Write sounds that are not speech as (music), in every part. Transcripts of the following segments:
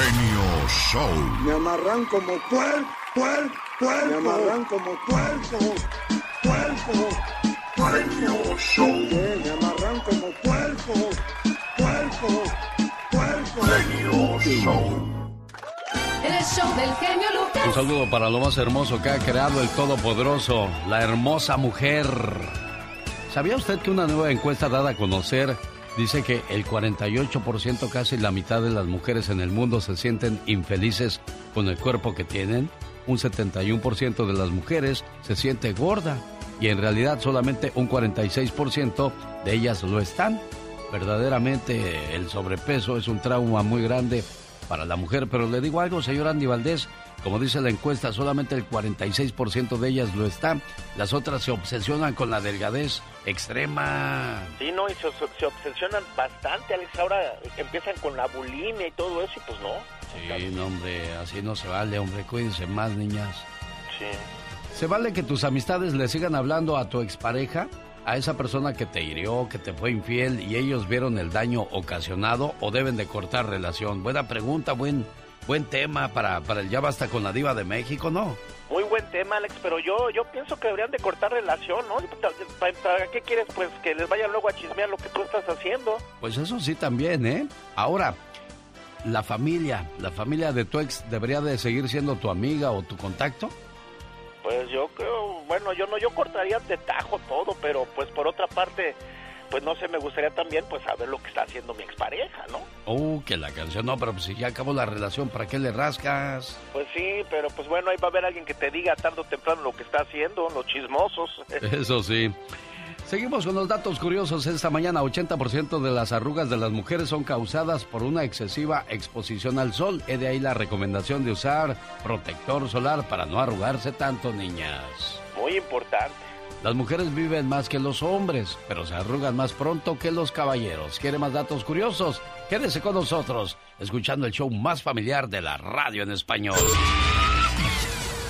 genio show. Me amarran como puer, puer, puerco. Me amarran como puerco, puerco, Genio show. Me amarran como puerco, puerco, puerco. Genio show. El show del genio Lucas. Un saludo para lo más hermoso que ha creado el Todopoderoso, la hermosa mujer. ¿Sabía usted que una nueva encuesta dada a conocer dice que el 48%, casi la mitad de las mujeres en el mundo se sienten infelices con el cuerpo que tienen? Un 71% de las mujeres se siente gorda y en realidad solamente un 46% de ellas lo están. Verdaderamente el sobrepeso es un trauma muy grande para la mujer, pero le digo algo, señor Andy Valdés, como dice la encuesta, solamente el 46% de ellas lo están. Las otras se obsesionan con la delgadez extrema. Sí, no, y se, se obsesionan bastante, Alex. Ahora empiezan con la bulimia y todo eso, y pues no. Sí, no, hombre, así no se vale, hombre. Cuídense más, niñas. Sí. ¿Se vale que tus amistades le sigan hablando a tu expareja? A esa persona que te hirió, que te fue infiel y ellos vieron el daño ocasionado o deben de cortar relación. Buena pregunta, buen, buen tema para, para el Ya Basta con la Diva de México, ¿no? Muy buen tema, Alex, pero yo yo pienso que deberían de cortar relación, ¿no? ¿Para, para qué quieres, pues, que les vaya luego a chismear lo que tú estás haciendo? Pues eso sí también, ¿eh? Ahora, la familia, la familia de tu ex debería de seguir siendo tu amiga o tu contacto. Pues yo creo, bueno, yo no, yo cortaría de tajo todo, pero pues por otra parte, pues no sé, me gustaría también pues saber lo que está haciendo mi expareja, ¿no? Oh, que la canción, no, pero pues si ya acabó la relación, ¿para qué le rascas? Pues sí, pero pues bueno, ahí va a haber alguien que te diga tarde o temprano lo que está haciendo, los chismosos. (laughs) Eso sí. Seguimos con los datos curiosos. Esta mañana 80% de las arrugas de las mujeres son causadas por una excesiva exposición al sol. Es de ahí la recomendación de usar protector solar para no arrugarse tanto, niñas. Muy importante. Las mujeres viven más que los hombres, pero se arrugan más pronto que los caballeros. ¿Quiere más datos curiosos? Quédese con nosotros, escuchando el show más familiar de la radio en español.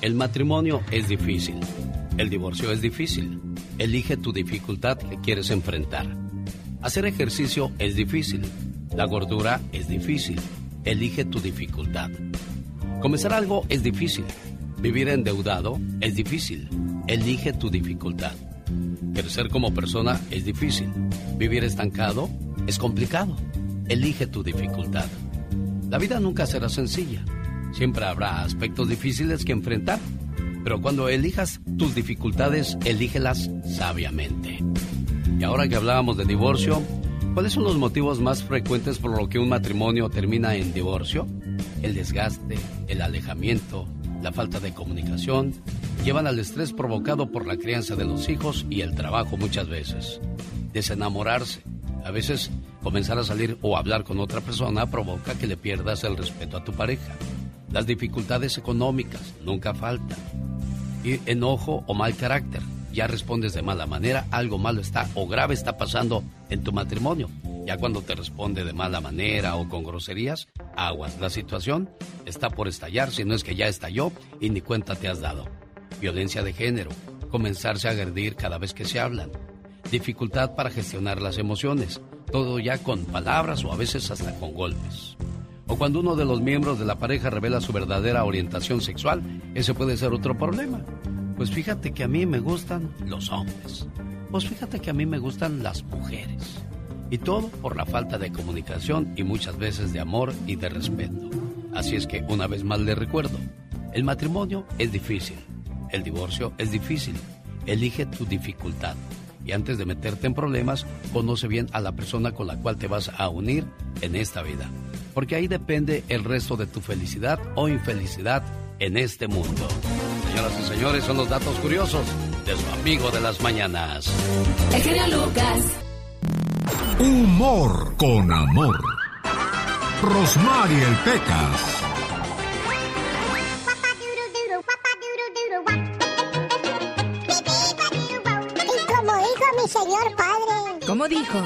El matrimonio es difícil. El divorcio es difícil. Elige tu dificultad que quieres enfrentar. Hacer ejercicio es difícil. La gordura es difícil. Elige tu dificultad. Comenzar algo es difícil. Vivir endeudado es difícil. Elige tu dificultad. Crecer como persona es difícil. Vivir estancado es complicado. Elige tu dificultad. La vida nunca será sencilla. Siempre habrá aspectos difíciles que enfrentar. Pero cuando elijas tus dificultades, elígelas sabiamente. Y ahora que hablábamos de divorcio, ¿cuáles son los motivos más frecuentes por lo que un matrimonio termina en divorcio? El desgaste, el alejamiento, la falta de comunicación, llevan al estrés provocado por la crianza de los hijos y el trabajo muchas veces. Desenamorarse. A veces comenzar a salir o hablar con otra persona provoca que le pierdas el respeto a tu pareja. Las dificultades económicas nunca faltan. Y enojo o mal carácter. Ya respondes de mala manera, algo malo está o grave está pasando en tu matrimonio. Ya cuando te responde de mala manera o con groserías, aguas. La situación está por estallar, si no es que ya estalló y ni cuenta te has dado. Violencia de género, comenzarse a agredir cada vez que se hablan. Dificultad para gestionar las emociones, todo ya con palabras o a veces hasta con golpes. O cuando uno de los miembros de la pareja revela su verdadera orientación sexual, ese puede ser otro problema. Pues fíjate que a mí me gustan los hombres. Pues fíjate que a mí me gustan las mujeres. Y todo por la falta de comunicación y muchas veces de amor y de respeto. Así es que una vez más le recuerdo, el matrimonio es difícil, el divorcio es difícil. Elige tu dificultad. Y antes de meterte en problemas, conoce bien a la persona con la cual te vas a unir en esta vida. Porque ahí depende el resto de tu felicidad o infelicidad en este mundo. Señoras y señores, son los datos curiosos de su amigo de las mañanas. El genio Lucas. Humor con amor. Rosmarie el Pecas. Y como dijo mi señor padre, ¿Cómo dijo?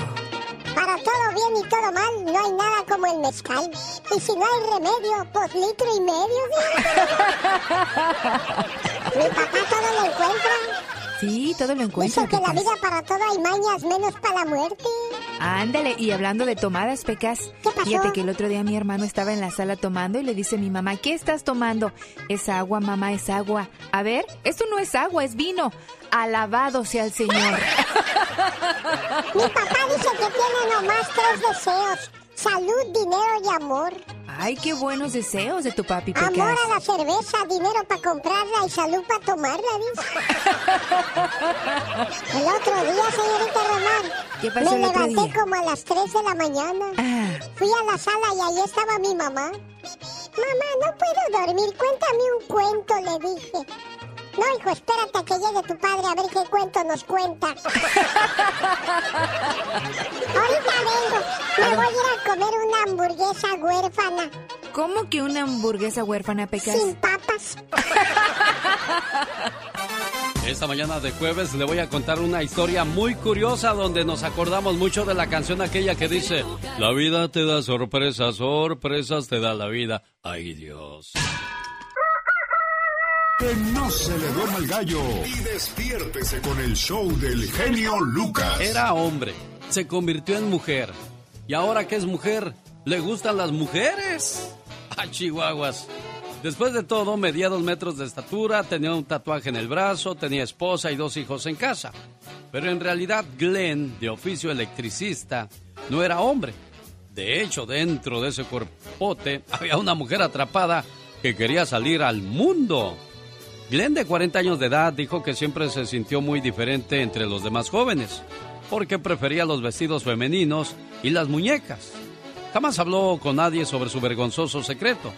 Para todo bien y todo mal, no hay nada como el mezcal. Y si no hay remedio, pues litro y medio. (laughs) mi papá todo lo encuentra. Sí, todo lo encuentra. Dice que la vida para todo hay mañas, menos para la muerte. Ándale, y hablando de tomadas, Pecas, ¿Qué pasó? fíjate que el otro día mi hermano estaba en la sala tomando y le dice a mi mamá, ¿qué estás tomando? Es agua, mamá, es agua. A ver, esto no es agua, es vino. Alabado sea el Señor. Mi papá dice que tiene nomás tres deseos. Salud, dinero y amor. Ay, qué buenos deseos de tu papi, Amor Pecas. a la cerveza, dinero para comprarla y salud para tomarla, dice. (laughs) El otro día, señorita Román, ¿Qué pasó me el otro levanté día? como a las 3 de la mañana. Ah, Fui a la sala y ahí estaba mi mamá. Mamá, no puedo dormir, cuéntame un cuento, le dije. No, hijo, espérate a que llegue tu padre a ver qué cuento nos cuenta. (laughs) Ahorita vengo. Me voy a ir a comer una hamburguesa huérfana, ¿Cómo que una hamburguesa huérfana, Pecas? sin papas. (laughs) Esta mañana de jueves le voy a contar una historia muy curiosa donde nos acordamos mucho de la canción aquella que dice La vida te da sorpresas, sorpresas te da la vida. Ay Dios. Que no se le duerma el gallo. Y despiértese con el show del genio Lucas. Era hombre, se convirtió en mujer. Y ahora que es mujer, ¿le gustan las mujeres? ¡A (laughs) Chihuahuas! Después de todo, medía dos metros de estatura, tenía un tatuaje en el brazo, tenía esposa y dos hijos en casa. Pero en realidad Glenn, de oficio electricista, no era hombre. De hecho, dentro de ese cuerpote (laughs) había una mujer atrapada que quería salir al mundo. Glenn, de 40 años de edad, dijo que siempre se sintió muy diferente entre los demás jóvenes, porque prefería los vestidos femeninos y las muñecas. Jamás habló con nadie sobre su vergonzoso secreto.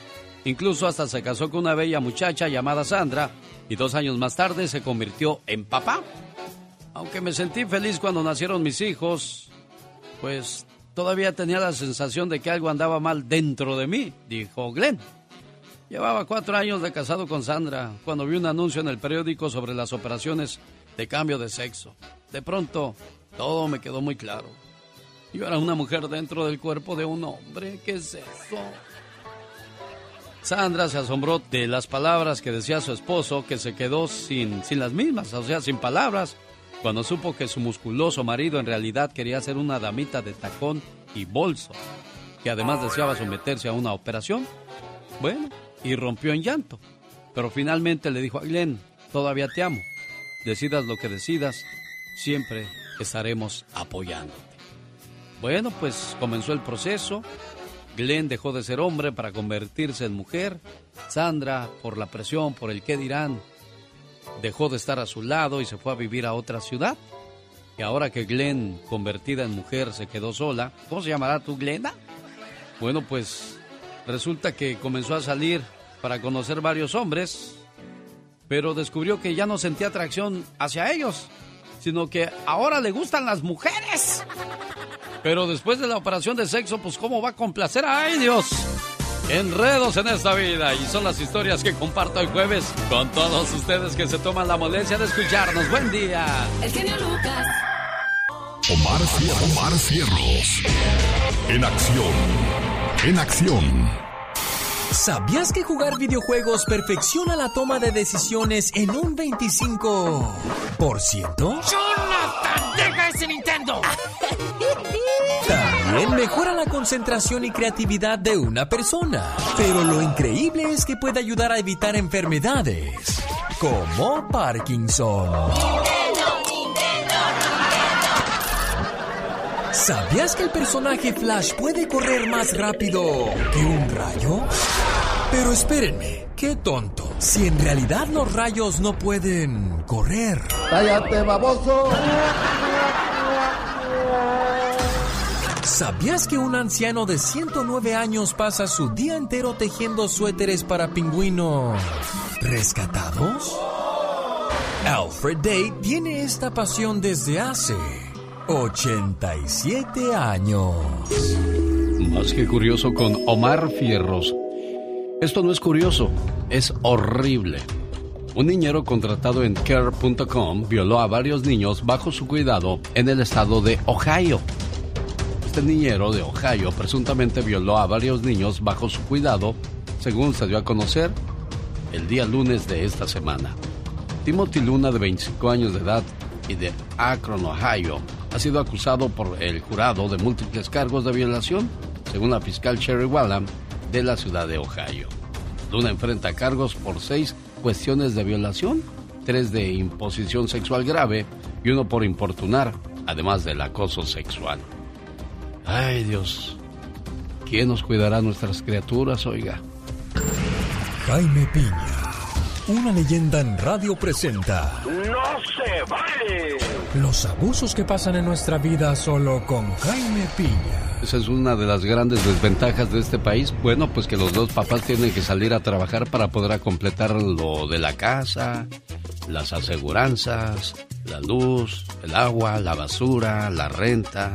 Incluso hasta se casó con una bella muchacha llamada Sandra y dos años más tarde se convirtió en papá. Aunque me sentí feliz cuando nacieron mis hijos, pues todavía tenía la sensación de que algo andaba mal dentro de mí, dijo Glenn. Llevaba cuatro años de casado con Sandra cuando vi un anuncio en el periódico sobre las operaciones de cambio de sexo. De pronto, todo me quedó muy claro. Yo era una mujer dentro del cuerpo de un hombre. ¿Qué es eso? Sandra se asombró de las palabras que decía su esposo, que se quedó sin, sin las mismas, o sea, sin palabras, cuando supo que su musculoso marido en realidad quería ser una damita de tacón y bolso, que además deseaba someterse a una operación. Bueno, y rompió en llanto. Pero finalmente le dijo a Glenn, todavía te amo. Decidas lo que decidas, siempre estaremos apoyándote. Bueno, pues comenzó el proceso. Glenn dejó de ser hombre para convertirse en mujer. Sandra, por la presión, por el qué dirán, dejó de estar a su lado y se fue a vivir a otra ciudad. Y ahora que Glenn, convertida en mujer, se quedó sola, ¿cómo se llamará tú, Glenda? Bueno, pues resulta que comenzó a salir para conocer varios hombres, pero descubrió que ya no sentía atracción hacia ellos, sino que ahora le gustan las mujeres. Pero después de la operación de sexo, pues ¿cómo va a complacer? ¡Ay, Dios! Enredos en esta vida y son las historias que comparto el jueves con todos ustedes que se toman la molestia de escucharnos. Buen día. El genio Lucas. Omar, Omar Cierros. En acción. En acción. ¿Sabías que jugar videojuegos perfecciona la toma de decisiones en un 25%? ¡Jonathan! ¡Deja ese Nintendo! (laughs) También mejora la concentración y creatividad de una persona. Pero lo increíble es que puede ayudar a evitar enfermedades como Parkinson. ¿Sabías que el personaje Flash puede correr más rápido que un rayo? Pero espérenme, qué tonto. Si en realidad los rayos no pueden correr. ¡Cállate, baboso! ¿Sabías que un anciano de 109 años pasa su día entero tejiendo suéteres para pingüinos rescatados? Alfred Day tiene esta pasión desde hace 87 años. Más que curioso con Omar Fierros. Esto no es curioso, es horrible. Un niñero contratado en care.com violó a varios niños bajo su cuidado en el estado de Ohio. Este niñero de Ohio presuntamente violó a varios niños bajo su cuidado, según se dio a conocer el día lunes de esta semana. Timothy Luna, de 25 años de edad y de Akron, Ohio, ha sido acusado por el jurado de múltiples cargos de violación, según la fiscal Sherry Wallam de la ciudad de Ohio. Luna enfrenta cargos por seis cuestiones de violación, tres de imposición sexual grave y uno por importunar, además del acoso sexual. Ay Dios, ¿quién nos cuidará nuestras criaturas, oiga? Jaime Piña, una leyenda en radio presenta. ¡No se vale! Los abusos que pasan en nuestra vida solo con Jaime Piña. Esa es una de las grandes desventajas de este país. Bueno, pues que los dos papás tienen que salir a trabajar para poder completar lo de la casa, las aseguranzas, la luz, el agua, la basura, la renta,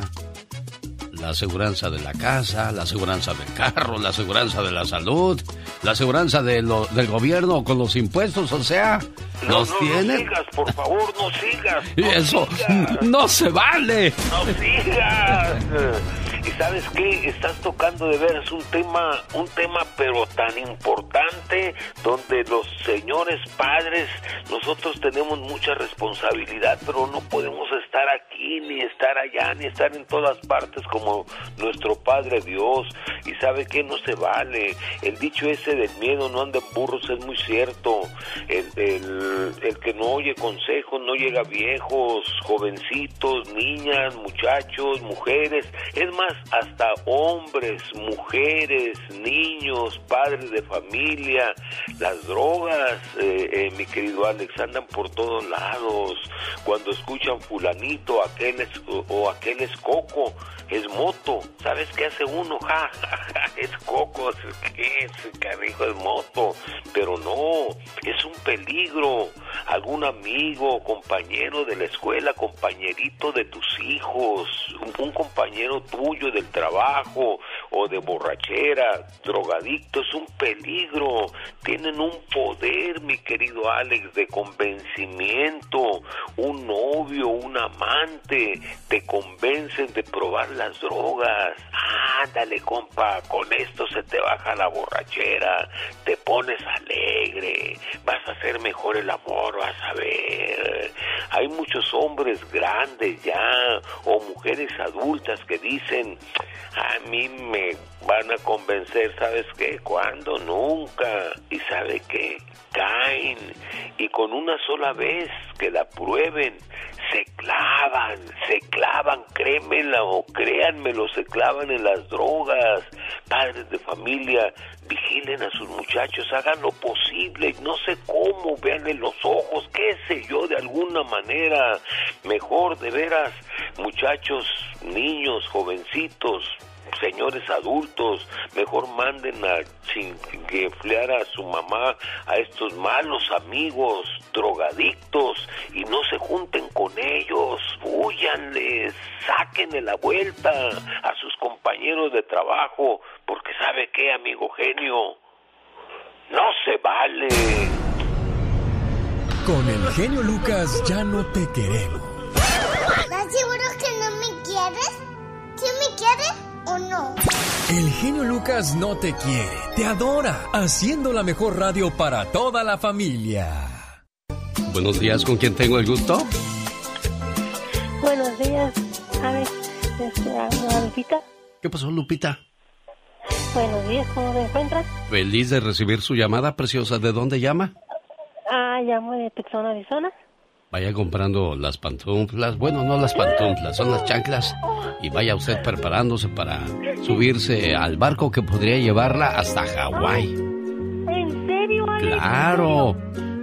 la aseguranza de la casa, la aseguranza del carro, la aseguranza de la salud, la aseguranza de lo, del gobierno con los impuestos, o sea, No, los no, tienen. no sigas, por favor, no sigas. (laughs) y eso sigas. no se vale. No sigas. Y sabes qué, estás tocando de veras un tema, un tema pero tan importante donde los señores padres, nosotros tenemos mucha responsabilidad, pero no podemos estar aquí, ni estar allá, ni estar en todas partes como nuestro Padre Dios. Y sabe que no se vale. El dicho ese del miedo no anda en burros es muy cierto. El, el, el que no oye consejos no llega viejos, jovencitos, niñas, muchachos, mujeres. Es más, hasta hombres, mujeres, niños, padres de familia. Las drogas, eh, eh, mi querido Alex, andan por todos lados. Cuando escuchan fulanito, aquel es, o, o aquel es coco, es moto. ¿Sabes qué hace uno? (laughs) Ja, ja, ja, es coco, ¿qué es? Carijo, es moto. Pero no, es un peligro. Algún amigo, compañero de la escuela, compañerito de tus hijos, un, un compañero tuyo del trabajo o de borrachera, drogadicto, es un peligro. Tienen un poder, mi querido Alex, de convencimiento. Un novio, un amante, te convencen de probar las drogas. Ándale, compa, con esto se te baja la borrachera, te pones alegre, vas a hacer mejor el amor, vas a ver. Hay muchos hombres grandes ya o mujeres adultas que dicen, a mí me van a convencer, ¿sabes qué? ¿Cuándo? Nunca. ¿Y sabe qué? Caen y con una sola vez que la prueben, se clavan, se clavan, créemela o créanmelo, se clavan en las drogas. Padres de familia, vigilen a sus muchachos, hagan lo posible, no sé cómo, veanle los ojos, qué sé yo, de alguna manera. Mejor, de veras, muchachos, niños, jovencitos, señores adultos, mejor manden a chingueflear a su mamá a estos malos amigos, drogadictos, y no se junten con ellos, huyanles, sáquenle la vuelta a sus compañeros de trabajo, porque sabe qué, amigo genio, no se vale. Con el genio Lucas ya no te queremos. ¿Estás seguro que no me quieres? ¿Sí me quieres o no? El genio Lucas no te quiere, te adora, haciendo la mejor radio para toda la familia. Buenos días, ¿con quién tengo el gusto? Buenos días, Alex. Este, habla Lupita. ¿Qué pasó, Lupita? Buenos días, ¿cómo se encuentran? Feliz de recibir su llamada preciosa. ¿De dónde llama? Ah, llamo de Tucson, Arizona. Vaya comprando las pantuflas, bueno, no las pantuflas, son las chanclas, y vaya usted preparándose para subirse al barco que podría llevarla hasta Hawái. ¿En serio? Claro.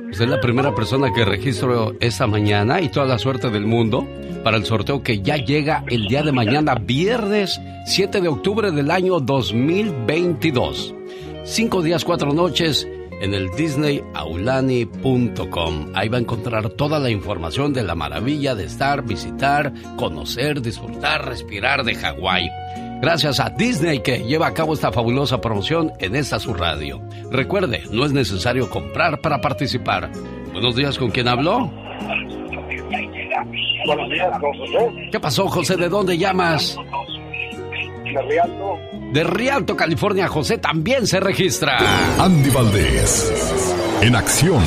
Usted es la primera persona que registro esta mañana y toda la suerte del mundo para el sorteo que ya llega el día de mañana, viernes 7 de octubre del año 2022. Cinco días, cuatro noches en el disneyaulani.com. Ahí va a encontrar toda la información de la maravilla de estar, visitar, conocer, disfrutar, respirar de Hawái. Gracias a Disney que lleva a cabo esta fabulosa promoción en esta su radio. Recuerde, no es necesario comprar para participar. Buenos días, ¿con quién habló? Buenos días, José. ¿Qué pasó, José? ¿De dónde llamas? De Rialto. De Rialto, California, José también se registra. Andy Valdés, en acción.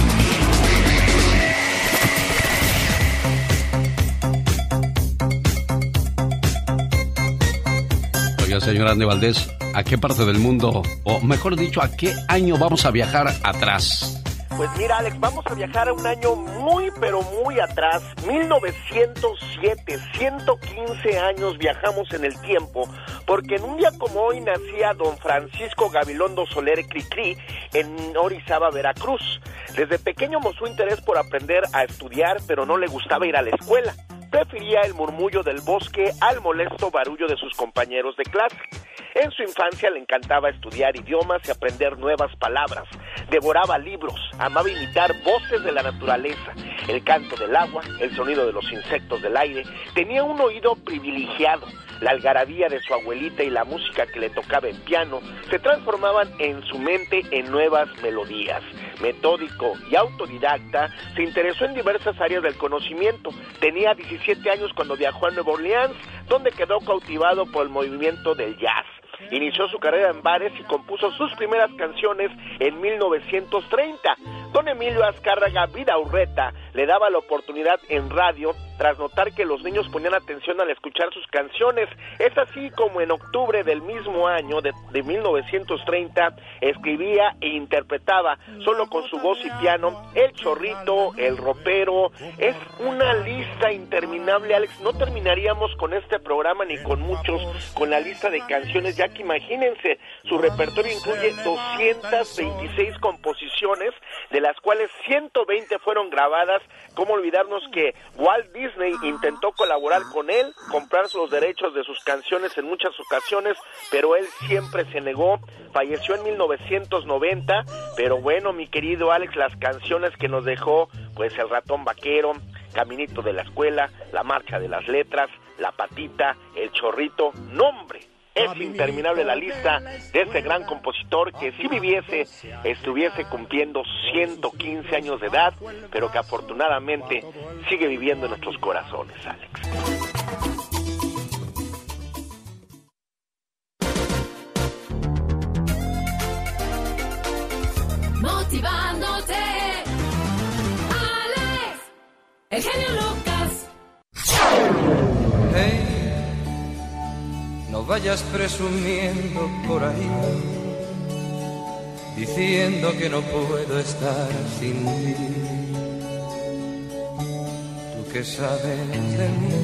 Oiga, señor Andy Valdés, ¿a qué parte del mundo, o mejor dicho, a qué año vamos a viajar atrás? Pues mira, Alex, vamos a viajar a un año muy, pero muy atrás, 1907, 115 años viajamos en el tiempo, porque en un día como hoy nacía don Francisco Gabilondo Soler Cricri en Orizaba, Veracruz. Desde pequeño mostró interés por aprender a estudiar, pero no le gustaba ir a la escuela. Prefería el murmullo del bosque al molesto barullo de sus compañeros de clase. En su infancia le encantaba estudiar idiomas y aprender nuevas palabras. Devoraba libros, amaba imitar voces de la naturaleza, el canto del agua, el sonido de los insectos del aire. Tenía un oído privilegiado. La algarabía de su abuelita y la música que le tocaba en piano se transformaban en su mente en nuevas melodías. Metódico y autodidacta, se interesó en diversas áreas del conocimiento. Tenía 17 años cuando viajó a Nueva Orleans, donde quedó cautivado por el movimiento del jazz. Inició su carrera en bares y compuso sus primeras canciones en 1930. Don Emilio Azcárraga Vidaurreta le daba la oportunidad en radio tras notar que los niños ponían atención al escuchar sus canciones. Es así como en octubre del mismo año de, de 1930 escribía e interpretaba solo con su voz y piano El Chorrito, El Ropero. Es una lista interminable, Alex. No terminaríamos con este programa ni con muchos, con la lista de canciones, ya que imagínense, su repertorio incluye 226 composiciones, de las cuales 120 fueron grabadas. ¿Cómo olvidarnos que Walt Disney intentó colaborar con él, comprar los derechos de sus canciones en muchas ocasiones, pero él siempre se negó. Falleció en 1990, pero bueno, mi querido Alex, las canciones que nos dejó, pues El ratón vaquero, Caminito de la escuela, La marcha de las letras, La patita, El chorrito, nombre. Es interminable la lista de este gran compositor que si viviese estuviese cumpliendo 115 años de edad, pero que afortunadamente sigue viviendo en nuestros corazones, Alex. Vayas presumiendo por ahí, diciendo que no puedo estar sin ti. Tú que sabes de mí,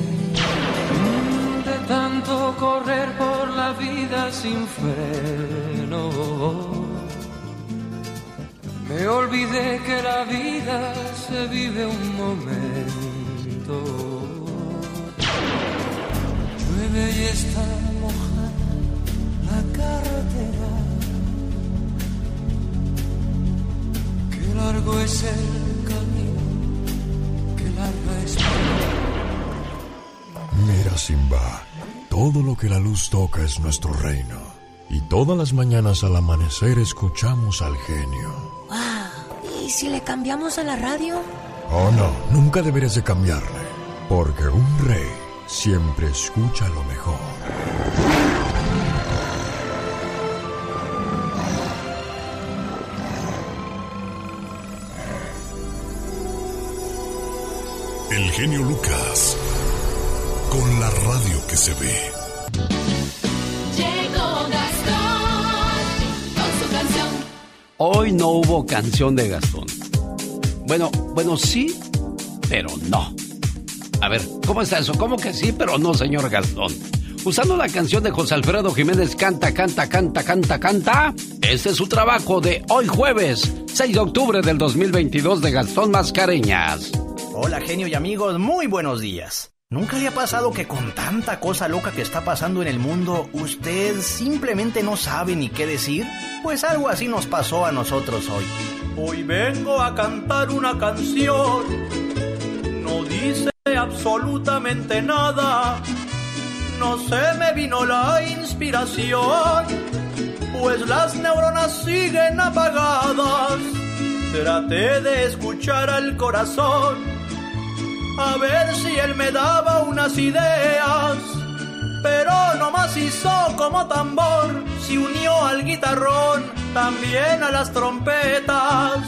de tanto correr por la vida sin freno. Me olvidé que la vida se vive un momento. Llueve y está carretera. Qué largo es el camino, qué larga es Mira, Simba, todo lo que la luz toca es nuestro reino. Y todas las mañanas al amanecer escuchamos al genio. Wow. ¿Y si le cambiamos a la radio? Oh, no, nunca deberías de cambiarle. Porque un rey siempre escucha lo mejor. Genio Lucas. Con la radio que se ve. Llegó Gastón con su canción. Hoy no hubo canción de Gastón. Bueno, bueno, sí, pero no. A ver, ¿cómo está eso? ¿Cómo que sí, pero no, señor Gastón? Usando la canción de José Alfredo Jiménez Canta, Canta, Canta, Canta, Canta. Este es su trabajo de hoy jueves, 6 de octubre del 2022 de Gastón Mascareñas. Hola genio y amigos, muy buenos días. ¿Nunca le ha pasado que con tanta cosa loca que está pasando en el mundo, usted simplemente no sabe ni qué decir? Pues algo así nos pasó a nosotros hoy. Hoy vengo a cantar una canción, no dice absolutamente nada, no se me vino la inspiración, pues las neuronas siguen apagadas. Traté de escuchar al corazón a ver si él me daba unas ideas. Pero nomás hizo como tambor, se unió al guitarrón, también a las trompetas.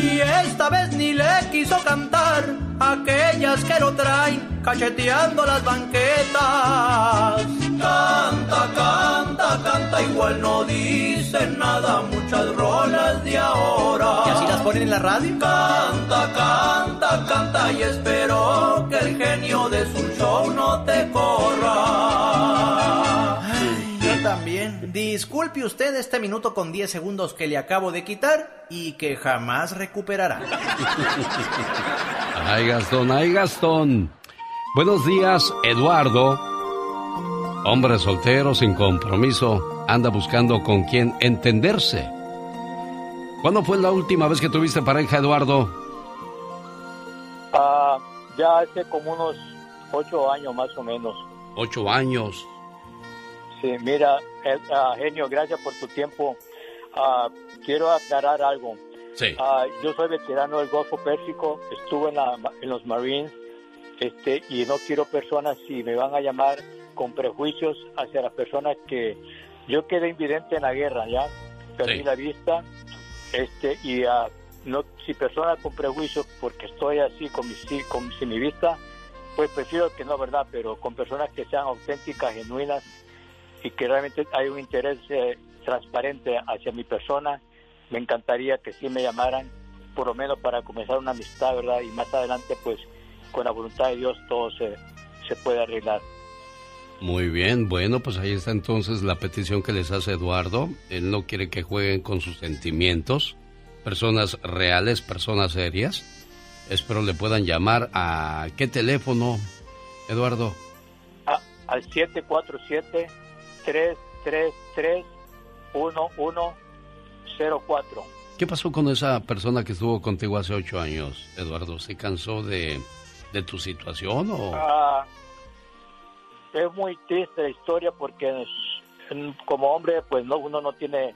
Y esta vez ni le quiso cantar aquellas que lo traen cacheteando las banquetas. Canta, canta, canta, igual no dicen nada muchas rolas de ahora. ¿Y así las ponen en la radio? Canta, canta, canta y espero que el genio de su show no te corra. Disculpe usted este minuto con 10 segundos que le acabo de quitar y que jamás recuperará. (laughs) Ay, Gastón, ay, Gastón. Buenos días, Eduardo. Hombre soltero, sin compromiso, anda buscando con quién entenderse. ¿Cuándo fue la última vez que tuviste pareja, Eduardo? Ah, ya hace como unos ocho años más o menos. Ocho años. Sí, mira, ah, genio, gracias por tu tiempo. Ah, quiero aclarar algo. Sí. Ah, yo soy veterano del Golfo Pérsico, estuve en, la- en los Marines, este, y no quiero personas si me van a llamar con prejuicios hacia las personas que yo quedé invidente en la guerra, ya perdí Sí. la vista, este, y no, si personas con prejuicios porque estoy así con mi, con sin mi vista, pues prefiero que no, verdad, pero con personas que sean auténticas, genuinas y que realmente hay un interés eh, transparente hacia mi persona, me encantaría que sí me llamaran, por lo menos para comenzar una amistad, ¿verdad? Y más adelante, pues, con la voluntad de Dios, todo se, se puede arreglar. Muy bien, bueno, pues ahí está entonces la petición que les hace Eduardo. Él no quiere que jueguen con sus sentimientos. Personas reales, personas serias. Espero le puedan llamar a qué teléfono, Eduardo. A- al 747-333-1104. ¿Qué pasó con esa persona que estuvo contigo hace ocho años, Eduardo? ¿Se cansó de, de tu situación o...? Ah, es muy triste la historia porque como hombre pues no uno no tiene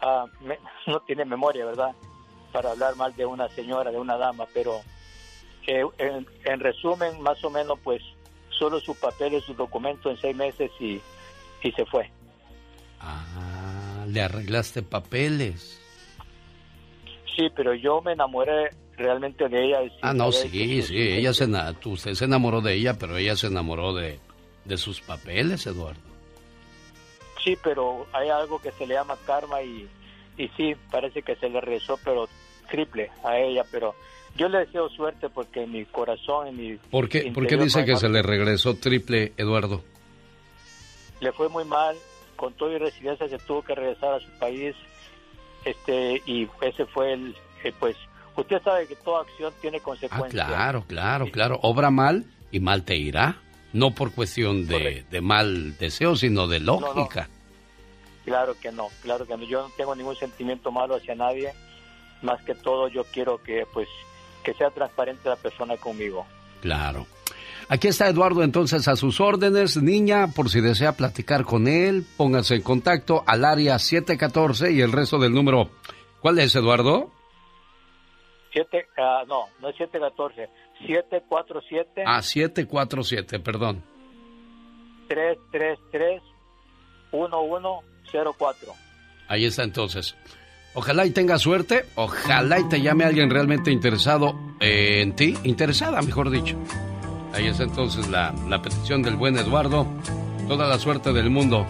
ah, me- (laughs) no tiene memoria verdad para hablar mal de una señora de una dama pero eh, en, en resumen más o menos pues solo su papel y su documento en seis meses y, y se fue Ah, le arreglaste papeles. sí pero yo me enamoré realmente de ella y Ah, no, sí, sí, ella se, usted se enamoró de ella, pero ella se enamoró de, de sus papeles, Eduardo. Sí, pero hay algo que se le llama karma y, y sí, parece que se le rezó, pero triple a ella, pero yo le deseo suerte porque en mi corazón, en mi... ¿Por qué, por qué dice que se le regresó triple, Eduardo? Le fue muy mal, con todo y residencia se tuvo que regresar a su país, este y ese fue el, eh, pues, usted sabe que toda acción tiene Ah, consecuencias. claro, claro, claro. Obra mal y mal te irá. No por cuestión de, de mal deseo, sino de lógica. Claro que no, claro que no. Yo no tengo ningún sentimiento malo hacia nadie. Más que todo, yo quiero que, pues, que sea transparente la persona conmigo. Claro. Aquí está Eduardo entonces a sus órdenes. Niña, por si desea platicar con él, póngase en contacto al área 714 y el resto del número. ¿Cuál es, Eduardo? Siete, ah, no, no es 714, 747 Ah, 747, perdón. 333 1104. Ahí está entonces. Ojalá y tenga suerte, ojalá y te llame alguien realmente interesado eh, en ti, interesada, mejor dicho. Ahí está entonces la, la petición del buen Eduardo. Toda la suerte del mundo.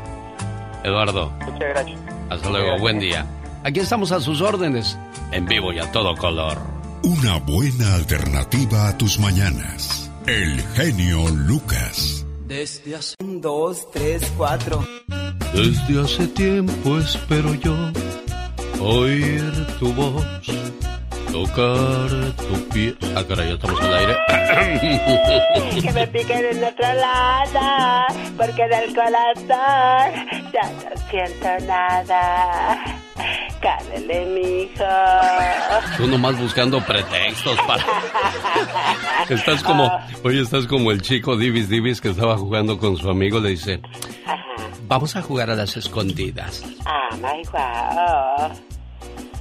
Eduardo, Muchas gracias. hasta luego, buen día. Aquí estamos a sus órdenes, en vivo y a todo color. Una buena alternativa a tus mañanas. El genio Lucas. Desde hace un, dos, tres, cuatro. Desde hace tiempo espero yo oír tu voz tocar tu piel. Ah, caray, ya estamos al aire. (coughs) que me piquen en otro lado, porque del corazón ya no siento nada. Cálele, mijo. Tú nomás buscando pretextos para... (laughs) Estás como... Oye, estás como el chico Divis Divis que estaba jugando con su amigo. Le dice... Vamos a jugar a las escondidas. Ah, my wow.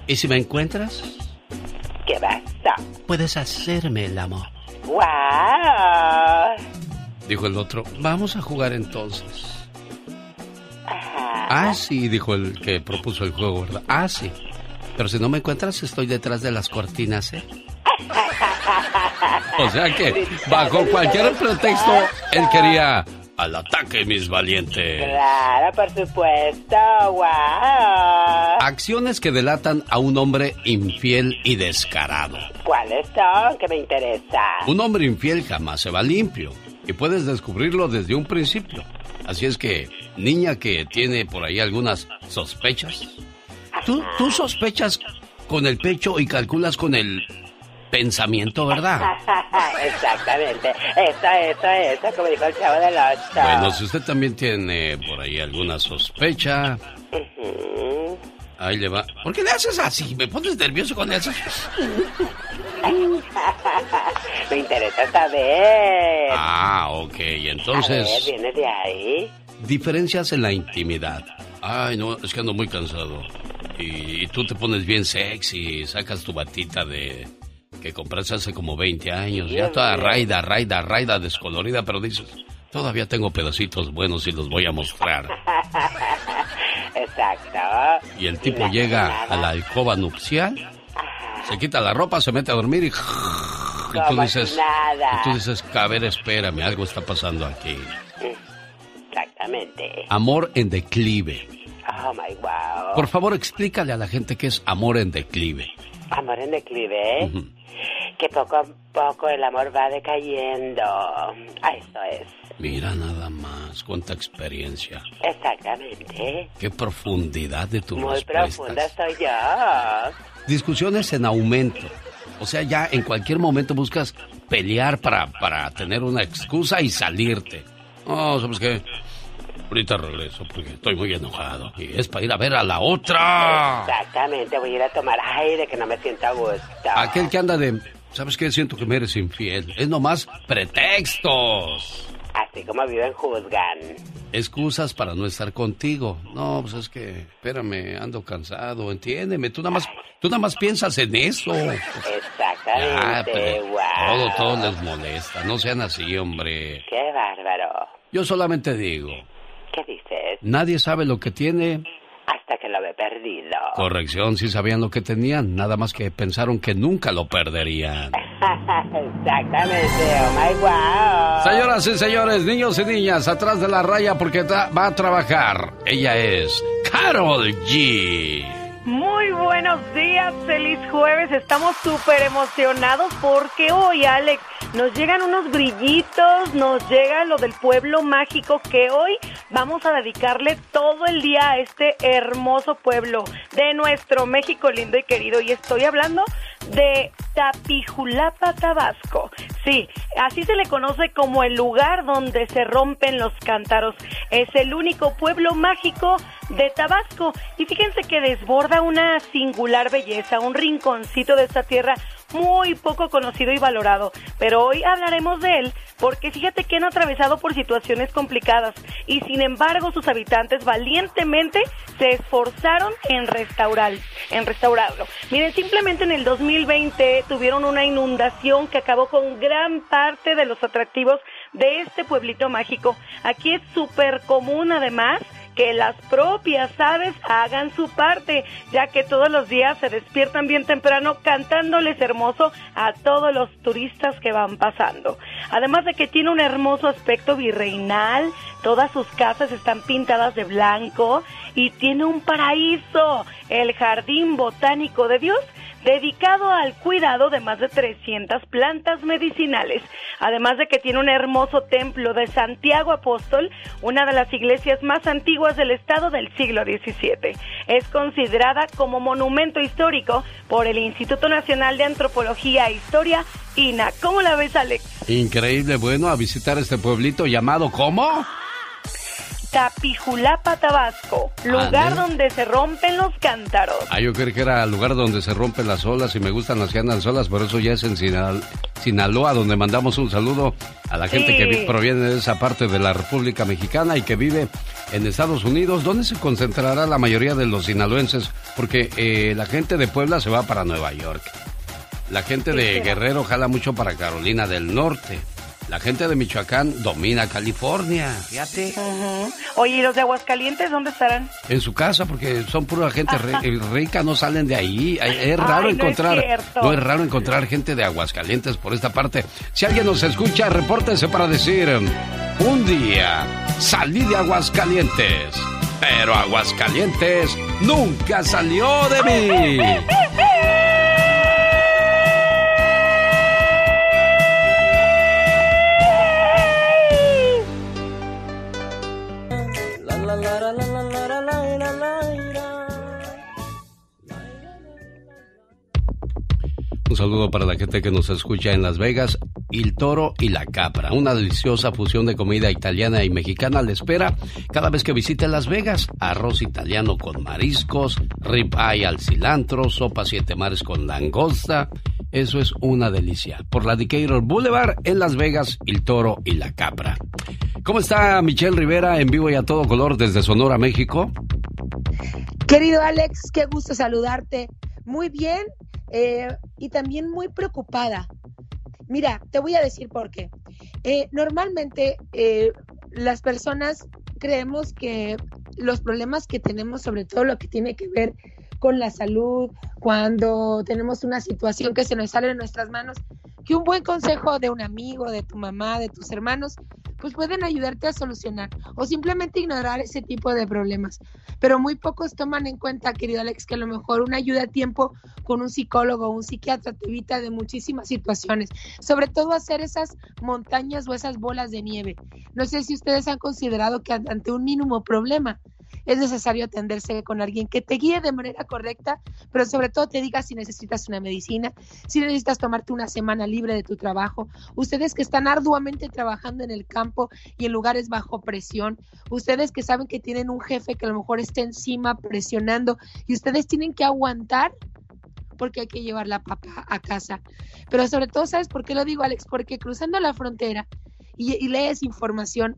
¿Y si me encuentras? ¿Qué pasa? Puedes hacerme el amor. Wow. Dijo el otro, vamos a jugar entonces. Ah, sí, dijo el que propuso el juego, ¿verdad? Ah, sí. Pero si no me encuentras, estoy detrás de las cortinas, ¿eh? (laughs) O sea que, bajo cualquier pretexto, él quería al ataque, mis valientes. Claro, por supuesto. Wow. Acciones que delatan a un hombre infiel y descarado. ¿Cuáles son? Que me interesa. Un hombre infiel jamás se va limpio y puedes descubrirlo desde un principio. Así es que, niña que tiene por ahí algunas sospechas, tú, tú sospechas con el pecho y calculas con el pensamiento, ¿verdad? (laughs) Exactamente. Eso, eso, eso, como dijo el chavo del ocho. Bueno, si usted también tiene por ahí alguna sospecha, ahí le va. ¿Por qué le haces así? ¿Me pones nervioso con eso? (laughs) Me interesa saber. Ah, ok. Entonces... A ver, viene de ahí. Diferencias en la intimidad. Ay, no, es que ando muy cansado. Y, y tú te pones bien sexy, sacas tu batita de que compraste hace como 20 años, ya toda raida, raida, raida, descolorida, pero dices, todavía tengo pedacitos buenos y los voy a mostrar. (laughs) Exacto. Y el tipo llega a la alcoba nupcial, se quita la ropa, se mete a dormir y... Y tú dices, y tú dices, a ver, espérame, algo está pasando aquí. Exactamente. Amor en declive. Oh my wow. Por favor, explícale a la gente qué es amor en declive. Amor en declive. ¿eh? Que poco a poco el amor va decayendo. Ah, Eso es. Mira nada más, cuánta experiencia. Exactamente. Qué profundidad de tus Muy respuestas. profunda soy yo. Discusiones en aumento. O sea, ya en cualquier momento buscas pelear para, para tener una excusa y salirte. No, ¿sabes qué? Ahorita regreso porque estoy muy enojado. Y es para ir a ver a la otra. Exactamente. Voy a ir a tomar aire que no me siento a gusto. Aquel que anda de... ¿Sabes qué? Siento que me eres infiel. Es nomás pretextos. Así como viven juzgan. Excusas para no estar contigo. No, pues es que, espérame, ando cansado, entiéndeme. Tú nada más, tú nada más piensas en eso. Exactamente. Ah, pero wow. todo, todo les molesta. No sean así, hombre. Qué bárbaro. Yo solamente digo, ¿Qué dices? nadie sabe lo que tiene. Hasta que lo ve perdido. Corrección, sí sabían lo que tenían, nada más que pensaron que nunca lo perderían. Exactamente. Oh my wow. Señoras y señores, niños y niñas, atrás de la raya porque va a trabajar. Ella es Carol G. Muy buenos días, feliz jueves. Estamos súper emocionados porque hoy, Alex, nos llegan unos brillitos, nos llega lo del pueblo mágico que hoy vamos a dedicarle todo el día a este hermoso pueblo de nuestro México lindo y querido. Y estoy hablando de Tapijulapa, Tabasco. Sí, así se le conoce como el lugar donde se rompen los cántaros. Es el único pueblo mágico de Tabasco. Y fíjense que desborda una singular belleza, un rinconcito de esta tierra muy poco conocido y valorado. Pero hoy hablaremos de él porque fíjate que han atravesado por situaciones complicadas y sin embargo sus habitantes valientemente se esforzaron en restaurar, en restaurarlo. Miren, simplemente en el 2020 tuvieron una inundación que acabó con gran parte de los atractivos de este pueblito mágico. Aquí es súper común además que las propias aves hagan su parte, ya que todos los días se despiertan bien temprano cantándoles hermoso a todos los turistas que van pasando. Además de que tiene un hermoso aspecto virreinal, todas sus casas están pintadas de blanco y tiene un paraíso, el Jardín Botánico de Dios, dedicado al cuidado de más de 300 plantas medicinales. Además de que tiene un hermoso templo de Santiago Apóstol, una de las iglesias más antiguas del estado del siglo XVII. Es considerada como monumento histórico por el Instituto Nacional de Antropología e Historia, INA. ¿Cómo la ves, Alex? Increíble, bueno, a visitar este pueblito llamado ¿cómo? Tapijulapa, Tabasco, lugar donde se rompen los cántaros. Ah, yo creí que era el lugar donde se rompen las olas y me gustan las que andan solas, por eso ya es en Sinal- Sinaloa, donde mandamos un saludo a la gente Sí. que vi- proviene de esa parte de la República Mexicana y que vive en Estados Unidos, donde se concentrará la mayoría de los sinaloenses, porque eh, la gente de Puebla se va para Nueva York. La gente de. Guerrero jala mucho para Carolina del Norte. La gente de Michoacán domina California. Fíjate. Ujú. Oye, ¿y los de Aguascalientes dónde estarán? En su casa, porque son pura gente eh, rica, no salen de ahí. Es raro Ay, no es encontrar, no es raro encontrar gente de Aguascalientes por esta parte. Si alguien nos escucha, repórtese para decir, un día salí de Aguascalientes, pero Aguascalientes nunca salió de mí. (laughs) Un saludo para la gente que nos escucha en Las Vegas. El toro y la capra, una deliciosa fusión de comida italiana y mexicana le espera cada vez que visite Las Vegas. Arroz italiano con mariscos, ribeye al cilantro, sopa siete mares con langosta. Eso es una delicia. Por la Decatur Boulevard en Las Vegas, El Toro y la Capra. ¿Cómo está Michelle Rivera en vivo y a todo color desde Sonora, México? Querido Alex, qué gusto saludarte. Muy bien eh, y también muy preocupada. Mira, te voy a decir por qué. Eh, normalmente eh, las personas creemos que los problemas que tenemos, sobre todo lo que tiene que ver con la salud, cuando tenemos una situación que se nos sale de nuestras manos, que un buen consejo de un amigo, de tu mamá, de tus hermanos, pues pueden ayudarte a solucionar o simplemente ignorar ese tipo de problemas. Pero muy pocos toman en cuenta, querido Alex, que a lo mejor una ayuda a tiempo con un psicólogo o un psiquiatra te evita de muchísimas situaciones, sobre todo hacer esas montañas o esas bolas de nieve. No sé si ustedes han considerado que ante un mínimo problema es necesario atenderse con alguien que te guíe de manera correcta, pero sobre todo te diga si necesitas una medicina, si necesitas tomarte una semana libre de tu trabajo. Ustedes que están arduamente trabajando en el campo y en lugares bajo presión, ustedes que saben que tienen un jefe que a lo mejor está encima presionando y ustedes tienen que aguantar porque hay que llevar la papa a casa. Pero sobre todo, ¿sabes por qué lo digo, Alex? Porque cruzando la frontera y, y lees información,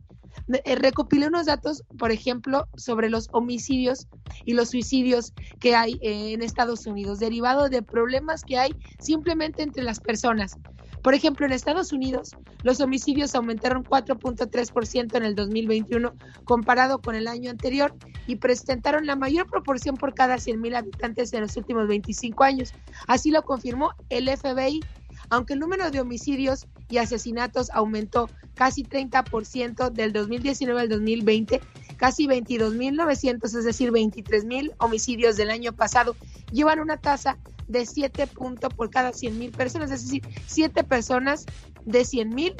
recopilé unos datos, por ejemplo, sobre los homicidios y los suicidios que hay eh, en Estados Unidos, derivado de problemas que hay simplemente entre las personas. Por ejemplo, en Estados Unidos, los homicidios aumentaron 4.3% en el 2021 comparado con el año anterior y presentaron la mayor proporción por cada 100.000 habitantes en los últimos 25 años. Así lo confirmó el FBI. Aunque el número de homicidios y asesinatos aumentó casi 30% del 2019 al 2020, casi 22.900, es decir, 23.000 homicidios del año pasado, llevan una tasa de 7 puntos por cada 100.000 personas, es decir, 7 personas de 100.000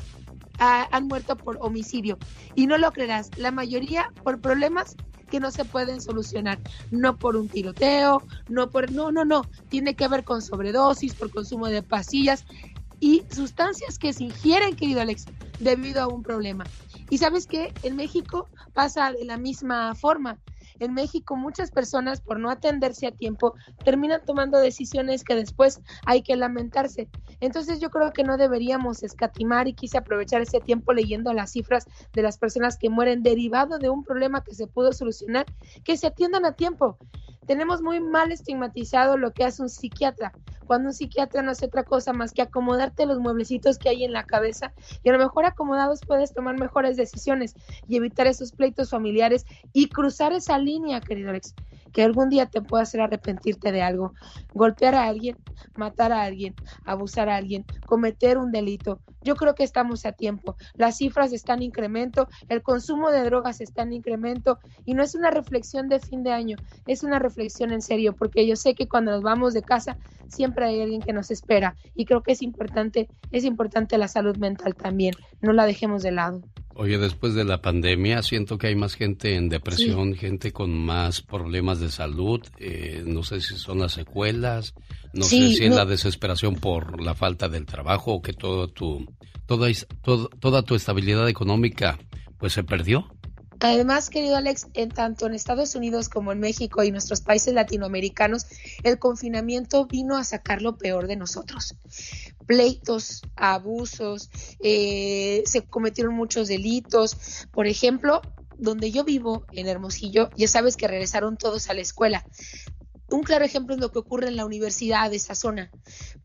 ah, han muerto por homicidio. Y no lo creerás, la mayoría por problemas que no se pueden solucionar, no por un tiroteo, no por, no, no, no, tiene que ver con sobredosis, por consumo de pastillas y sustancias que se ingieren, querido Alex, debido a un problema. Y sabes que en México pasa de la misma forma. En México muchas personas por no atenderse a tiempo terminan tomando decisiones que después hay que lamentarse. Entonces yo creo que no deberíamos escatimar y quise aprovechar ese tiempo leyendo las cifras de las personas que mueren derivado de un problema que se pudo solucionar, que se atiendan a tiempo. Tenemos muy mal estigmatizado lo que hace un psiquiatra, cuando un psiquiatra no hace otra cosa más que acomodarte los mueblecitos que hay en la cabeza y a lo mejor acomodados puedes tomar mejores decisiones y evitar esos pleitos familiares y cruzar esa línea, querido Alex, que algún día te pueda hacer arrepentirte de algo, golpear a alguien, matar a alguien, abusar a alguien, cometer un delito. Yo creo que estamos a tiempo. Las cifras están en incremento, el consumo de drogas está en incremento y no es una reflexión de fin de año, es una reflexión en serio, porque yo sé que cuando nos vamos de casa siempre hay alguien que nos espera y creo que es importante, es importante la salud mental también, no la dejemos de lado. Oye, después de la pandemia siento que hay más gente en depresión, gente con más problemas de salud, eh, no sé si son las secuelas, no sé si es la desesperación por la falta del trabajo o que todo tu, toda, toda tu estabilidad económica pues se perdió. Además, querido Alex, en tanto en Estados Unidos como en México y nuestros países latinoamericanos, el confinamiento vino a sacar lo peor de nosotros. Pleitos, abusos, eh, se cometieron muchos delitos. Por ejemplo, donde yo vivo, en Hermosillo, ya sabes que regresaron todos a la escuela. Un claro ejemplo es lo que ocurre en la universidad de esa zona.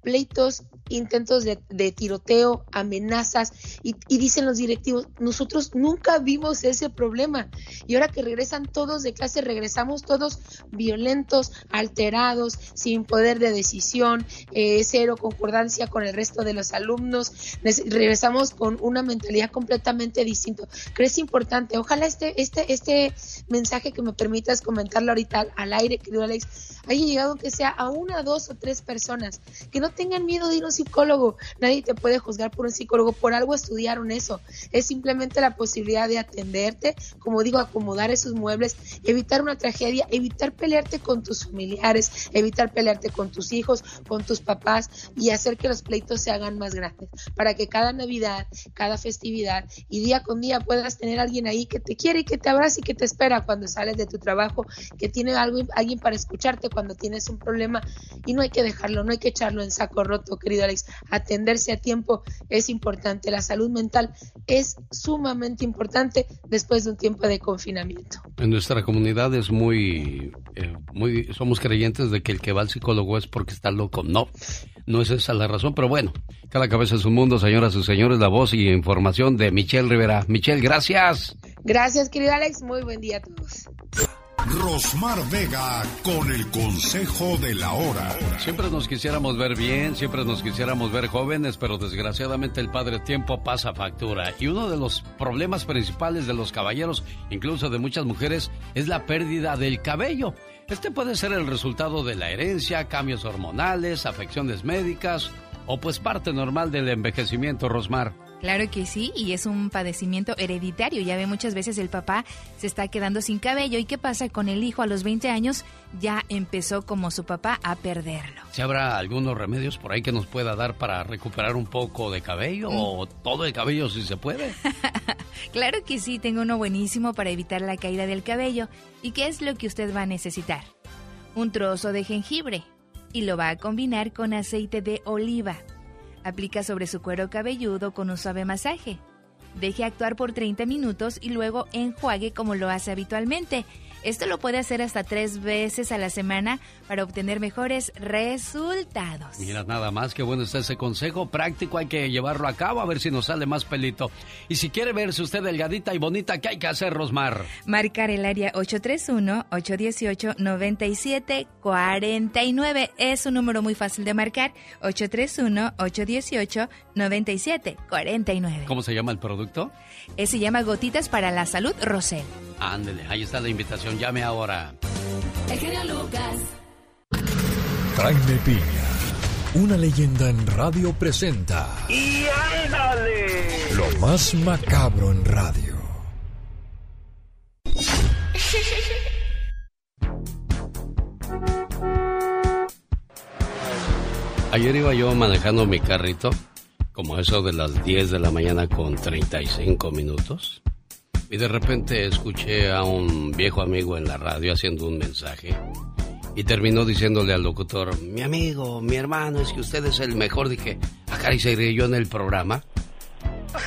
Pleitos, intentos de, tiroteo, amenazas, y, dicen los directivos, nosotros nunca vimos ese problema. Y ahora que regresan todos de clase, regresamos todos violentos, alterados, sin poder de decisión, eh, cero concordancia con el resto de los alumnos, regresamos con una mentalidad completamente distinta. ¿Crees importante? Ojalá este, este, este mensaje que me permitas comentarlo ahorita al aire, querido Alex, haya llegado que sea a una, dos o tres personas, que no tengan miedo de ir a un psicólogo. Nadie te puede juzgar por un psicólogo, por algo estudiaron eso. Es simplemente la posibilidad de atenderte, como digo, acomodar esos muebles, evitar una tragedia, evitar pelearte con tus familiares, evitar pelearte con tus hijos, con tus papás y hacer que los pleitos se hagan más grandes, para que cada Navidad, cada festividad y día con día puedas tener alguien ahí que te quiere y que te abrace y que te espera cuando sales de tu trabajo, que tiene algo, alguien para escucharte cuando tienes un problema y no hay que dejarlo, no hay que echarlo en saco roto, querido Alex. Atenderse a tiempo es importante. La salud mental es sumamente importante después de un tiempo de confinamiento. En nuestra comunidad es muy, eh, muy, somos creyentes de que el que va al psicólogo es porque está loco. No, no es esa la razón, pero bueno, cada cabeza es un mundo, señoras y señores, la voz y información de Michelle Rivera. Michelle, gracias. Gracias, querido Alex. Muy buen día a todos. Rosmar Vega con el consejo de la hora. Siempre nos quisiéramos ver bien, siempre nos quisiéramos ver jóvenes, pero desgraciadamente el padre tiempo pasa factura. Y uno de los problemas principales de los caballeros, incluso de muchas mujeres, es la pérdida del cabello. Este puede ser el resultado de la herencia, cambios hormonales, afecciones médicas o pues parte normal del envejecimiento, Rosmar. Claro que sí, y es un padecimiento hereditario. Ya ve muchas veces el papá se está quedando sin cabello. ¿Y qué pasa con el hijo a los 20 años? Ya empezó como su papá a perderlo. ¿Se habrá algunos remedios por ahí que nos pueda dar para recuperar un poco de cabello mm. o todo el cabello si se puede? (laughs) claro que sí, tengo uno buenísimo para evitar la caída del cabello. ¿Y qué es lo que usted va a necesitar? Un trozo de jengibre y lo va a combinar con aceite de oliva Aplica sobre su cuero cabelludo con un suave masaje. Deje actuar por 30 minutos y luego enjuague como lo hace habitualmente. Esto lo puede hacer hasta tres veces a la semana para obtener mejores resultados. Mira, nada más que bueno está ese consejo práctico, hay que llevarlo a cabo a ver si nos sale más pelito. Y si quiere verse usted delgadita y bonita, ¿qué hay que hacer, Rosmar? Marcar el área 831-818-9749. Es un número muy fácil de marcar, 831-818-9749. ¿Cómo se llama el producto? Eh, se llama Gotitas para la Salud Rosel. Ándele, ahí está la invitación. Llame ahora. El Lucas. Jaime Piña, una leyenda en radio presenta. ¡Y ándale! Lo más macabro en radio. Ayer iba yo manejando mi carrito, como eso de las 10 de la mañana con 35 minutos. Y de repente escuché a un viejo amigo en la radio haciendo un mensaje. Y terminó diciéndole al locutor, mi amigo, mi hermano, es que usted es el mejor. Dije, acá y se yo en el programa.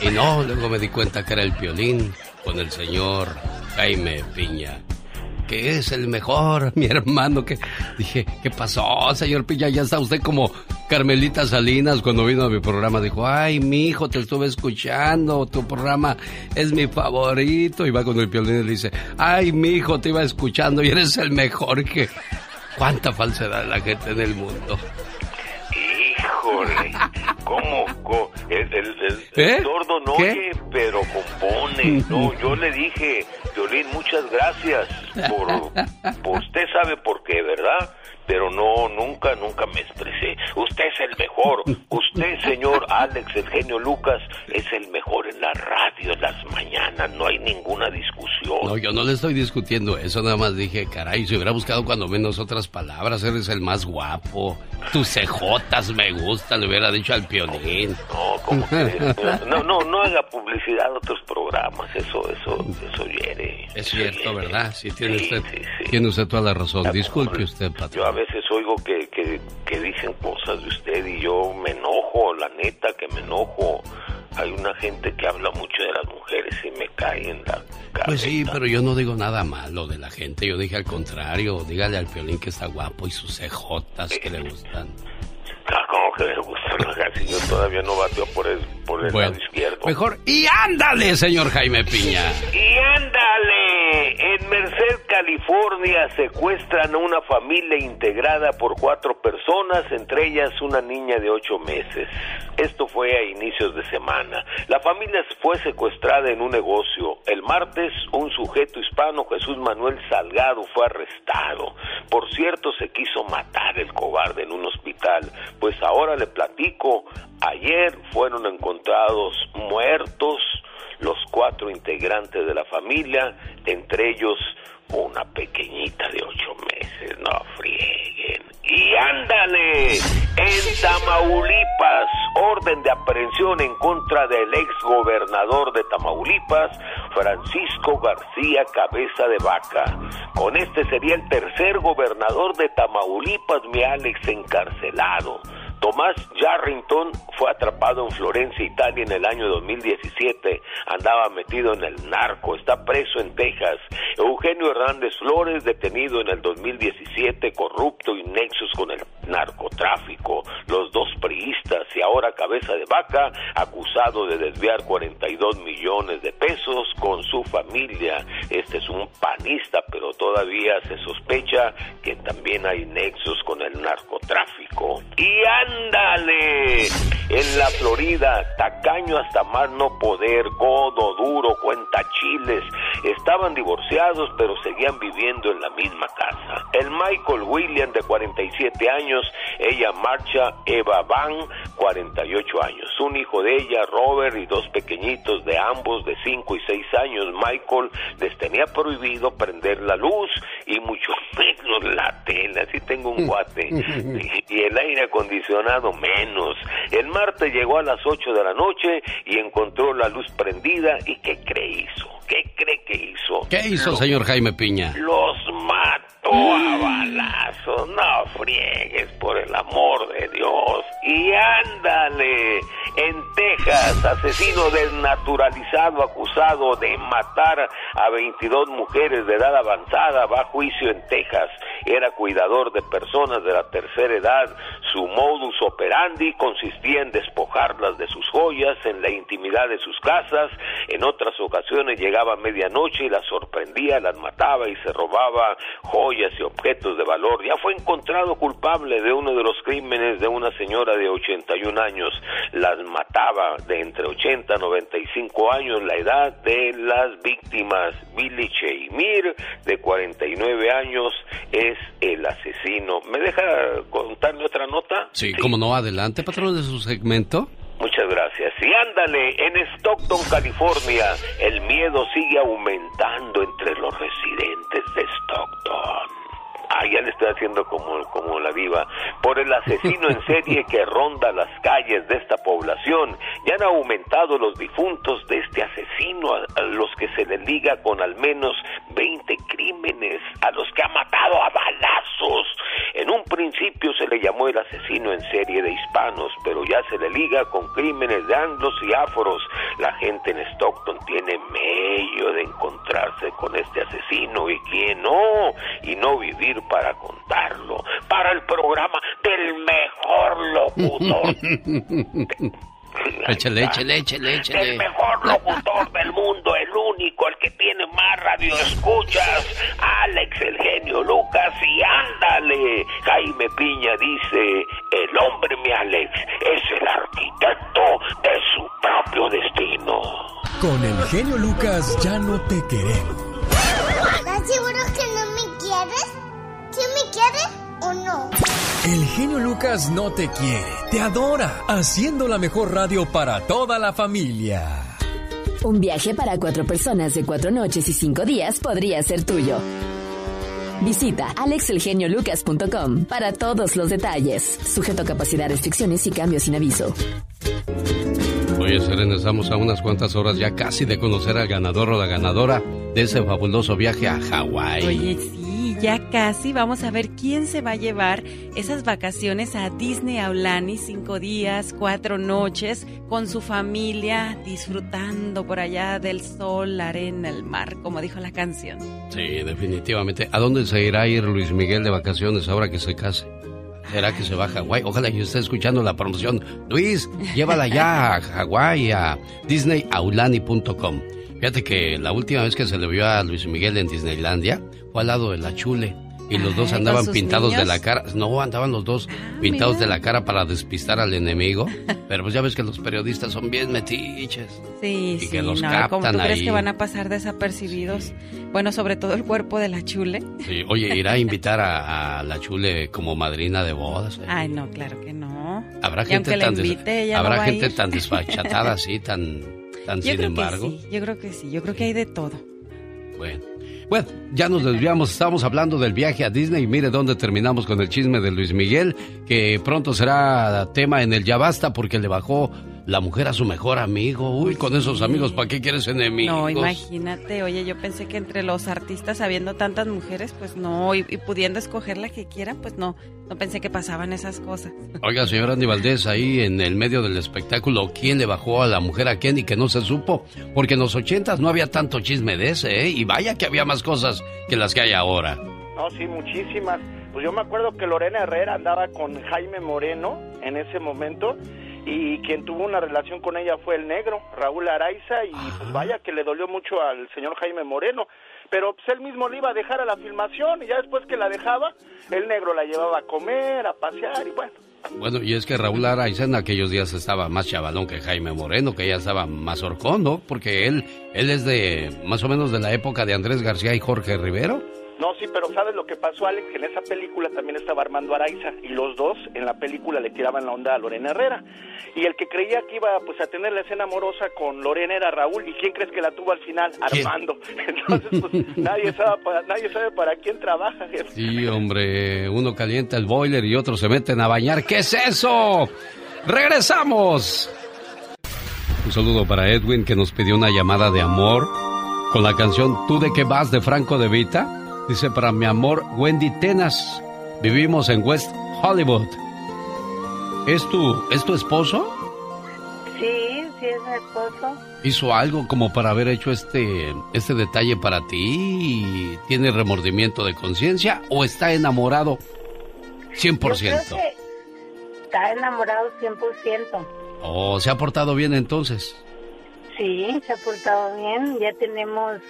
Y no, luego me di cuenta que era el violín con el señor Jaime Piña que es el mejor, (laughs) mi hermano. Que dije, ¿qué pasó, señor Piña? Ya está usted como Carmelita Salinas cuando vino a mi programa. Dijo, ay, mi hijo, te estuve escuchando. Tu programa es mi favorito. Y va con el violín y le dice, ay, mi hijo, te iba escuchando y eres el mejor. Que cuánta falsedad la gente en el mundo. Híjole, ¿cómo? el, ¿Eh? sordo no oye, pero compone. No, (laughs) yo le dije, Muchas gracias por, por, usted sabe por qué, ¿verdad? pero no, nunca, nunca me expresé. Usted es el mejor. Usted, señor Alex, el genio Lucas, es el mejor en la radio, en las mañanas. No hay ninguna discusión. No, yo no le estoy discutiendo eso, nada más dije, caray, si hubiera buscado cuando menos otras palabras, eres el más guapo. Tus cejotas me gustan, le hubiera dicho al piolín. No, ¿cómo? No, no, no haga publicidad a otros programas, eso, eso, eso viene. Es cierto, ¿verdad? Sí, tiene usted, tiene usted toda la razón. Disculpe usted, patrón. Yo a veces oigo que, que, que dicen cosas de usted y yo me enojo, la neta que me enojo. Hay una gente que habla mucho de las mujeres y me cae en la Pues sí, pero yo no digo nada malo de la gente. Yo dije al contrario. Dígale al piolín que está guapo y sus cejotas que le gustan. Ah, ¿Cómo que me gustan? Si yo todavía no por el, por el Bueno, lado izquierdo. Mejor. Y ándale, señor Jaime Piña. Y ándale, en Merced, California, secuestran a una familia integrada por cuatro personas, entre ellas una niña de ocho meses. Esto fue a inicios de semana. La familia fue secuestrada en un negocio. El martes, un sujeto hispano, Jesús Manuel Salgado, fue arrestado. Por cierto, se quiso matar el cobarde en un hospital. Pues ahora le platico, ayer fueron encontrados muertos los cuatro integrantes de la familia, entre ellos una pequeñita de ocho meses, no frieguen. Y ándale, en Tamaulipas, orden de aprehensión en contra del ex gobernador de Tamaulipas, Francisco García Cabeza de Vaca. Con este sería el tercer gobernador de Tamaulipas, mi Alex, encarcelado. Tomás Yarrington fue atrapado en Florencia, Italia en el año 2017. Andaba metido en el narco, está preso en Texas. Eugenio Hernández Flores, detenido en el 2017, corrupto y nexos con el narcotráfico. Los dos priistas y ahora cabeza de vaca, acusado de desviar 42 millones de pesos con su familia. Este es un panista, pero todavía se sospecha que también hay nexos con el narcotráfico. Ándale, en la Florida, tacaño hasta más no poder, codo duro, cuenta chiles, estaban divorciados pero seguían viviendo en la misma casa. El Michael William de 47 años, ella Marcha Eva Van, 48 años. Un hijo de ella, Robert, y dos pequeñitos de ambos de 5 y 6 años. Michael les tenía prohibido prender la luz y mucho (laughs) menos la tele. Así tengo un (laughs) guate. y el aire acondicionado menos. El martes llegó a las 8 de la noche y encontró la luz prendida. ¿Y qué cree hizo? ¿Qué cree que hizo? ¿Qué hizo, Lo- señor Jaime Piña? Los mató a. No friegues, por el amor de Dios. Y ándale. En Texas, asesino desnaturalizado acusado de matar a 22 mujeres de edad avanzada va a juicio en Texas. Era cuidador de personas de la tercera edad. Su modus operandi consistía en despojarlas de sus joyas en la intimidad de sus casas. En otras ocasiones llegaba a medianoche y las sorprendía, las mataba y se robaba joyas y objetos de valor. Ya fue encontrado culpable de uno de los crímenes de una señora de 81 años. Las mataba de entre 80 a 95 años la edad de las víctimas. Billy Cheimir, de 49 años, es el asesino. ¿Me deja contarle otra nota? Sí, como no, adelante, patrón de su segmento. Muchas gracias. Y ándale, en Stockton, California, el miedo sigue aumentando entre los residentes de Stockton. Ah, ya le estoy haciendo como, como la diva. Por el asesino en serie que ronda las calles de esta población. Ya han aumentado los difuntos de este asesino, a, los que se le liga con al menos 20 crímenes, a los que ha matado el asesino en serie de hispanos, pero ya se le liga con crímenes de anglos y afros. La gente en Stockton tiene medio de encontrarse con este asesino y quién no, y no vivir para contarlo. Para el programa del mejor locutor. (laughs) (laughs) échale, échale, échale, El échale. mejor locutor Con el genio Lucas ya no te queremos. ¿Estás seguro que no me quieres? ¿Sí me quieres? o no? El genio Lucas no te quiere, te adora, haciendo la mejor radio para toda la familia. Un viaje para cuatro personas de cuatro noches y cinco días podría ser tuyo. Visita alexelgeniolucas.com para todos los detalles. Sujeto a capacidad, restricciones y cambios sin aviso. Oye, Serena, estamos a unas cuantas horas ya casi de conocer al ganador o la ganadora de ese fabuloso viaje a Hawái. Oye, sí, ya casi vamos a ver quién se va a llevar esas vacaciones a Disney Aulani, cinco días, cuatro noches, con su familia, disfrutando por allá del sol, la arena, el mar, como dijo la canción. Sí, definitivamente. ¿A dónde se irá a ir Luis Miguel de vacaciones ahora que se case? ¿Será que se va a Hawái? Ojalá que esté escuchando la promoción. Luis, llévala ya a Hawái, a disneyaulani.com. Fíjate que la última vez que se le vio a Luis Miguel en Disneylandia fue al lado de la Chule. Y los dos andaban ¿con sus pintados de la cara. No, andaban los dos pintados de la cara para despistar al enemigo. (laughs) Pero pues ya ves que los periodistas son bien metiches. Sí, Y sí, que los no, captan ¿cómo tú crees ahí. que van a pasar desapercibidos? Bueno, sobre todo el cuerpo de la chule. Sí, oye, irá a (laughs) invitar a, a la Chule como madrina de bodas. ¿eh? Ay, no, claro que no. Habrá Y gente tan invite, no habrá gente tan desfachatada así, tan, tan (laughs) Yo sin embargo. sí, yo creo que sí, yo creo que hay de todo. Bueno. Bueno, ya nos desviamos, estamos hablando del viaje a Disney. Y mire dónde terminamos con el chisme de Luis Miguel, que pronto será tema en el Ya Basta porque le bajó la mujer a su mejor amigo. Uy, con esos amigos, ¿para qué quieres enemigos? No, imagínate, oye, yo pensé que entre los artistas, habiendo tantas mujeres, pues no, y, y pudiendo escoger la que quieran, pues no, no pensé que pasaban esas cosas. Oiga, señor Andy Valdés, ahí en el medio del espectáculo, ¿quién le bajó a la mujer a quién y que no se supo? Porque en los ochentas no había tanto chisme de ese, ¿eh? Y vaya que había más cosas que las que hay ahora. No, sí, muchísimas. Pues yo me acuerdo que Lorena Herrera andaba con Jaime Moreno en ese momento y quien tuvo una relación con ella fue el negro, Raúl Araiza, y pues vaya que le dolió mucho al señor Jaime Moreno. Pero pues él mismo le iba a dejar a la filmación y ya después que la dejaba, el negro la llevaba a comer, a pasear y bueno. Bueno, y es que Raúl Araiza en aquellos días estaba más chavalón que Jaime Moreno, que ya estaba más horcón, ¿no? Porque él, él es de más o menos de la época de Andrés García y Jorge Rivero. No, sí, pero ¿sabes lo que pasó, Alex? Que en esa película también estaba Armando Araiza y los dos en la película le tiraban la onda a Lorena Herrera. Y el que creía que iba pues a tener la escena amorosa con Lorena era Raúl. ¿Y quién crees que la tuvo al final? Armando. (laughs) Entonces, pues nadie sabe para, nadie sabe para quién trabaja. jefe. Sí, hombre, uno calienta el boiler y otros se meten a bañar. ¿Qué es eso? ¡Regresamos! Un saludo para Edwin que nos pidió una llamada de amor con la canción Tú de qué vas de Franco de Vita. Dice para mi amor Wendy Tenas. Vivimos en West Hollywood. ¿Es tu, ¿Es tu esposo? Sí, sí es mi esposo. ¿Hizo algo como para haber hecho este, este detalle para ti tiene remordimiento de conciencia o está enamorado 100%? Yo creo que está enamorado 100%. ¿O se ha portado bien entonces? Sí, se ha portado bien. Ya tenemos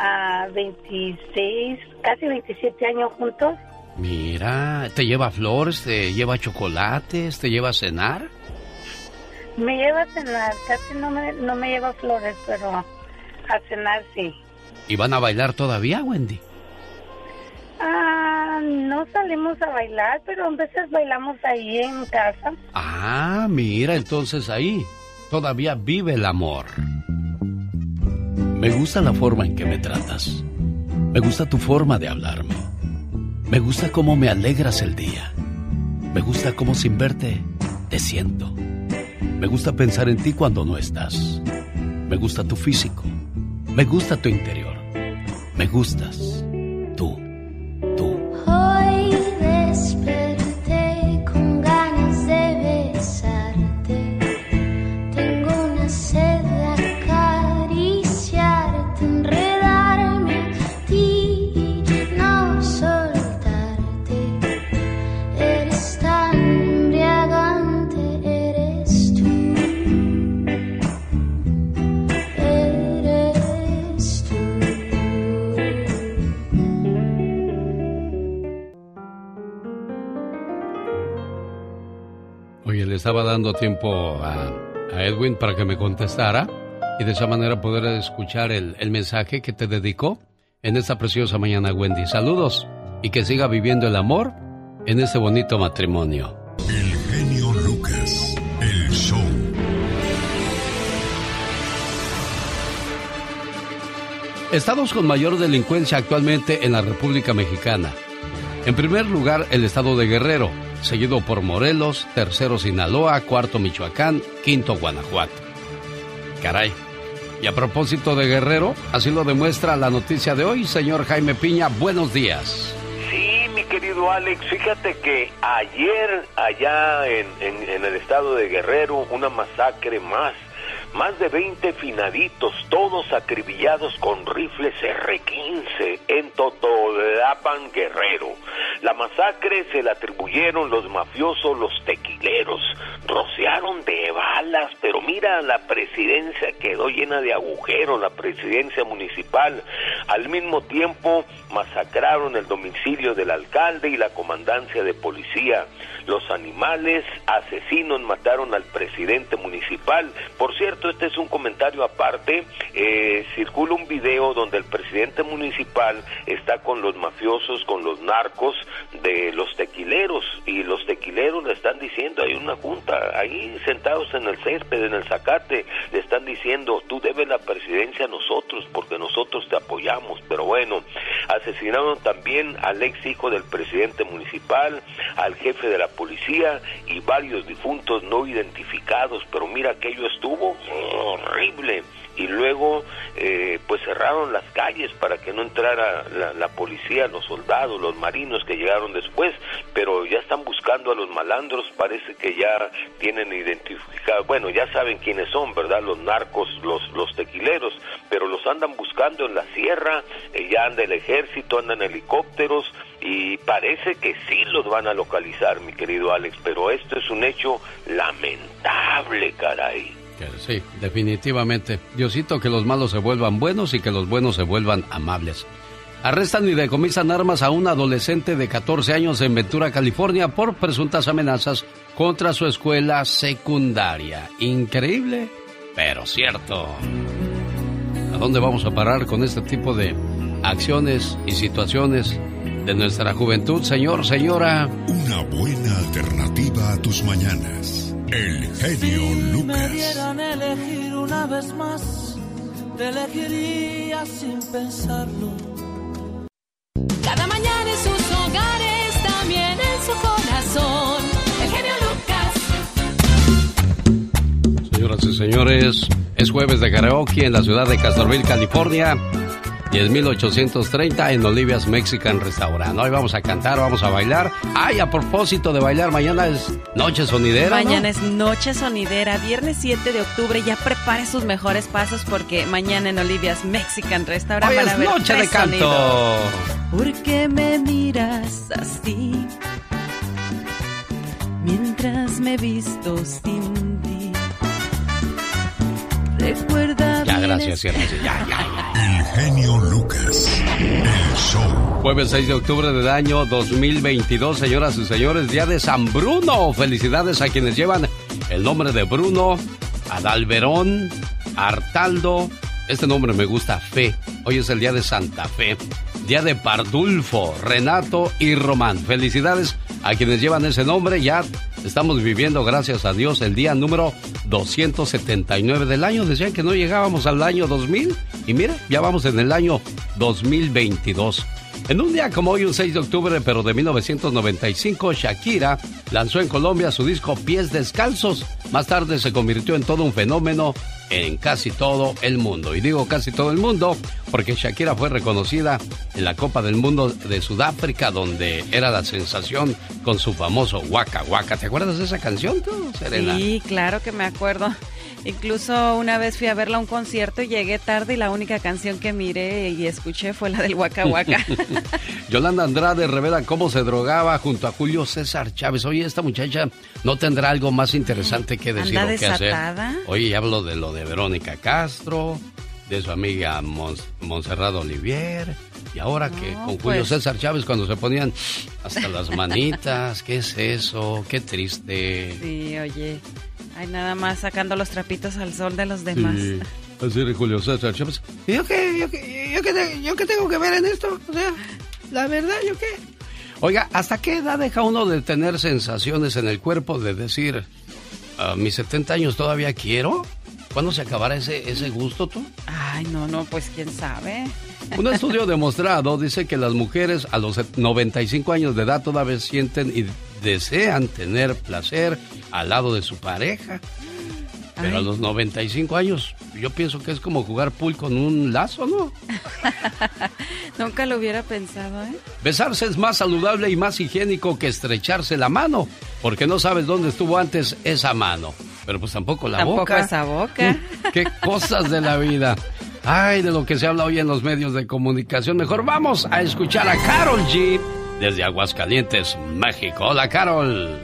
a 26, casi 27 años juntos. Mira, ¿te lleva flores, te lleva chocolates, te lleva a cenar? Me lleva a cenar, casi no me, no me lleva flores, pero a cenar sí. ¿Y van a bailar todavía, Wendy? Ah, no salimos a bailar, pero a veces bailamos ahí en casa. Ah, mira, entonces ahí todavía vive el amor. Me gusta la forma en que me tratas. Me gusta tu forma de hablarme. Me gusta cómo me alegras el día. Me gusta cómo sin verte te siento. Me gusta pensar en ti cuando no estás. Me gusta tu físico. Me gusta tu interior. Me gustas. Estaba dando tiempo a, a Edwin para que me contestara y de esa manera poder escuchar el, el mensaje que te dedicó en esta preciosa mañana, Wendy. Saludos y que siga viviendo el amor en este bonito matrimonio. El genio Lucas, el show. Estados con mayor delincuencia actualmente en la República Mexicana. En primer lugar, el estado de Guerrero, seguido por Morelos, tercero Sinaloa, cuarto Michoacán, quinto Guanajuato. Caray. Y a propósito de Guerrero, así lo demuestra la noticia de hoy, señor Jaime Piña, buenos días. Sí, mi querido Alex, fíjate que ayer allá en, en- el estado de Guerrero, una masacre más. Más de 20 finaditos, todos acribillados con rifles R-15 en Totolapan, Guerrero. La masacre se la atribuyeron los mafiosos, los tequileros. Rociaron de balas, pero mira, la presidencia quedó llena de agujeros, la presidencia municipal. Al mismo tiempo, masacraron el domicilio del alcalde y la comandancia de policía. Los animales asesinos mataron al presidente municipal. Por cierto, este es un comentario aparte. Eh, circula un video donde el presidente municipal está con los mafiosos, con los narcos de los tequileros. Y los tequileros le están diciendo, hay una junta ahí sentados en el césped, en el zacate, le están diciendo, tú debes la presidencia a nosotros porque nosotros te apoyamos. Pero bueno, asesinaron también al ex hijo del presidente municipal, al jefe de la policía y varios difuntos no identificados. Pero mira, aquello estuvo horrible. Y luego, eh, pues cerraron las calles para que no entrara la, la policía, los soldados, los marinos que llegaron después, pero ya están buscando a los malandros, parece que ya tienen identificado, bueno, ya saben quiénes son, ¿verdad? Los narcos, los, los tequileros, pero los andan buscando en la sierra, eh, ya anda el ejército, andan helicópteros, y parece que sí los van a localizar, mi querido Alex, pero esto es un hecho lamentable, caray. Sí, definitivamente. Diosito, que los malos se vuelvan buenos y que los buenos se vuelvan amables. Arrestan y decomisan armas a un adolescente de 14 años en Ventura, California, por presuntas amenazas contra su escuela secundaria. Increíble, pero cierto. ¿A dónde vamos a parar con este tipo de acciones y situaciones de nuestra juventud, señor, señora? Una buena alternativa a tus mañanas. El genio Me Lucas. dieran elegir una vez más, te elegiría sin pensarlo. Cada mañana en sus hogares, también en su corazón. El genio Lucas. Señoras y señores, es jueves de karaoke en la ciudad de Castroville, California. 10.830 en Olivia's Mexican Restaurant. Hoy vamos a cantar, vamos a bailar. Ay, a propósito de bailar, mañana es Noche Sonidera. ¿no? Mañana es Noche Sonidera, viernes 7 de octubre. Ya prepare sus mejores pasos porque mañana en Olivia's Mexican Restaurant Hoy van a es ver Noche de canto. sonidos. ¿Por qué me miras así? Mientras me visto sin. Recuerda Ya, gracias. Ya, ya, ya. El genio Lucas. El show. Jueves 6 de octubre del año 2022, señoras y señores, día de San Bruno. Felicidades a quienes llevan el nombre de Bruno, Adalberón, Artaldo. Este nombre me gusta, Fe. Hoy es el día de Santa Fe. Día de Pardulfo, Renato y Román. Felicidades a quienes llevan ese nombre. Ya estamos viviendo, gracias a Dios, el día número 279 del año. Decían que no llegábamos al año 2000 y mira, ya vamos en el año 2022. En un día como hoy, un 6 de octubre, pero de 1995, Shakira lanzó en Colombia su disco Pies Descalzos. Más tarde se convirtió en todo un fenómeno en casi todo el mundo. Y digo casi todo el mundo porque Shakira fue reconocida en la Copa del Mundo de Sudáfrica, donde era la sensación con su famoso Waka Waka. ¿Te acuerdas de esa canción tú, Serena? Sí, claro que me acuerdo. Incluso una vez fui a verla a un concierto y llegué tarde y la única canción que miré y escuché fue la del Waka Waka. (laughs) Yolanda Andrade revela cómo se drogaba junto a Julio César Chávez. Oye, esta muchacha no tendrá algo más interesante que decir ¿Anda o que hacer. Oye, hablo de lo de Verónica Castro, de su amiga Mons- Montserrat Olivier. Y ahora que con Julio pues. César Chávez cuando se ponían hasta las (laughs) manitas, ¿qué es eso? Qué triste. Sí, oye. Ay, nada más sacando los trapitos al sol de los demás. Sí. Así de Julio César Chávez. ¿Y yo qué, yo, qué, yo, qué, yo qué tengo que ver en esto? O sea, la verdad, ¿yo qué? Oiga, ¿hasta qué edad deja uno de tener sensaciones en el cuerpo de decir, a mis 70 años todavía quiero? ¿Cuándo se acabará ese, ese gusto tú? Ay, no, no, pues quién sabe. (laughs) Un estudio demostrado dice que las mujeres a los 95 años de edad todavía sienten y desean tener placer al lado de su pareja. Pero a los 95 años, yo pienso que es como jugar pool con un lazo, ¿no? (laughs) Nunca lo hubiera pensado, ¿eh? Besarse es más saludable y más higiénico que estrecharse la mano, porque no sabes dónde estuvo antes esa mano. Pero pues tampoco la tampoco boca. esa boca. (laughs) Qué cosas de la vida. Ay, de lo que se habla hoy en los medios de comunicación. Mejor vamos a escuchar a Carol G desde Aguascalientes, México. Hola, Carol.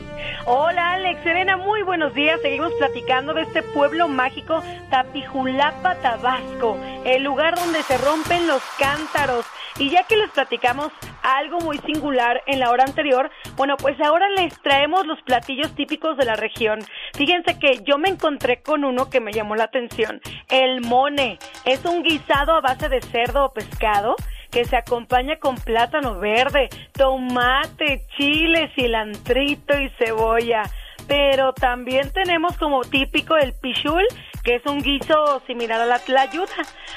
Hola Alex, Serena, muy buenos días. Seguimos platicando de este pueblo mágico Tapijulapa, Tabasco, el lugar donde se rompen los cántaros. Y ya que les platicamos algo muy singular en la hora anterior, bueno, pues ahora les traemos los platillos típicos de la región. Fíjense que yo me encontré con uno que me llamó la atención. El mone. Es un guisado a base de cerdo o pescado que se acompaña con plátano verde, tomate, chile, cilantrito y cebolla. Pero también tenemos como típico el pichul, que es un guiso similar a la tlayuda.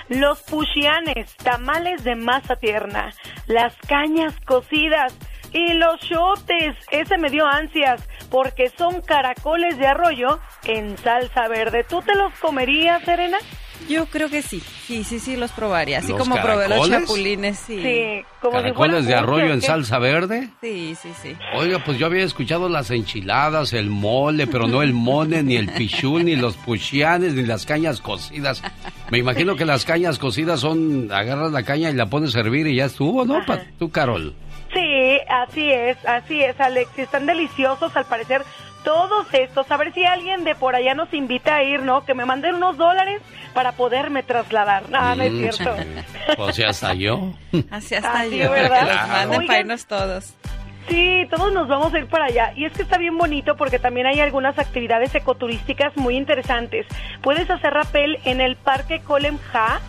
Los puchianes, tamales de masa tierna. Las cañas cocidas. Y los chotes, ese me dio ansias, porque son caracoles de arroyo en salsa verde. ¿Tú te los comerías, Serena? Yo creo que sí, sí, sí, sí, los probaría. Así ¿Los como probé los caracoles? chapulines, sí. Sí, como si ¿Caracoles de fuera arroyo en salsa verde? Sí, sí, sí. Oiga, pues yo había escuchado las enchiladas, el mole, pero no el mone, ni el pichul, ni los puchianes, ni las cañas cocidas. Me imagino que las cañas cocidas son, agarras la caña y la pones a hervir y ya estuvo, ¿no? Pa- tú, Carol. Sí, así es, así es, Alex. Están deliciosos, al parecer, todos estos. A ver si alguien de por allá nos invita a ir, ¿no? Que me manden unos dólares para poderme trasladar. No, no es Mm, cierto. (laughs) Pues ya hasta yo. Así hasta Así, yo, ¿verdad? que manden Oigan. para irnos todos. Sí, todos nos vamos a ir para allá. Y es que está bien bonito porque también hay algunas actividades ecoturísticas muy interesantes. Puedes hacer rappel en el Parque Colem Ja,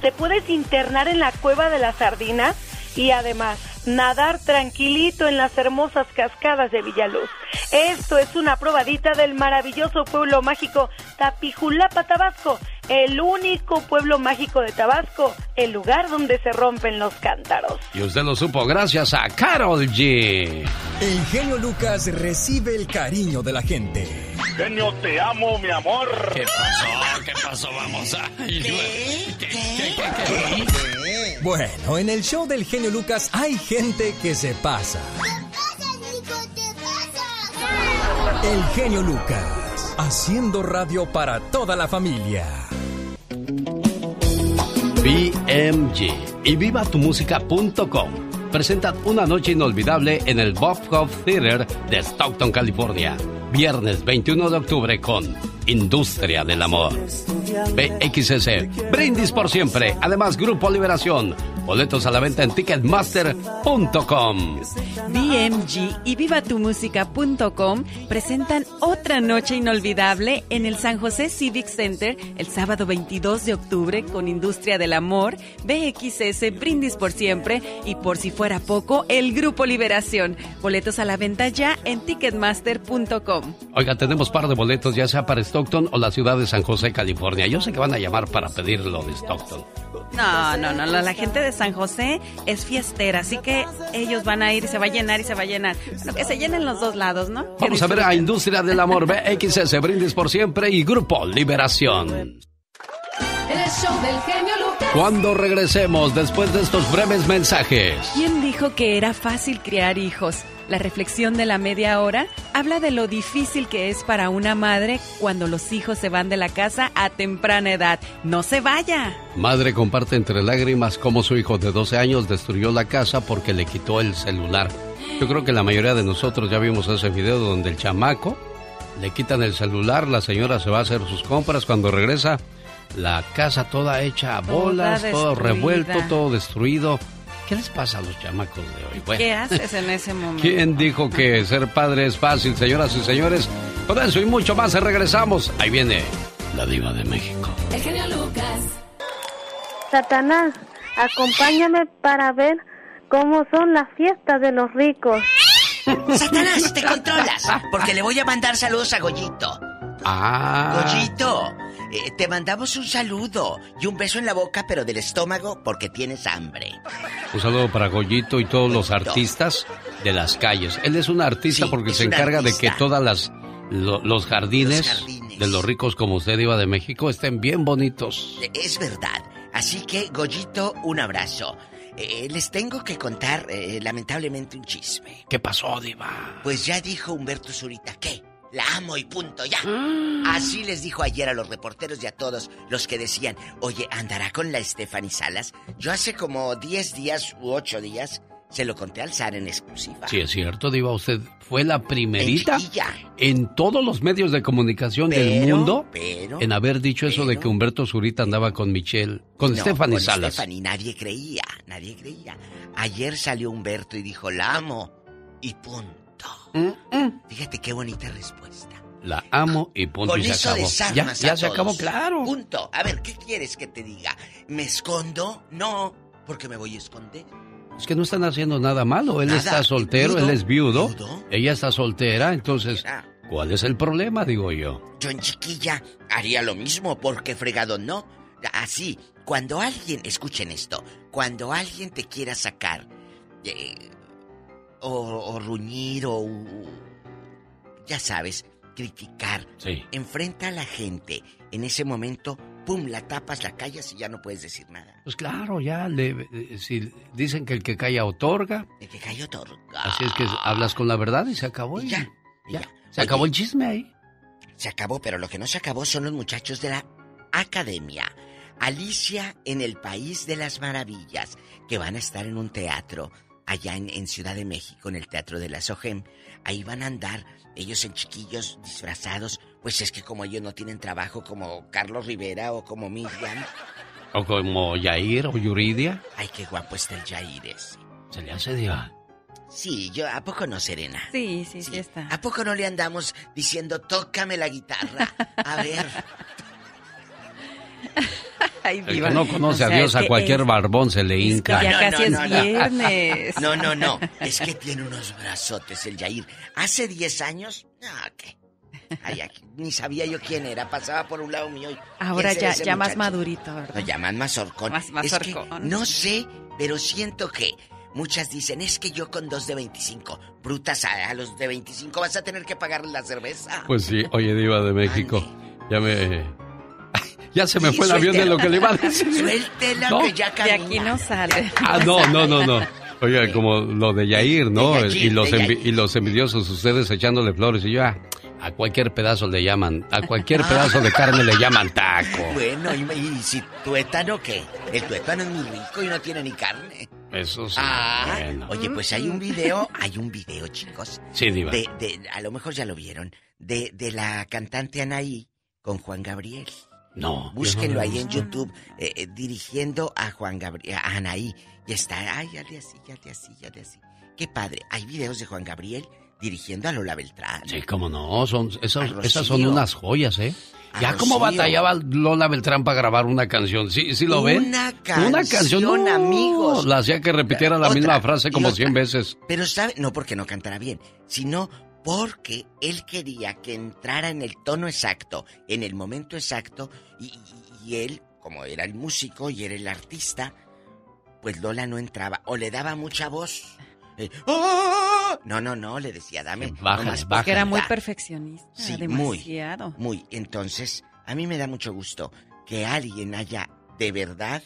te puedes internar en la Cueva de las Sardinas y además nadar tranquilito en las hermosas cascadas de Villaluz. Esto es una probadita del maravilloso pueblo mágico Tapijulapa, Tabasco, el único pueblo mágico de Tabasco, el lugar donde se rompen los cántaros. Y usted lo supo gracias a Carol G. El genio Lucas recibe el cariño de la gente. Genio, te amo, mi amor. ¿Qué pasó? ¿Qué pasó? Vamos a... Bueno, en el show del genio Lucas hay gente que se pasa. El genio Lucas, haciendo radio para toda la familia. BMG y vivatumusica.com presentan una noche inolvidable en el Bob Hope Theater de Stockton, California. Viernes 21 de octubre con Industria del Amor. BXS, Brindis por siempre. Además, Grupo Liberación. Boletos a la venta en ticketmaster.com. BMG y vivatumusica.com presentan otra noche inolvidable en el San José Civic Center el sábado 22 de octubre con Industria del Amor, BXS, Brindis por Siempre y por si fuera poco, el Grupo Liberación. Boletos a la venta ya en ticketmaster.com. Oiga, tenemos par de boletos, ya sea para Stockton o la ciudad de San José, California. Yo sé que van a llamar para pedir lo de Stockton. No, no, no, la la gente de San José es fiestera, así que ellos van a ir y se va a llenar y se va a llenar. Bueno, que se llenen los dos lados, ¿no? Vamos a ver a Industria del Amor, (laughs) BXS, Brindis por Siempre y Grupo Liberación. El show del genio Lucas. Cuando regresemos después de estos breves mensajes. ¿Quién dijo que era fácil criar hijos? La reflexión de la media hora habla de lo difícil que es para una madre cuando los hijos se van de la casa a temprana edad. ¡No se vaya! Madre comparte entre lágrimas cómo su hijo de 12 años destruyó la casa porque le quitó el celular. Yo creo que la mayoría de nosotros ya vimos ese video donde el chamaco le quitan el celular, la señora se va a hacer sus compras, cuando regresa la casa toda hecha a bolas, todo revuelto, todo destruido. ¿Qué les pasa a los chamacos de hoy? Bueno. ¿Qué haces en ese (laughs) momento? ¿Quién dijo que ser padre es fácil, señoras y señores? Con eso y mucho más regresamos. Ahí viene la diva de México. El genio Lucas. Satanás, acompáñame para ver ¿Cómo son las fiestas de los ricos? Satanás, te controlas, porque le voy a mandar saludos a Goyito. Ah. Goyito, eh, te mandamos un saludo y un beso en la boca, pero del estómago porque tienes hambre. Un saludo para Goyito y todos los artistas de las calles. Él es un artista porque se encarga de que todas las los, jardines de los ricos como usted iba de México estén bien bonitos. Es verdad. Así que Goyito, un abrazo. Eh, les tengo que contar eh, lamentablemente un chisme. ¿Qué pasó, Diva? Pues ya dijo Humberto Zurita que la amo y punto, ya. Ah. Así les dijo ayer a los reporteros y a todos los que decían, oye, ¿andará con la Stephanie Salas? Yo hace como 10 días u 8 días se lo conté al zar en exclusiva. Sí, es cierto, Diva. Usted fue la primerita en, todos los medios de comunicación del mundo en haber dicho eso de que Humberto Zurita andaba con Michelle, con Stephanie con Salas. Stephanie, nadie creía, nadie creía. Ayer salió Humberto y dijo, la amo y punto. Fíjate qué bonita respuesta. La amo y punto Con y se eso acabó. Ya, ya se acabó, claro. Punto. A ver, ¿qué quieres que te diga? ¿Me escondo? No, porque me voy a esconder. Es que no están haciendo nada malo. Él Nada. está soltero, ¿Viudo? él es viudo, ella está soltera, entonces, ¿cuál es el problema, digo yo? Yo en chiquilla haría lo mismo, porque fregado no. Así, cuando alguien, escuchen esto, cuando alguien te quiera sacar, eh, o, o ruñir, o, ya sabes, criticar, Sí. enfrenta a la gente, en ese momento, pum, la tapas, la callas y ya no puedes decir nada. Pues claro, ya, le- eh, si dicen que el que calla otorga, El que cayó otorga. así es que hablas con la verdad y se acabó. Y ya, ya. Se acabó el chisme ahí. Se acabó, pero lo que no se acabó son los muchachos de la academia. Alicia en el País de las Maravillas, que van a estar en un teatro allá en, en Ciudad de México, en el Teatro de la SOGEM. Ahí van a andar ellos en chiquillos disfrazados, pues es que como ellos no tienen trabajo como Carlos Rivera o como Miriam. O como Yair o Yuridia. Ay, qué guapo está el Jair ese. Se le hace diva. Sí, yo, ¿a poco no, Serena? Sí, sí, sí está. ¿A poco no le andamos diciendo, tócame la guitarra? A ver. (laughs) Ay, El que diva. no conoce O a Dios, a cualquier es- barbón se le hinca. ya casi es no. viernes. No, no, no. (laughs) Es que tiene unos brazotes el Yair. Hace 10 años, no, ¿qué? Ay, aquí, ni sabía yo quién era. Pasaba por un lado mío y... Ahora ¿quién será ya, ya más madurito, ¿verdad? Lo llaman mazorcón. Más- Es que mazorcón. no sé, pero siento que muchas dicen, es que yo con dos de 25, brutas, a, a los de 25 vas a tener que pagar la cerveza. Pues sí, oye, Diva de México. Ya me. Ya se me Sí, fue el avión de lo que le iba a decir. Suéltela ¿No? que ya De camina. aquí no sale. Ah, no, no, no, no. Oiga, como lo de Yair, ¿no? De Yair, y, los de envi- Yair. y los envidiosos, ustedes echándole flores. Y yo, ah, a cualquier pedazo le llaman, a cualquier pedazo de carne le llaman taco. Bueno, y, y si tuétano, ¿qué? El tuétano es muy rico y no tiene ni carne. Eso sí. Ah, bueno. oye, pues hay un video, hay un video, chicos. Sí, Diva. De, de- a lo mejor ya lo vieron, de, de la cantante Anaí con Juan Gabriel. No. Búsquenlo no ahí en. YouTube, eh, eh, dirigiendo a Juan Gabriel, a Anaí. Y está, ay, ya de así, ya de así, ya de así. Qué padre. Hay videos de Juan Gabriel dirigiendo a Lola Beltrán. Sí, cómo no, son, A esas son unas joyas, ¿eh? A Ya como batallaba Lola Beltrán para grabar una canción, ¿sí, sí lo ven? Una Una canción, canción, no, amigos. La hacía que repitiera la Otra, misma frase como otra. 100 veces. Pero sabe, no porque no cantara bien, sino porque él quería que entrara en el tono exacto, en el momento exacto, y, y- y él, como era el músico y era el artista, pues Lola no entraba, o le daba mucha voz. Eh, ¡ah! No, no, no, le decía, dame. Bájale, nomás bájale. Que era muy poquita. perfeccionista. Sí, demasiado. muy, muy. Entonces, a mí me da mucho gusto que alguien haya de verdad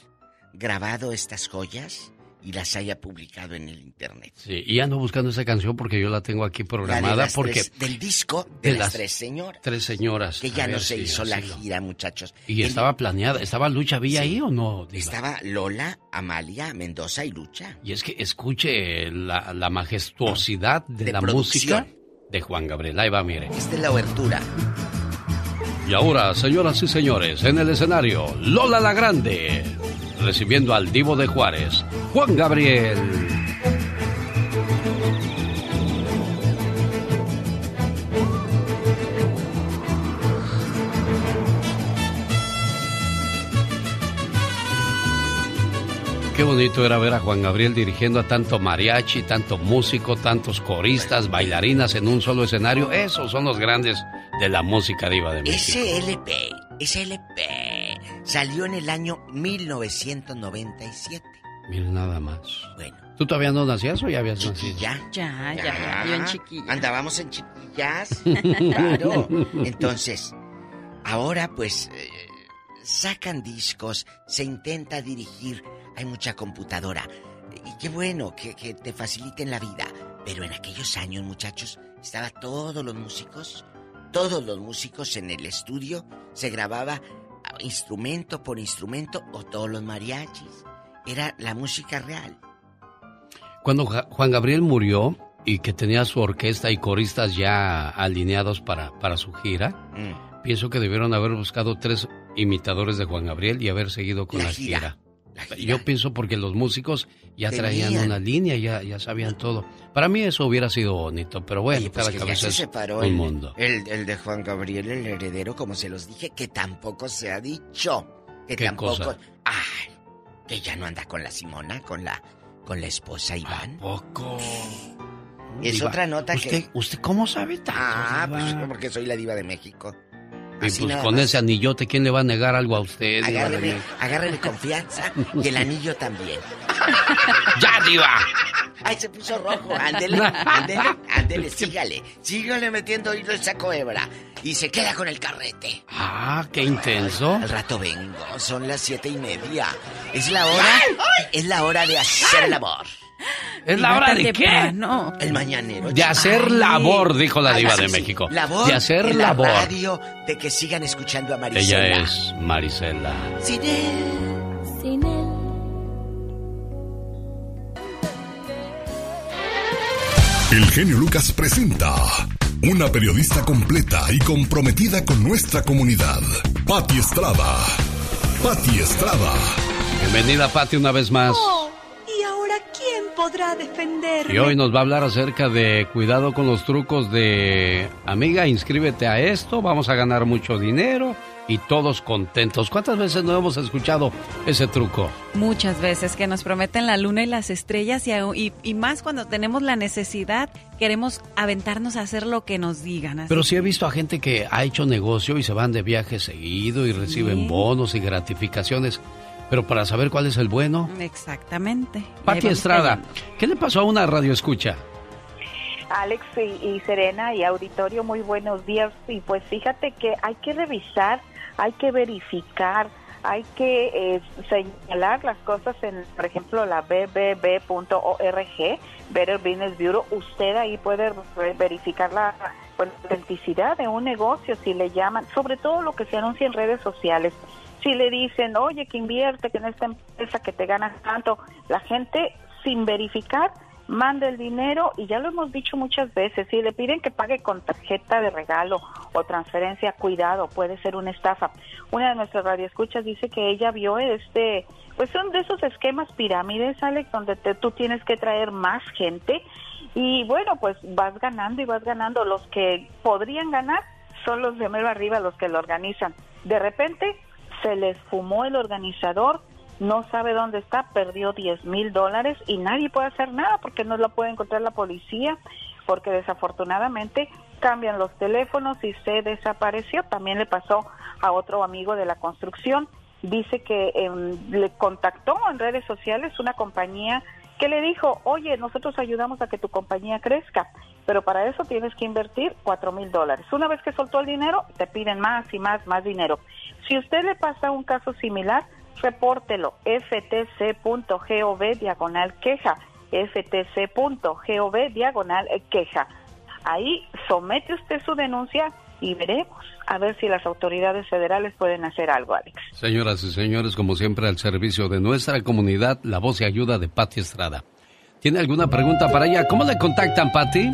grabado estas joyas y las haya publicado en el internet. Sí, y ando buscando esa canción porque yo la tengo aquí La de programada porque tres- del disco de, de las, las tres señoras. tres señoras. Que ya no se hizo la gira, muchachos. Y El- estaba planeada, estaba Lucha Villa ahí o no, Diva? Estaba Lola, Amalia, Mendoza y Lucha. Y es que escuche la, la majestuosidad de, De la producción. música de Juan Gabriel. Ahí va, mire. Esta es la obertura. Y ahora, señoras y señores, en el escenario, Lola la Grande, recibiendo al divo de Juárez, Juan Gabriel. Qué bonito era ver a Juan Gabriel dirigiendo a tanto mariachi, tanto músico, tantos coristas, bailarinas en un solo escenario. Esos son los grandes de la música diva de México. SLP, SLP, salió en el año 1997. Mira nada más. Bueno. ¿Tú todavía no nacías o ya habías nacido? Ya. Ya, ya, ya, yo en chiquilla. Andábamos en chiquillas. (laughs) claro. (laughs) Entonces, ahora pues eh, sacan discos, se intenta dirigir, hay mucha computadora. Y qué bueno que, que te faciliten la vida. Pero en aquellos años, muchachos, estaba todos los músicos, todos los músicos en el estudio, se grababa instrumento por instrumento o todos los mariachis. Era la música real. Cuando Juan Gabriel murió y que tenía su orquesta y coristas ya alineados para, para su gira, Mm. pienso que debieron haber buscado tres imitadores de Juan Gabriel y haber seguido con La la, gira, gira. la gira. Yo pienso porque los músicos ya traían Tenían. una línea, ya, ya sabían todo. Para mí eso hubiera sido bonito, pero bueno, Oye, pues cada que ya cabeza se es separó un el, mundo. El, el de Juan Gabriel, el heredero, como se los dije, que tampoco se ha dicho. Que ¿Qué tampoco. cosa? Ay, que ya no anda con la Simona, con la, con la esposa Iván. poco? Es Diva, otra nota ¿usted, que. ¿Usted cómo sabe tanto? Ah, Diva? pues porque soy la diva de México. Y Así pues con más. ese anillote, ¿quién le va a negar algo a usted? Agárrele confianza y el anillo también. (laughs) ¡Ya, diva! Ay, se puso rojo. Ándele, ándele, ándele, (laughs) sígale. Sígale metiendo hilo y saco hebra. Y se queda con el carrete. Ah, qué intenso. Al rato vengo, son las siete y media. Es la hora, es la hora de hacer el amor. ¿Es la hora de qué? El mañanero. De hacer Ay. labor, dijo la diva sí, de sí. México. Labor De hacer la labor. radio, de que sigan escuchando a Marisela. Ella es Marisela. Sin él. Sin él. El genio Lucas presenta una periodista completa y comprometida con nuestra comunidad. Patti Estrada. Patti Estrada. Bienvenida, Pati, una vez más. ¿Y ahora quién podrá defenderme? Y hoy nos va a hablar acerca de cuidado con los trucos de amiga, inscríbete a esto, vamos a ganar mucho dinero y todos contentos. ¿Cuántas veces no hemos escuchado ese truco? Muchas veces que nos prometen la luna y las estrellas y, y, y más cuando tenemos la necesidad, queremos aventarnos a hacer lo que nos digan. así Pero sí he visto a gente que ha hecho negocio y se van de viaje seguido y reciben bonos y gratificaciones. Pero para saber cuál es el bueno, Exactamente. Pati Estrada, cayendo. ¿qué le pasó a una radio escucha? Alex y, y Serena y auditorio, muy buenos días. Y pues fíjate que hay que revisar, hay que verificar, hay que eh, señalar las cosas en, por ejemplo, la bbb.org, Better Business Bureau. Usted ahí puede ver- verificar la pues, autenticidad de un negocio, si le llaman, sobre todo lo que se anuncia en redes sociales. Si le dicen, oye, que invierte, que en esta empresa que te ganas tanto, la gente sin verificar manda el dinero y ya lo hemos dicho muchas veces, si le piden que pague con tarjeta de regalo o transferencia, cuidado, puede ser una estafa. Una de nuestras radioescuchas dice que ella vio este, pues son de esos esquemas pirámides, Alex, donde te- tú tienes que traer más gente y bueno, pues vas ganando y vas ganando. Los que podrían ganar son los de mero arriba, los que lo organizan. De repente se les fumó el organizador, no sabe dónde está, perdió 10 mil dólares y nadie puede hacer nada porque no lo puede encontrar la policía, porque desafortunadamente cambian los teléfonos y se desapareció. También le pasó a otro amigo de la construcción. Dice que em, le contactó en redes sociales una compañía que le dijo, oye, nosotros ayudamos a que tu compañía crezca, pero para eso tienes que invertir cuatro mil dólares. Una vez que soltó el dinero, te piden más y más, más dinero. Si usted le pasa un caso similar, repórtelo ftc.gov diagonal queja, ftc.gov diagonal queja. Ahí somete usted su denuncia y veremos a ver si las autoridades federales pueden hacer algo, Alex. Señoras y señores, como siempre, al servicio de nuestra comunidad, la voz y ayuda de Pati Estrada. ¿Tiene alguna pregunta para ella? ¿Cómo le contactan, Pati?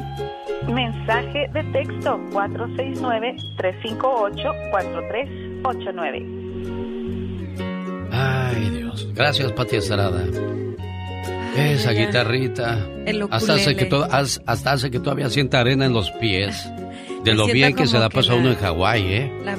Mensaje de texto 469-358-4389. Ay, Dios. Gracias, Pati Estrada. Esa ya. guitarrita. El hasta hace, que to- hasta hace que todavía sienta arena en los pies. (laughs) De lo bien que se la pasa la- uno en Hawái, ¿eh? La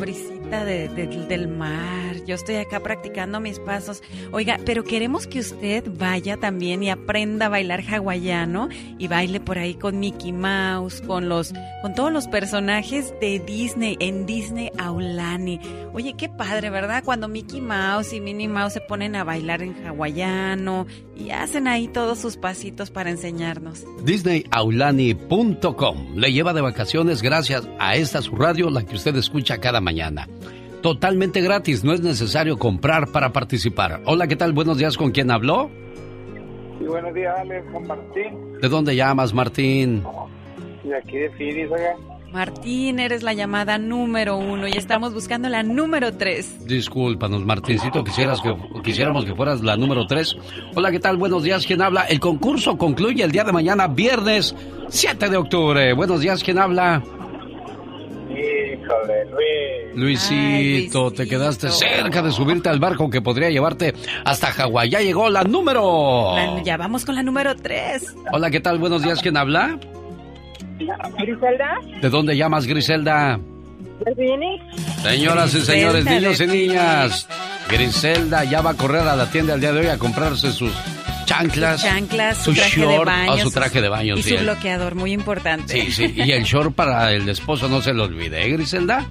del mar yo estoy acá practicando mis pasos. Oiga, pero queremos que usted vaya también y aprenda a bailar hawaiano y baile por ahí con Mickey Mouse, con los, con todos los personajes de Disney en Disney Aulani. Oye, qué padre, ¿verdad? Cuando Mickey Mouse y Minnie Mouse se ponen a bailar en hawaiano y hacen ahí todos sus pasitos para enseñarnos. DisneyAulani.com le lleva de vacaciones gracias a esta su radio, la que usted escucha cada mañana. Totalmente gratis, no es necesario comprar para participar. Hola, ¿qué tal? Buenos días, ¿con quién habló? Sí, buenos días, Alex, con Martín. ¿De dónde llamas, Martín? De aquí de Phoenix, oiga. Martín, eres la llamada número uno y estamos buscando la número tres. Discúlpanos, Martincito, quisieras que, quisiéramos que fueras la número tres. Hola, ¿qué tal? Buenos días, ¿quién habla? El concurso concluye el día de mañana, viernes 7 de octubre. Buenos días, ¿quién habla? Híjole, Luis. Luisito, te quedaste cerca de subirte al barco que podría llevarte hasta Hawái. Ya llegó la número. La- ya vamos con la número tres. Hola, ¿qué tal? Buenos días, ¿quién habla? Griselda, ¿De dónde llamas, Griselda? ¿de Phoenix? Señoras y señores, niños y niñas, Griselda ya va a correr a la tienda el día de hoy a comprarse sus chanclas, Chanclas, su, su traje de short, baño. o su traje de baño, Y sí, su bloqueador, muy importante. Sí, sí, y el short para el esposo no se lo olvide, ¿eh, Griselda?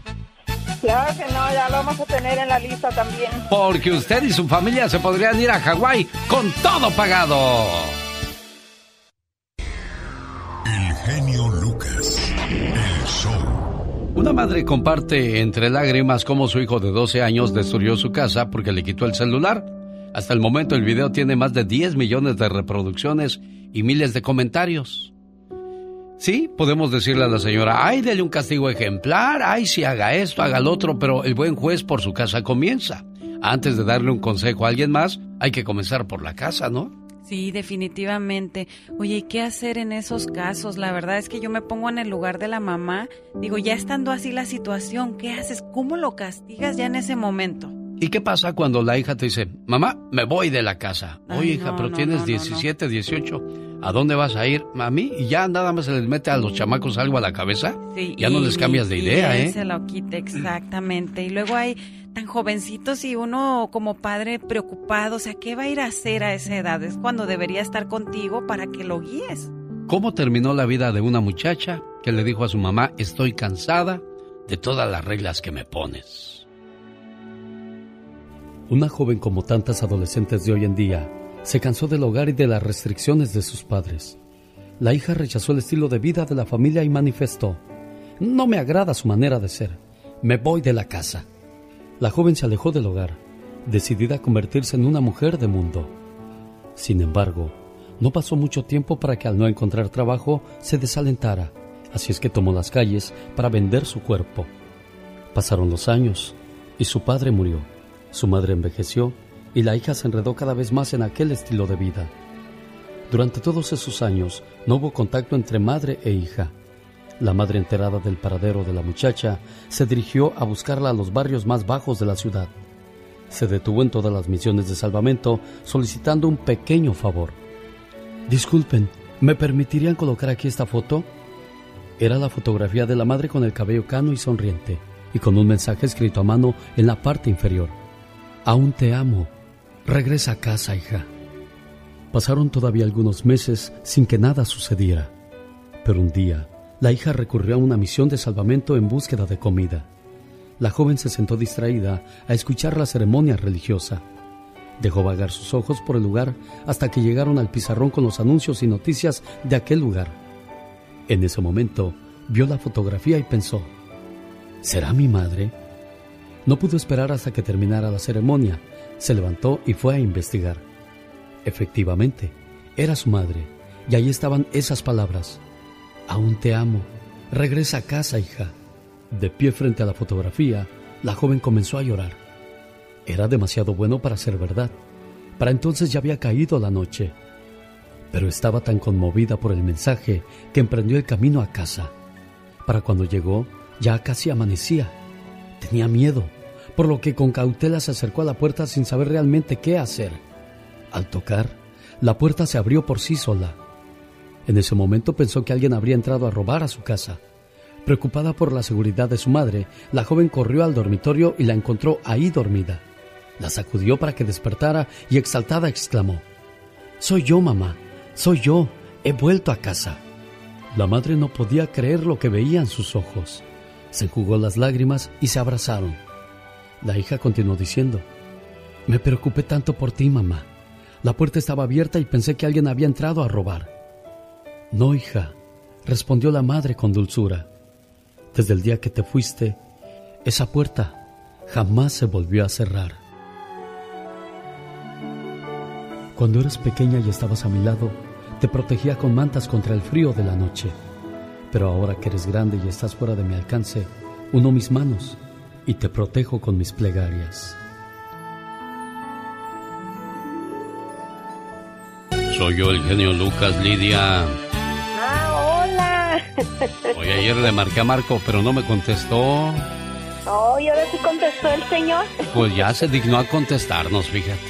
Claro que no, ya lo vamos a tener en la lista también. Porque usted y su familia se podrían ir a Hawái con todo pagado. El genio Lucas. El show. Una madre comparte entre lágrimas cómo su hijo de 12 años destruyó su casa porque le quitó el celular. Hasta el momento el video tiene más de 10 millones de reproducciones y miles de comentarios. Sí, podemos decirle a la señora, ay, dele un castigo ejemplar, ay, si haga esto, haga lo otro, pero el buen juez por su casa comienza. Antes de darle un consejo a alguien más, hay que comenzar por la casa, ¿no? Sí, definitivamente. Oye, ¿y qué hacer en esos casos? La verdad es que yo me pongo en el lugar de la mamá. Digo, ya estando así la situación, ¿qué haces? ¿Cómo lo castigas ya en ese momento? ¿Y qué pasa cuando la hija te dice, mamá, me voy de la casa? Ay, Oye, hija, no, pero no, tienes no, no, 17, 18. ¿A dónde vas a ir, mami? Y ya nada más se les mete a los chamacos algo a la cabeza. Sí, ya no les cambias de idea, ¿eh? se lo quite, exactamente. Y luego hay tan jovencitos y uno como padre preocupado, o sea, ¿qué va a ir a hacer a esa edad? Es cuando debería estar contigo para que lo guíes. ¿Cómo terminó la vida de una muchacha que le dijo a su mamá, estoy cansada de todas las reglas que me pones? Una joven como tantas adolescentes de hoy en día se cansó del hogar y de las restricciones de sus padres. La hija rechazó el estilo de vida de la familia y manifestó, no me agrada su manera de ser, me voy de la casa. La joven se alejó del hogar, decidida a convertirse en una mujer de mundo. Sin embargo, no pasó mucho tiempo para que al no encontrar trabajo se desalentara, así es que tomó las calles para vender su cuerpo. Pasaron los años y su padre murió, su madre envejeció y la hija se enredó cada vez más en aquel estilo de vida. Durante todos esos años no hubo contacto entre madre e hija. La madre enterada del paradero de la muchacha se dirigió a buscarla a los barrios más bajos de la ciudad. Se detuvo en todas las misiones de salvamento solicitando un pequeño favor. Disculpen, ¿me permitirían colocar aquí esta foto? Era la fotografía de la madre con el cabello cano y sonriente, y con un mensaje escrito a mano en la parte inferior. Aún te amo. Regresa a casa, hija. Pasaron todavía algunos meses sin que nada sucediera. Pero un día, la hija recurrió a una misión de salvamento en búsqueda de comida. La joven se sentó distraída a escuchar la ceremonia religiosa. Dejó vagar sus ojos por el lugar hasta que llegaron al pizarrón con los anuncios y noticias de aquel lugar. En ese momento, vio la fotografía y pensó, ¿será mi madre? No pudo esperar hasta que terminara la ceremonia. Se levantó y fue a investigar. Efectivamente, era su madre, y ahí estaban esas palabras. Aún te amo. Regresa a casa, hija. De pie frente a la fotografía, la joven comenzó a llorar. Era demasiado bueno para ser verdad. Para entonces ya había caído la noche. Pero estaba tan conmovida por el mensaje que emprendió el camino a casa. Para cuando llegó, ya casi amanecía. Tenía miedo, por lo que con cautela se acercó a la puerta sin saber realmente qué hacer. Al tocar, la puerta se abrió por sí sola. En ese momento pensó que alguien habría entrado a robar a su casa. Preocupada por la seguridad de su madre, la joven corrió al dormitorio y la encontró ahí dormida. La sacudió para que despertara y exaltada exclamó, Soy yo, mamá, soy yo, he vuelto a casa. La madre no podía creer lo que veía en sus ojos. Se enjugó las lágrimas y se abrazaron. La hija continuó diciendo, Me preocupé tanto por ti, mamá. La puerta estaba abierta y pensé que alguien había entrado a robar. No, hija, respondió la madre con dulzura. Desde el día que te fuiste, esa puerta jamás se volvió a cerrar. Cuando eras pequeña y estabas a mi lado, te protegía con mantas contra el frío de la noche. Pero ahora que eres grande y estás fuera de mi alcance, uno mis manos y te protejo con mis plegarias. Soy yo el genio Lucas, Lidia. Ah, hola. Hoy ayer le marqué a Marco, pero no me contestó. Oh, ¿y ahora sí contestó el señor? Pues ya se dignó a contestarnos, fíjate.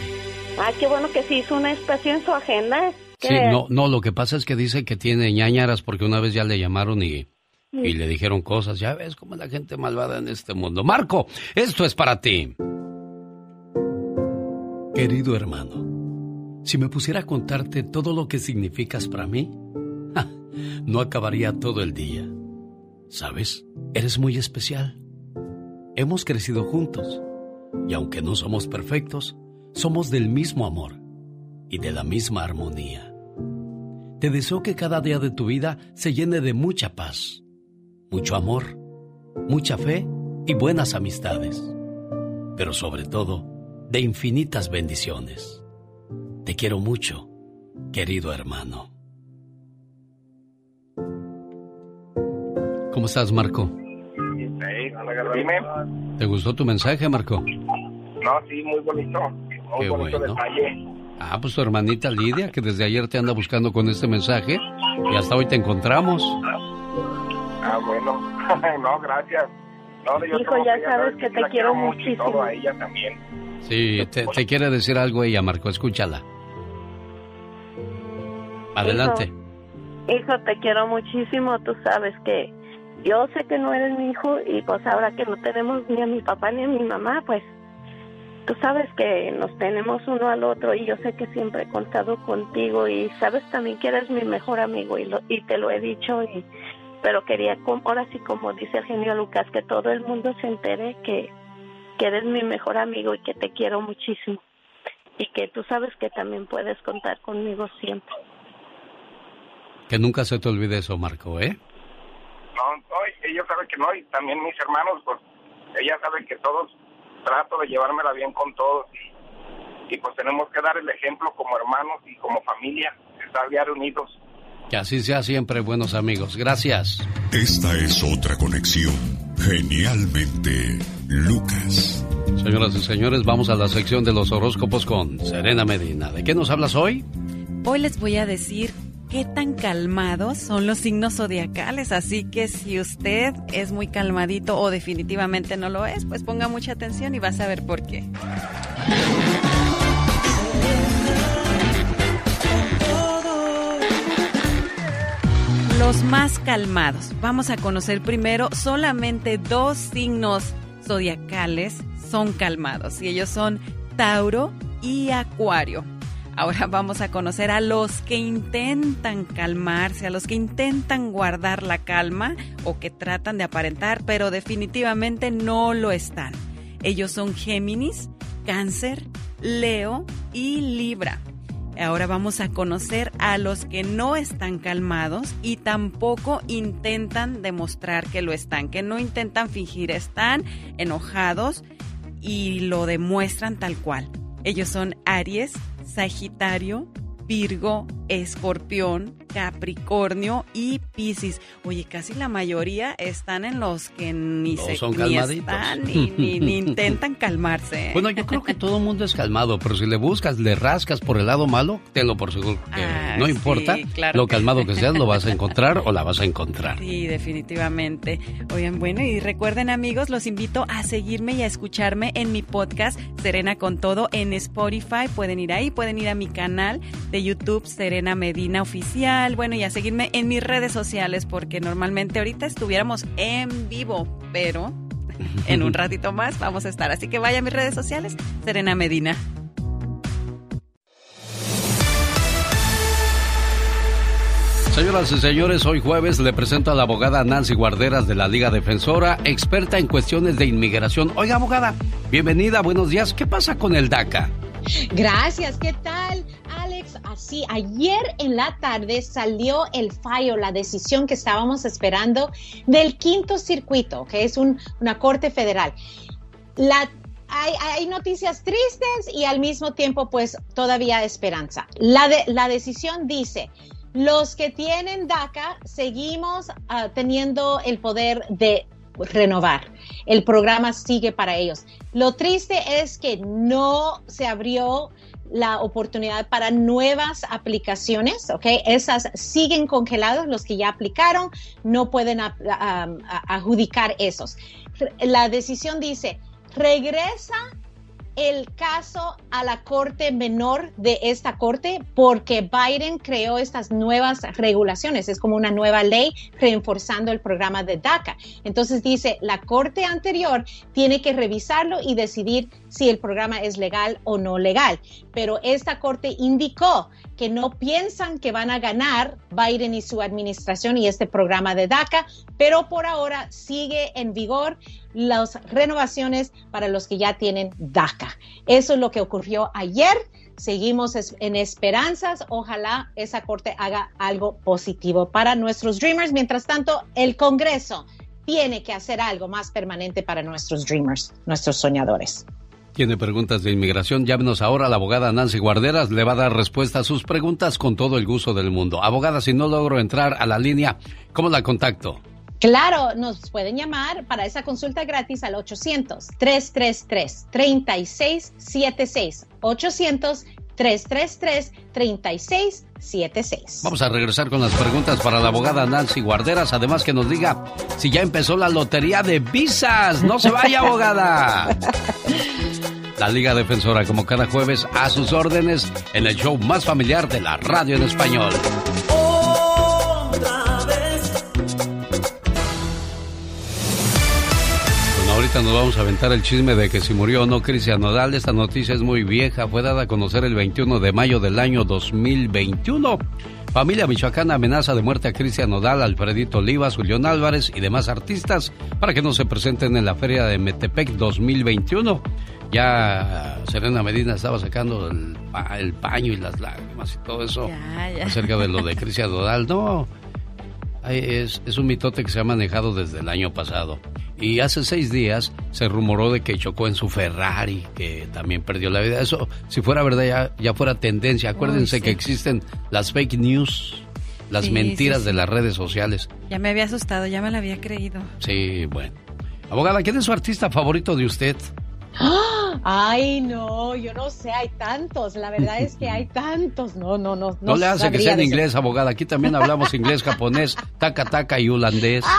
Ah, qué bueno que sí hizo un espacio en su agenda. Sí, no, no, lo que pasa es que dice que tiene ñañaras porque una vez ya le llamaron y, y le dijeron cosas. Ya ves cómo es la gente malvada en este mundo. Marco, esto es para ti. Querido hermano, si me pusiera a contarte todo lo que significas para mí, no acabaría todo el día. ¿Sabes? Eres muy especial. Hemos crecido juntos y aunque no somos perfectos, somos del mismo amor y de la misma armonía. Te deseo que cada día de tu vida se llene de mucha paz, mucho amor, mucha fe y buenas amistades, pero sobre todo de infinitas bendiciones. Te quiero mucho, querido hermano. ¿Cómo estás, Marco? ¿Te gustó tu mensaje, Marco? No, sí, muy bonito. Muy Qué bonito bueno. detalle. Ah, pues tu hermanita Lidia, que desde ayer te anda buscando con este mensaje y hasta hoy te encontramos. Ah, bueno. (laughs) no, gracias. No, yo Hijo, ya que sabes que te quiero mucho y muchísimo. todo, a ella también. Sí, te, te quiere decir algo ella, Marco, escúchala. Adelante. Hijo, te quiero muchísimo. Tú sabes que yo sé que no eres mi hijo y pues ahora que no tenemos ni a mi papá ni a mi mamá, pues tú sabes que nos tenemos uno al otro y yo sé que siempre he contado contigo y sabes también que eres mi mejor amigo y, lo, y te lo he dicho y pero quería ahora sí como dice el genio Lucas que todo el mundo se entere que que eres mi mejor amigo y que te quiero muchísimo y que tú sabes que también puedes contar conmigo siempre. Que nunca se te olvide eso, Marco, ¿eh? No, no, y ella sabe que no, y también mis hermanos, pues ella sabe que todos trato de llevármela bien con todos y, y pues tenemos que dar el ejemplo como hermanos y como familia, estar bien unidos. Que así sea siempre, buenos amigos. Gracias. Esta es otra conexión. Genialmente, Lucas. Señoras y señores, vamos a la sección de los horóscopos con Serena Medina. ¿De qué nos hablas hoy? Hoy les voy a decir qué tan calmados son los signos zodiacales, así que si usted es muy calmadito o definitivamente no lo es, pues ponga mucha atención y vas a ver por qué. Los más calmados. Vamos a conocer primero solamente dos signos zodiacales son calmados y ellos son Tauro y Acuario. Ahora vamos a conocer a los que intentan calmarse, a los que intentan guardar la calma o que tratan de aparentar, pero definitivamente no lo están. Ellos son Géminis, Cáncer, Leo y Libra. Ahora vamos a conocer a los que no están calmados y tampoco intentan demostrar que lo están, que no intentan fingir, están enojados y lo demuestran tal cual. Ellos son Aries, Sagitario, Virgo, Escorpión, Capricornio y Piscis. Oye, casi la mayoría están en los que ni se son ni están ni, ni- ni (laughs) intentan calmarse. Bueno, yo creo que todo el mundo es calmado, pero si le buscas, le rascas por el lado malo, tenlo por seguro que Ah, no sí, importa claro lo que calmado que seas, lo vas a encontrar o la vas a encontrar. Sí, definitivamente. Oigan, bueno, y recuerden amigos, los invito a seguirme y a escucharme en mi podcast Serena con Todo en Spotify. Pueden ir ahí, pueden ir a mi canal de YouTube Serena Medina Oficial. Bueno, y a seguirme en mis redes sociales porque normalmente ahorita estuviéramos en vivo, pero (laughs) En un ratito más vamos a estar. Así que vaya a mis redes sociales, Serena Medina. Señoras y señores, hoy jueves le presento a la abogada Nancy Guarderas de la Liga Defensora, experta en cuestiones de inmigración. Oiga, abogada, bienvenida, buenos días. ¿Qué pasa con el DACA? Gracias, ¿qué tal? Alex, así, ayer en la tarde salió el fallo, la decisión que estábamos esperando del quinto circuito, que es una corte federal. Hay, noticias tristes y al mismo tiempo, pues todavía esperanza. La decisión dice los que tienen DACA seguimos ah, teniendo el poder de renovar. El programa sigue para ellos. Lo triste es que no se abrió la oportunidad para nuevas aplicaciones, ¿ok? Esas siguen congeladas, los que ya aplicaron no pueden adjudicar esos. La decisión dice, regresa el caso a la corte menor de esta corte porque Biden creó estas nuevas regulaciones. Es como una nueva ley reforzando el programa de DACA. Entonces dice, la corte anterior tiene que revisarlo y decidir si el programa es legal o no legal. Pero esta corte indicó que no piensan que van a ganar Biden y su administración y este programa de DACA, pero por ahora sigue en vigor las renovaciones para los que ya tienen DACA. Eso es lo que ocurrió ayer. Seguimos en esperanzas. Ojalá esa corte haga algo positivo para nuestros Dreamers. Mientras tanto, el Congreso tiene que hacer algo más permanente para nuestros Dreamers, nuestros soñadores. Tiene preguntas de inmigración, llámenos ahora. La abogada Nancy Guarderas le va a dar respuesta a sus preguntas con todo el gusto del mundo. Abogada, si no logro entrar a la línea, ¿cómo la contacto? Claro, nos pueden llamar para esa consulta gratis al 800-333-3676. 800-333-3676. Vamos a regresar con las preguntas para la abogada Nancy Guarderas. Además que nos diga si ya empezó la lotería de visas. No se vaya, abogada. La Liga Defensora, como cada jueves, a sus órdenes en el show más familiar de la radio en español. Ahorita nos vamos a aventar el chisme de que si murió o no Cristian Nodal. Esta noticia es muy vieja, fue dada a conocer el 21 de mayo del año 2021. Familia Michoacana amenaza de muerte a Cristian Nodal, Alfredito Olivas, Julián Álvarez y demás artistas para que no se presenten en la feria de Metepec 2021. Ya Serena Medina estaba sacando el, paño y las lágrimas y todo eso acerca de lo de Cristian Nodal. No, es, es un mitote que se ha manejado desde el año pasado. Y hace seis días se rumoró de que chocó en su Ferrari, que también perdió la vida. Eso, si fuera verdad, ya, fuera tendencia. Acuérdense que existen las fake news, las mentiras de las redes sociales. Ya me había asustado, ya me la había creído. Sí, bueno. Abogada, ¿quién es su artista favorito de usted? (gasps) Ay, no, yo no sé, hay tantos. La verdad es que hay (laughs) tantos. No, no, no. No, le hace que sea en inglés, abogada. Aquí también hablamos inglés, japonés, taca, taca y holandés. (laughs)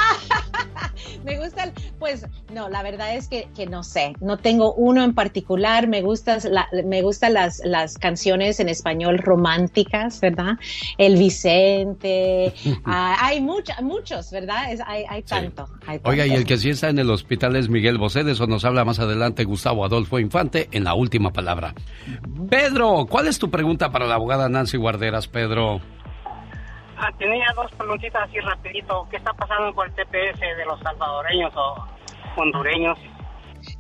(laughs) me gusta, pues, no, la verdad es que, que, no sé, no tengo uno en particular, me gustan me gustan las, las canciones en español románticas, ¿verdad? El Vicente, (laughs) ah, hay muchos, muchos, ¿verdad? hay, hay, tanto, Oiga, y el que sí está en el hospital es Miguel Bosé, de eso nos habla más adelante Gustavo Adolfo Infante en la última palabra. Pedro, ¿cuál es tu pregunta para la abogada Nancy Guarderas, Pedro? Ah, tenía dos preguntitas así rapidito. ¿Qué está pasando con el TPS de los salvadoreños o hondureños?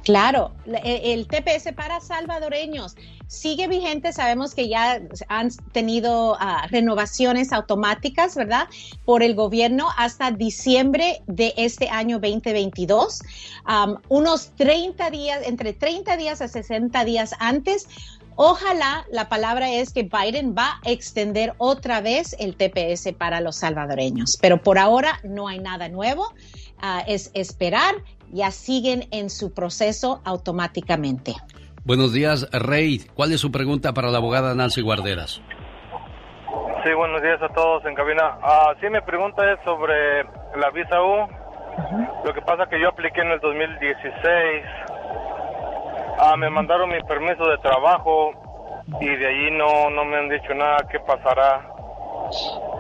Claro, el, TPS para salvadoreños sigue vigente. Sabemos que ya han tenido ah, renovaciones automáticas, ¿verdad? Por el gobierno hasta diciembre de este año 2022. unos 30 días, entre 30 días a 60 días antes, Ojalá la palabra es que Biden va a extender otra vez el TPS para los salvadoreños, pero por ahora no hay nada nuevo. Ah, es esperar, ya siguen en su proceso automáticamente. Buenos días, Rey. ¿Cuál es su pregunta para la abogada Nancy Guarderas? Sí, buenos días a todos en cabina. Ah, sí, mi pregunta es sobre la visa U. Lo que pasa que yo apliqué en el 2016 Ah, me mandaron mi permiso de trabajo y de allí no, no me han dicho nada qué pasará.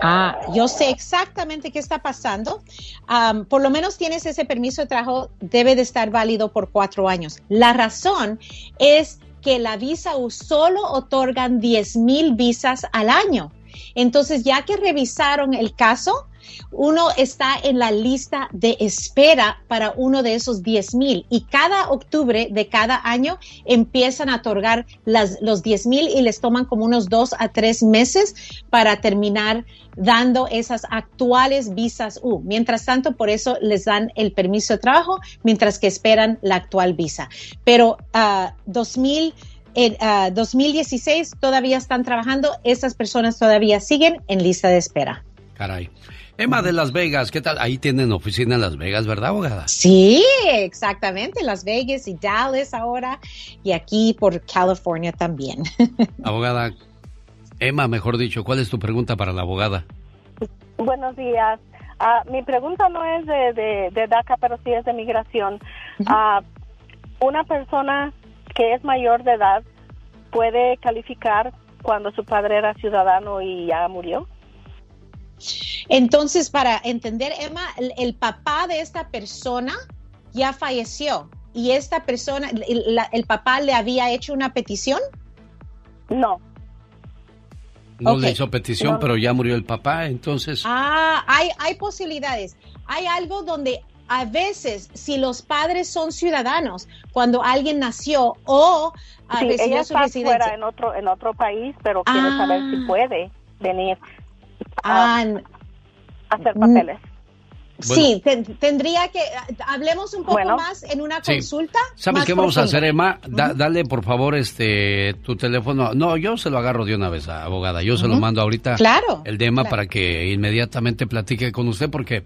Ah, yo sé exactamente qué está pasando. Am, por lo menos tienes ese permiso de trabajo, debe de estar válido por cuatro años. La razón es que la visa U solo otorgan 10 mil visas al año. Entonces, ya que revisaron el caso, uno está en la lista de espera para uno de esos 10 mil y cada octubre de cada año empiezan a otorgar las, los 10 mil y les toman como unos dos a tres meses para terminar dando esas actuales visas U. Mientras tanto, por eso les dan el permiso de trabajo mientras que esperan la actual visa. Pero ah, 2000 en ah, 2016 todavía están trabajando, esas personas todavía siguen en lista de espera. Caray. Emma de Las Vegas, ¿qué tal? Ahí tienen oficina en Las Vegas, ¿verdad, abogada? Sí, exactamente, Las Vegas y Dallas ahora y aquí por California también. (laughs) Abogada, Emma, mejor dicho, ¿cuál es tu pregunta para la abogada? Buenos días. Ah, mi pregunta no es de, de, de DACA, pero sí es de migración. Ah, una persona que es mayor de edad puede calificar cuando su padre era ciudadano y ya murió. Entonces, para entender, Emma, el, el papá de esta persona ya falleció y esta persona, el, la- el papá le había hecho una petición. No. No le hizo petición, No. pero ya murió el papá, entonces... Ah, hay, hay posibilidades. Hay algo donde a veces, si los padres son ciudadanos, cuando alguien nació o ah, Sí, recibió ella su está residencia. fuera en otro en otro país, pero quiere Ah. saber si puede venir Ah, a hacer mm, papeles. Sí, ten- tendría que, hablemos un poco Bueno. más en una Sí. consulta. ¿Sabes qué vamos a hacer, Emma? Da- Dale, por favor, este, tu teléfono. No, yo se lo agarro de una vez, abogada. Yo se lo mando ahorita. Claro, El de Emma claro. para que inmediatamente platique con usted porque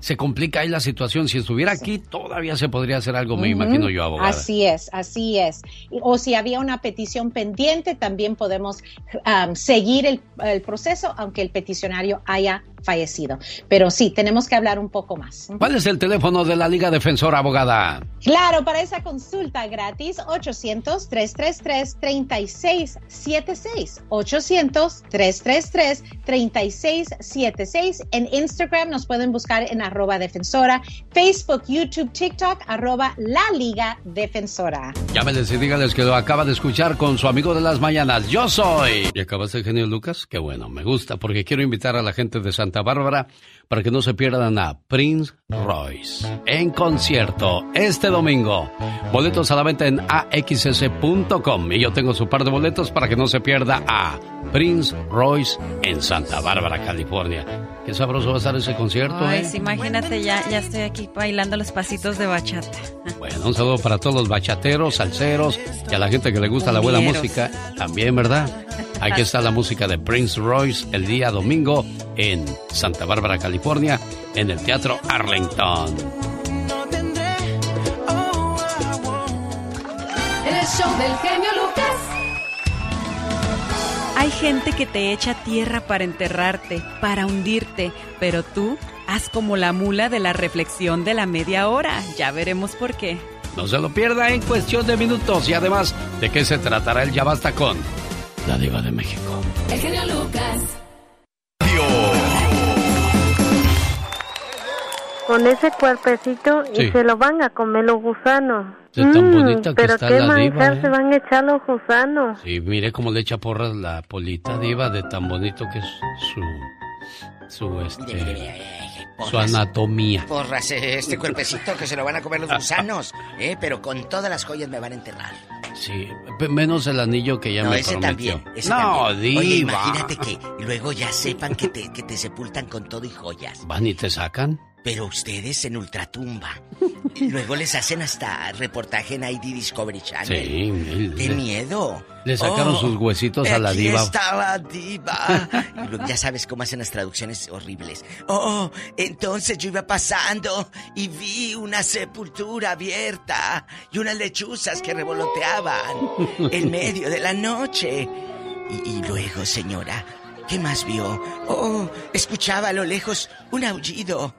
se complica ahí la situación. Si estuviera aquí, todavía se podría hacer algo, me imagino yo, abogada. Así es, así es. O si había una petición pendiente, también podemos um, seguir el, el proceso, aunque el peticionario haya fallecido. Pero sí, tenemos que hablar un poco más. ¿Cuál es el teléfono de la Liga Defensora, abogada? Claro, para esa consulta gratis, 800-333-3676. 800-333-3676. En Instagram nos pueden buscar en arroba defensora, Facebook, YouTube, TikTok, arroba la Liga Defensora. Llámeles y dígales que lo acaba de escuchar con su amigo de las mañanas. Yo soy. ¿Y acabaste, genio Lucas? Qué bueno, me gusta, porque quiero invitar a la gente de Santa Bárbara para que no se pierdan a Prince Royce en concierto este domingo. Boletos a la venta en axs.com. Y yo tengo su par de boletos para que no se pierda a Prince Royce en Santa Bárbara, California. Qué sabroso va a estar ese concierto, Ay, ¿eh? imagínate, ya, ya estoy aquí bailando los pasitos de bachata. Bueno, un saludo para todos los bachateros, salseros y a la gente que le gusta la buena música también, ¿verdad? Aquí está la música de Prince Royce el día domingo en Santa Bárbara, California, en el Teatro Arlington. El show del genio Lucas. Hay gente que te echa tierra para enterrarte, para hundirte, pero tú haz como la mula de la reflexión de la media hora. Ya veremos por qué. No se lo pierda en cuestión de minutos y además, ¿de qué se tratará el Ya Basta con la Diva de México? El genio Lucas. Con ese cuerpecito Sí. y se lo van a comer los gusanos. De tan Mm, bonita que pero está qué la manjar diva, ¿eh? se van a echar los gusanos. Sí, mire cómo le echa porras la polita diva de tan bonito que es su su este su anatomía. Porras, este cuerpecito que se lo van a comer los gusanos, ¿eh? Pero con todas las joyas me van a enterrar. Sí, menos el anillo que ya no, me ese prometió. también. ese no, también. diva. Oye, imagínate que luego ya sepan que te, que te sepultan con todo y joyas. ¿Van y te sacan? Pero ustedes en ultratumba. (laughs) Luego les hacen hasta reportaje en ID Discovery Channel. Sí, el- ¡Qué le- miedo! Le sacaron Oh, sus huesitos a la aquí diva. está la diva. Y luego ya sabes cómo hacen las traducciones horribles. Oh, entonces yo iba pasando y vi una sepultura abierta y unas lechuzas que revoloteaban en (laughs) medio de la noche. Y, y luego, señora, ¿qué más vio? Oh, escuchaba a lo lejos un aullido.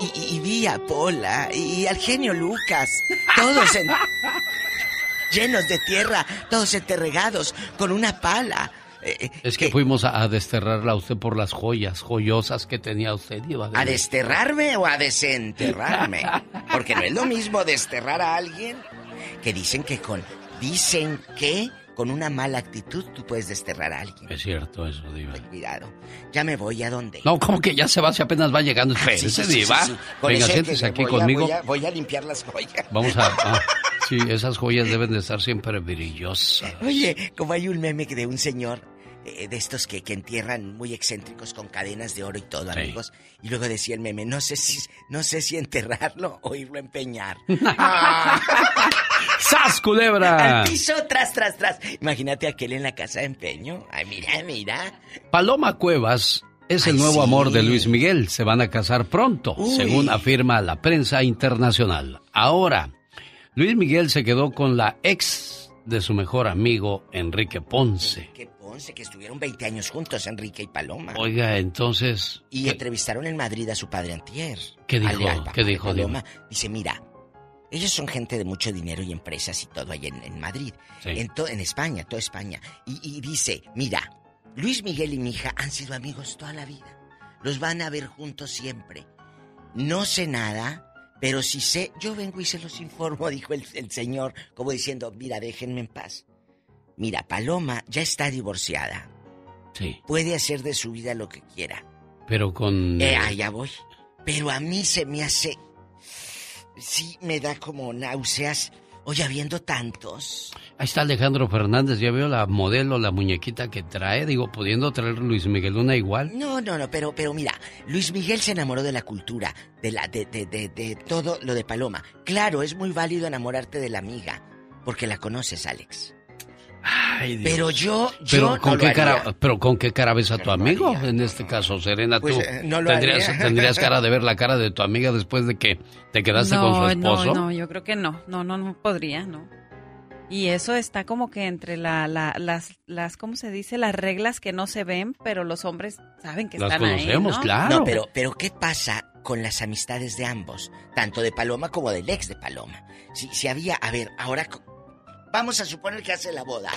Y, y- y vi a Pola y al genio Lucas. Todos en. llenos de tierra, todos enterregados, con una pala. Eh, es que, fuimos a, desterrarla a usted por las joyas joyosas que tenía usted. Iba ¿A desterrarme o a desenterrarme? Porque no es lo mismo desterrar a alguien que dicen que con... Dicen que con una mala actitud tú puedes desterrar a alguien. Es cierto eso, Diva. cuidado. Ya me voy, ¿a dónde? No, como que ya se va si apenas va llegando. Ah, Espérese, Diva. Venga, siéntese aquí conmigo. Voy a, limpiar las joyas. Vamos a... (laughs) Ah, sí, esas joyas deben de estar siempre brillosas. Oye, como hay un meme de un señor eh, de estos que, que, entierran muy excéntricos con cadenas de oro y todo, amigos. Y luego decía el meme, no sé si, no sé si enterrarlo o irlo a empeñar. (laughs) ¡Sas, culebra! Al piso, tras, tras, tras. Imagínate aquel en la casa de empeño. Ay, mira, mira. Paloma Cuevas es el nuevo amor de Luis Miguel. Se van a casar pronto, según afirma la prensa internacional. Ahora, Luis Miguel se quedó con la ex de su mejor amigo Enrique Ponce que estuvieron 20 años juntos, Enrique y Paloma. Oiga, entonces... Y entrevistaron en Madrid a su padre Antier. ¿Qué dijo? ¿Qué dijo, Paloma? Dice, mira, ellos son gente de mucho dinero y empresas y todo ahí en, Madrid. En, en España, toda España. Y, dice, mira, Luis Miguel y mi hija han sido amigos toda la vida. Los van a ver juntos siempre. No sé nada, pero si sé, yo vengo y se los informo, (laughs) dijo el, el señor, como diciendo, mira, déjenme en paz. Mira, Paloma ya está divorciada. Sí. Puede hacer de su vida lo que quiera. Pero con... Eh, allá voy. Pero a mí se me hace... Sí, me da como náuseas. Oye, habiendo tantos. Ahí está Alejandro Fernández, ya veo la modelo, la muñequita que trae, digo, pudiendo traer Luis Miguel una igual. No, no, no, pero, pero mira, Luis Miguel se enamoró de la cultura, de la, de, de, de, de todo lo de Paloma. Claro, es muy válido enamorarte de la amiga, porque la conoces, Alex. Pero yo, pero con qué cara, pero con qué cara ves a tu amigo en este caso, Serena, pues, tú eh, tendrías, tendrías (laughs) cara de ver la cara de tu amiga después de que te quedaste con su esposo. No, no, yo creo que no, no, no, no podría, no. Y eso está como que entre la, las, las, ¿cómo se dice? Las reglas que no se ven, pero los hombres saben que están conocemos, ahí, ¿no? claro. No, pero, pero ¿qué pasa con las amistades de ambos? Tanto de Paloma como del ex de Paloma. Si, si había, a ver, ahora Vamos a suponer que hace la boda.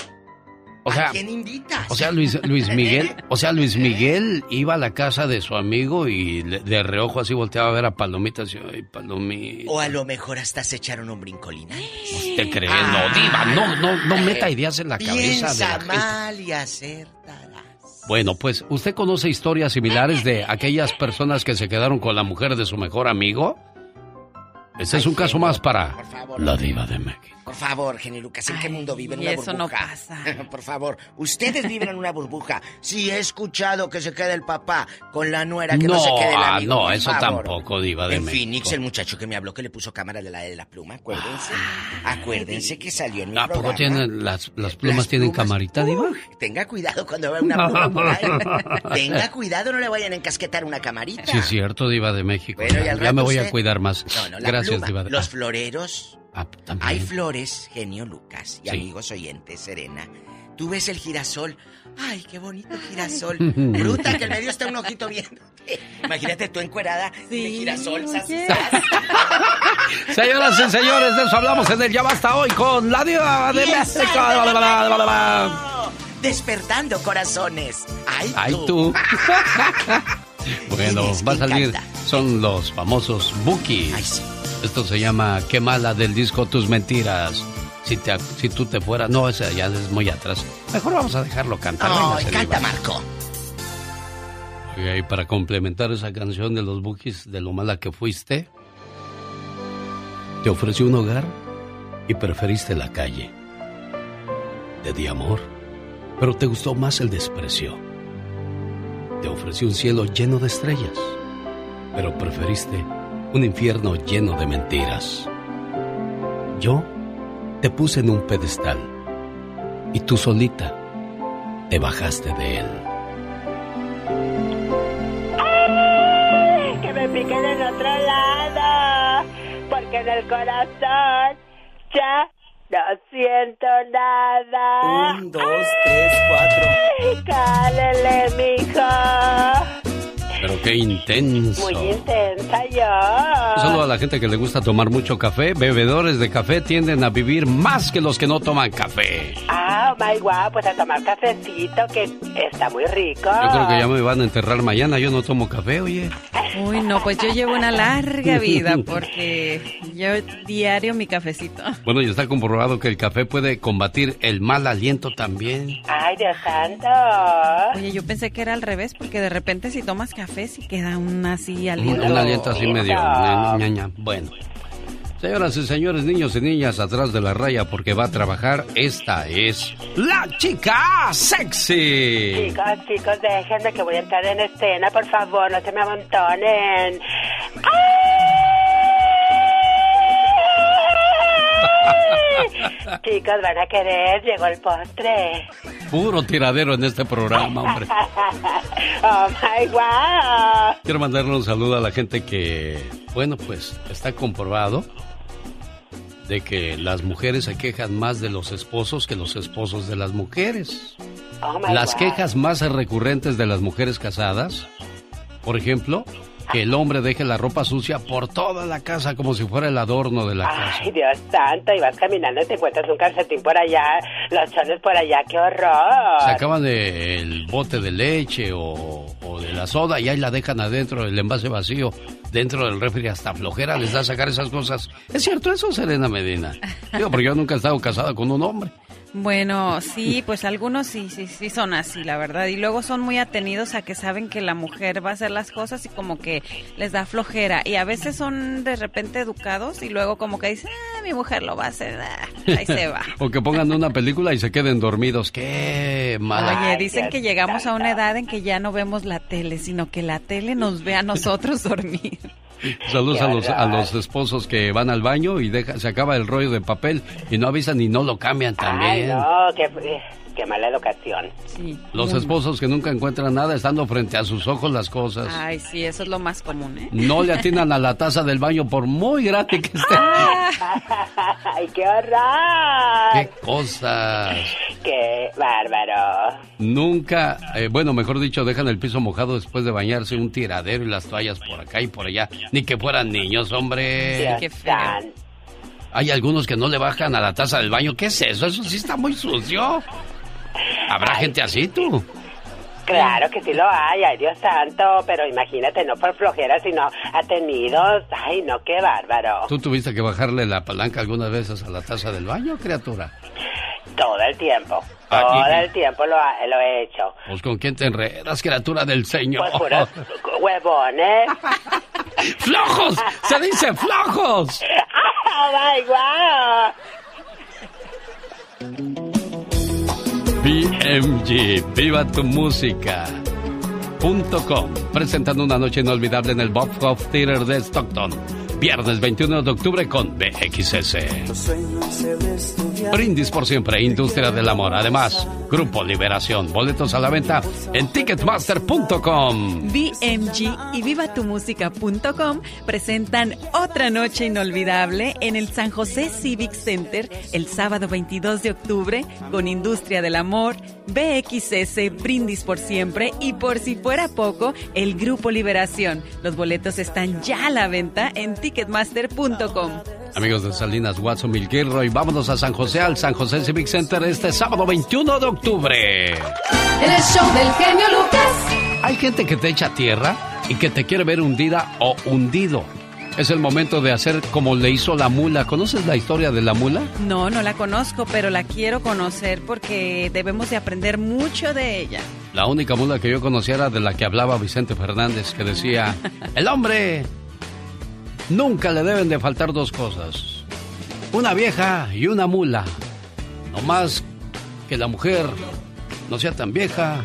O sea, ¿A quién invitas? O sea, Luis, Luis (laughs) Miguel, o sea, Luis Miguel iba a la casa de su amigo y de reojo así volteaba a ver a Palomita y Ay, Palomita. O a lo mejor hasta se echaron un brincolina. ¿Usted cree? no, diva, no, no, no meta ideas en la cabeza de la mal y acertarás. Bueno, pues, ¿usted conoce historias similares de aquellas personas que se quedaron con la mujer de su mejor amigo? Este es un caso más para la diva de México. Por favor, Genio Lucas, ¿en qué mundo viven una eso burbuja? no pasa. (laughs) Por favor, ustedes viven en una burbuja. Si he escuchado que se quede el papá con la nuera, que no, se quede el amigo. No, eso tampoco, diva de en México. Phoenix, el muchacho que me habló que le puso cámara de la de la pluma, acuérdense. acuérdense que salió en mi ¿A poco tienen, las, las plumas tienen camarita, diva? tenga cuidado cuando vea una pluma por ahí. (laughs) tenga cuidado, no le vayan a encasquetar una camarita. Sí, es cierto, diva de México. ya, me voy a cuidar más. Gracias, diva de Los floreros Ah, Hay flores, genio Lucas y amigos oyentes, Serena. Tú ves el girasol. Ay, qué bonito girasol. (laughs) Bruta, que en medio está un ojito viendo. Imagínate tú encuerada sí, girasol. (laughs) Señoras y señores, de eso hablamos en el Ya Basta Hoy con la diva de México. Despertando corazones. Ay, Ay tú. (laughs) bueno, va a salir. Son los famosos Bookies. Ay, sí. Esto se llama Qué mala del disco Tus Mentiras. Si, te, si tú te fueras. No, ese ya es muy atrás. Mejor vamos a dejarlo cantar. No, canta Marco. y para complementar esa canción de los Bookies de lo mala que fuiste, te ofrecí un hogar y preferiste la calle. Te di amor, pero te gustó más el desprecio. Te ofrecí un cielo lleno de estrellas, pero preferiste un infierno lleno de mentiras. Yo te puse en un pedestal y tú solita te bajaste de él. ¡Ay! Que me piquen en otro lado, porque en el corazón ya no siento nada. Un, dos, tres, cuatro. Cálele, mijo. Pero ¡Qué intenso! Muy intensa yo. Solo a la gente que le gusta tomar mucho café, bebedores de café tienden a vivir más que los que no toman café. Ah, my wow, pues a tomar cafecito que está muy rico. Yo creo que ya me van a enterrar mañana, yo no tomo café, oye. Uy, no, pues yo llevo una larga vida (laughs) porque yo diario mi cafecito. Bueno, y está comprobado que el café puede combatir el mal aliento también. Ay, Dios santo. Oye, yo pensé que era al revés porque de repente si tomas café sí queda un así aliento. Un, aliento así medio. Ña, ña, Bueno. Señoras y señores, niños y niñas, atrás de la raya porque va a trabajar, esta es la chica sexy. Chicos, chicos, déjenme que voy a entrar en escena, por favor, no se me amontonen. (laughs) Chicos, van a querer, llegó el postre. Puro tiradero en este programa, hombre. (laughs) oh my wow. Quiero mandarle un saludo a la gente que, bueno, pues está comprobado de que las mujeres se quejan más de los esposos que los esposos de las mujeres. Oh Las quejas más recurrentes de las mujeres casadas, por ejemplo, que el hombre deje la ropa sucia por toda la casa como si fuera el adorno de la casa. Ay, Dios santo, y vas caminando y te encuentras un calcetín por allá, los chones por allá, qué horror. Se acaban de el bote de leche o, o de la soda y ahí la dejan adentro, el envase vacío, dentro del refri hasta flojera les da sacar esas cosas. ¿Es cierto eso, Serena Medina? Digo, porque yo nunca he estado casada con un hombre. Bueno, sí, pues algunos sí, sí, sí son así, la verdad. Y luego son muy atenidos a que saben que la mujer va a hacer las cosas y como que les da flojera. Y a veces son de repente educados y luego como que dicen, ah, mi mujer lo va a hacer, ah, ahí se va. (laughs) o que pongan una película y se queden dormidos. ¡Qué mala! Oye, dicen que llegamos a una edad en que ya no vemos la tele, sino que la tele nos ve a nosotros (laughs) dormir. Saludos a los, a los esposos que van al baño y deja, se acaba el rollo de papel y no avisan y no lo cambian Ay, también. no, qué, qué mala educación. Sí. Los esposos que nunca encuentran nada estando frente a sus ojos las cosas. Ay, sí, eso es lo más común, ¿eh? No le (laughs) atinan a la taza del baño por muy grande que esté. (laughs) Ay, qué horror. ¡Qué cosas! Qué bárbaro. Nunca, eh, bueno, mejor dicho, dejan el piso mojado después de bañarse, un tiradero y las toallas por acá y por allá. Ni que fueran niños, hombre. Dios Qué feo. Hay algunos que no le bajan a la taza del baño. ¿Qué es eso? Eso sí está muy sucio. ¿Habrá gente así, tú? Claro que sí lo hay, ay Dios santo, pero imagínate, no por flojera, sino atenidos. Ay, no, qué bárbaro. ¿Tú tuviste que bajarle la palanca algunas veces a la taza del baño, criatura? Todo el tiempo, Ah, todo y- el tiempo lo, ha- lo he hecho. Pues con quién te enredas, criatura del Señor. Pues puros huevones. (laughs) ¡Flojos! ¡Se dice flojos! ¡Oh, my God! BMG, viva tu música. Com, presentando una noche inolvidable en el Bob Hope Theater de Stockton. Viernes 21 de octubre con BXS. Brindis por siempre, Industria del Amor. Además, Grupo Liberación. Boletos a la venta en Ticketmaster.com. BMG y vivatumusica.com presentan otra noche inolvidable en el San José Civic Center el sábado 22 de octubre con Industria del Amor, BXS, Brindis por Siempre y por si fuera poco, el Grupo Liberación. Los boletos están ya a la venta en ticketmaster.com. Amigos de Salinas, Watson, Milgirroy, vámonos a San José, al San José Civic Center este sábado 21 de octubre. En el show del genio Lucas. Hay gente que te echa tierra y que te quiere ver hundida o hundido. Es el momento de hacer como le hizo la mula. ¿Conoces la historia de la mula? No, no la conozco, pero la quiero conocer porque debemos de aprender mucho de ella. La única mula que yo conocía era de la que hablaba Vicente Fernández, que decía, (laughs) el hombre nunca le deben de faltar dos cosas. Una vieja y una mula. No más que la mujer no sea tan vieja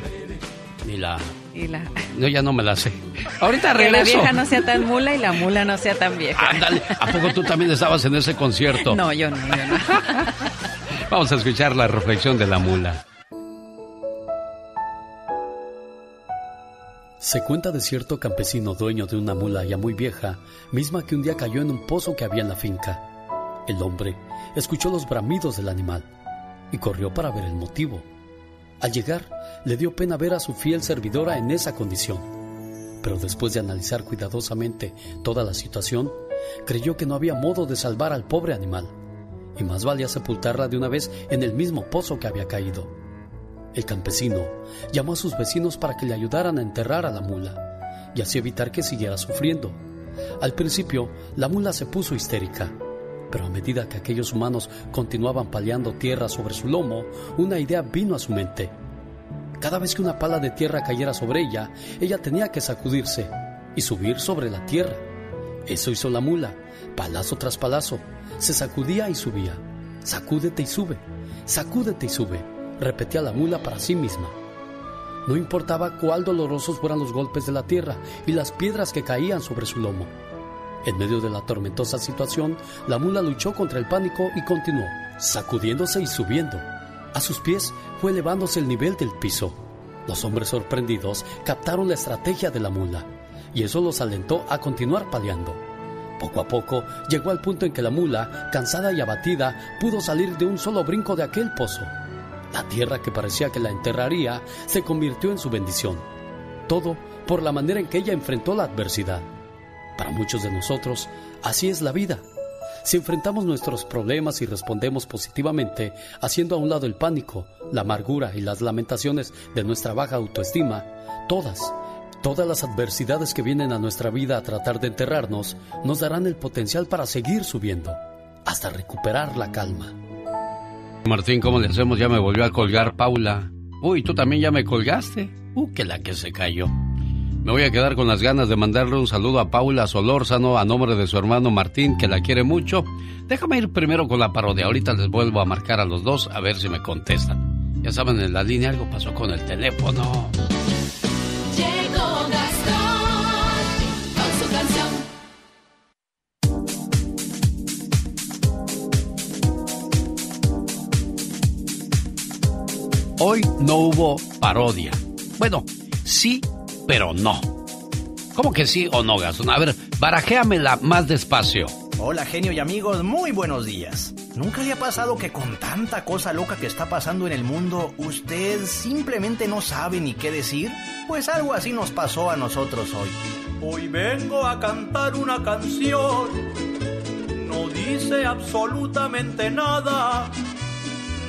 ni la... Y la, No, ya no me la sé. Ahorita que la regreso. vieja no sea tan mula y la mula no sea tan vieja. Ándale, ¿a poco tú también estabas en ese concierto? No, yo no, yo no. (laughs) Vamos a escuchar la reflexión de la mula. Se cuenta de cierto campesino dueño de una mula ya muy vieja, misma que un día cayó en un pozo que había en la finca. El hombre escuchó los bramidos del animal y corrió para ver el motivo. Al llegar, le dio pena ver a su fiel servidora en esa condición. Pero después de analizar cuidadosamente toda la situación, creyó que no había modo de salvar al pobre animal, y más valía sepultarla de una vez en el mismo pozo que había caído. El campesino llamó a sus vecinos para que le ayudaran a enterrar a la mula, y así evitar que siguiera sufriendo. Al principio, la mula se puso histérica, pero a medida que aquellos humanos continuaban paliando tierra sobre su lomo, una idea vino a su mente. Cada vez que una pala de tierra cayera sobre ella, ella tenía que sacudirse y subir sobre la tierra. Eso hizo la mula, palazo tras palazo. Se sacudía y subía. Sacúdete y sube. Sacúdete y sube. Repetía la mula para sí misma. No importaba cuál dolorosos fueran los golpes de la tierra y las piedras que caían sobre su lomo. En medio de la tormentosa situación, la mula luchó contra el pánico y continuó, sacudiéndose y subiendo. A sus pies fue elevándose el nivel del piso. Los hombres sorprendidos captaron la estrategia de la mula y eso los alentó a continuar paliando. Poco a poco llegó al punto en que la mula, cansada y abatida, pudo salir de un solo brinco de aquel pozo. La tierra que parecía que la enterraría se convirtió en su bendición. Todo por la manera en que ella enfrentó la adversidad. Para muchos de nosotros, así es la vida. Si enfrentamos nuestros problemas y respondemos positivamente, haciendo a un lado el pánico, la amargura y las lamentaciones de nuestra baja autoestima, todas, todas las adversidades que vienen a nuestra vida a tratar de enterrarnos, nos darán el potencial para seguir subiendo, hasta recuperar la calma. Martín, ¿cómo le hacemos? Ya me volvió a colgar Paula. Uy, tú también ya me colgaste. Uh, que la que se cayó. Me voy a quedar con las ganas de mandarle un saludo a Paula Solórzano a nombre de su hermano Martín, que la quiere mucho. Déjame ir primero con la parodia. Ahorita les vuelvo a marcar a los dos a ver si me contestan. Ya saben, en la línea algo pasó con el teléfono. Hoy no hubo parodia. Bueno, sí, pero no. ¿Cómo que sí o no, Gastón? A ver, barajéamela más despacio. Hola genio y amigos, muy buenos días. ¿Nunca le ha pasado que con tanta cosa loca que está pasando en el mundo, usted simplemente no sabe ni qué decir? Pues algo así nos pasó a nosotros hoy. Hoy vengo a cantar una canción. No dice absolutamente nada.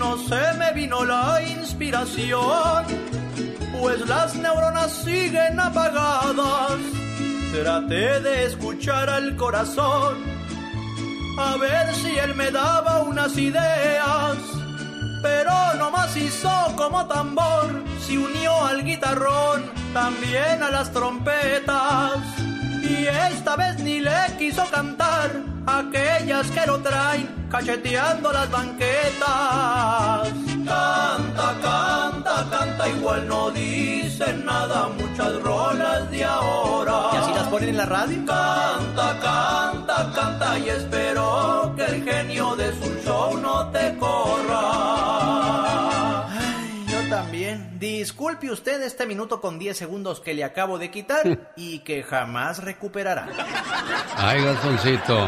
No se me vino la inspiración. Pues las neuronas siguen apagadas. Traté de escuchar al corazón. A ver si él me daba unas ideas. Pero nomás hizo como tambor. Se unió al guitarrón, también a las trompetas. Y esta vez ni le quiso cantar aquellas que lo traen cacheteando las banquetas. Canta, canta, canta, igual no dicen nada muchas rolas de ahora. ¿Y así las ponen en la radio? Canta, canta, canta y espero que el genio de su show no te corra. Disculpe usted este minuto con 10 segundos que le acabo de quitar (laughs) y que jamás recuperará. Ay, Gastoncito.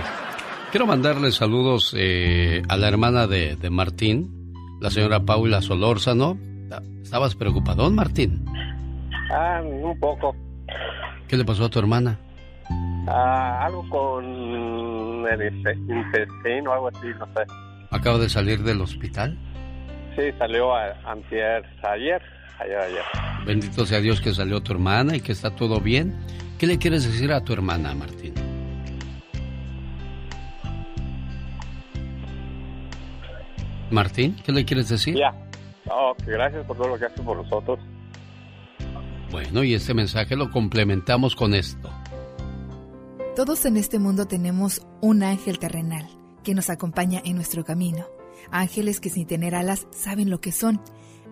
Quiero mandarle saludos eh, a la hermana de, de Martín, la señora Paula Solórzano. ¿Estabas preocupadón, Martín? Ah, un poco. ¿Qué le pasó a tu hermana? Ah, algo con el intestino, algo así, no sé. ¿Acaba de salir del hospital? Sí, salió a, antier, ayer, ayer, ayer. Bendito sea Dios que salió tu hermana y que está todo bien. ¿Qué le quieres decir a tu hermana, Martín? Martín, ¿qué le quieres decir? Ya. Oh, que gracias por todo lo que hace por nosotros. Bueno, y este mensaje lo complementamos con esto. Todos en este mundo tenemos un ángel terrenal que nos acompaña en nuestro camino. Ángeles que sin tener alas saben lo que son.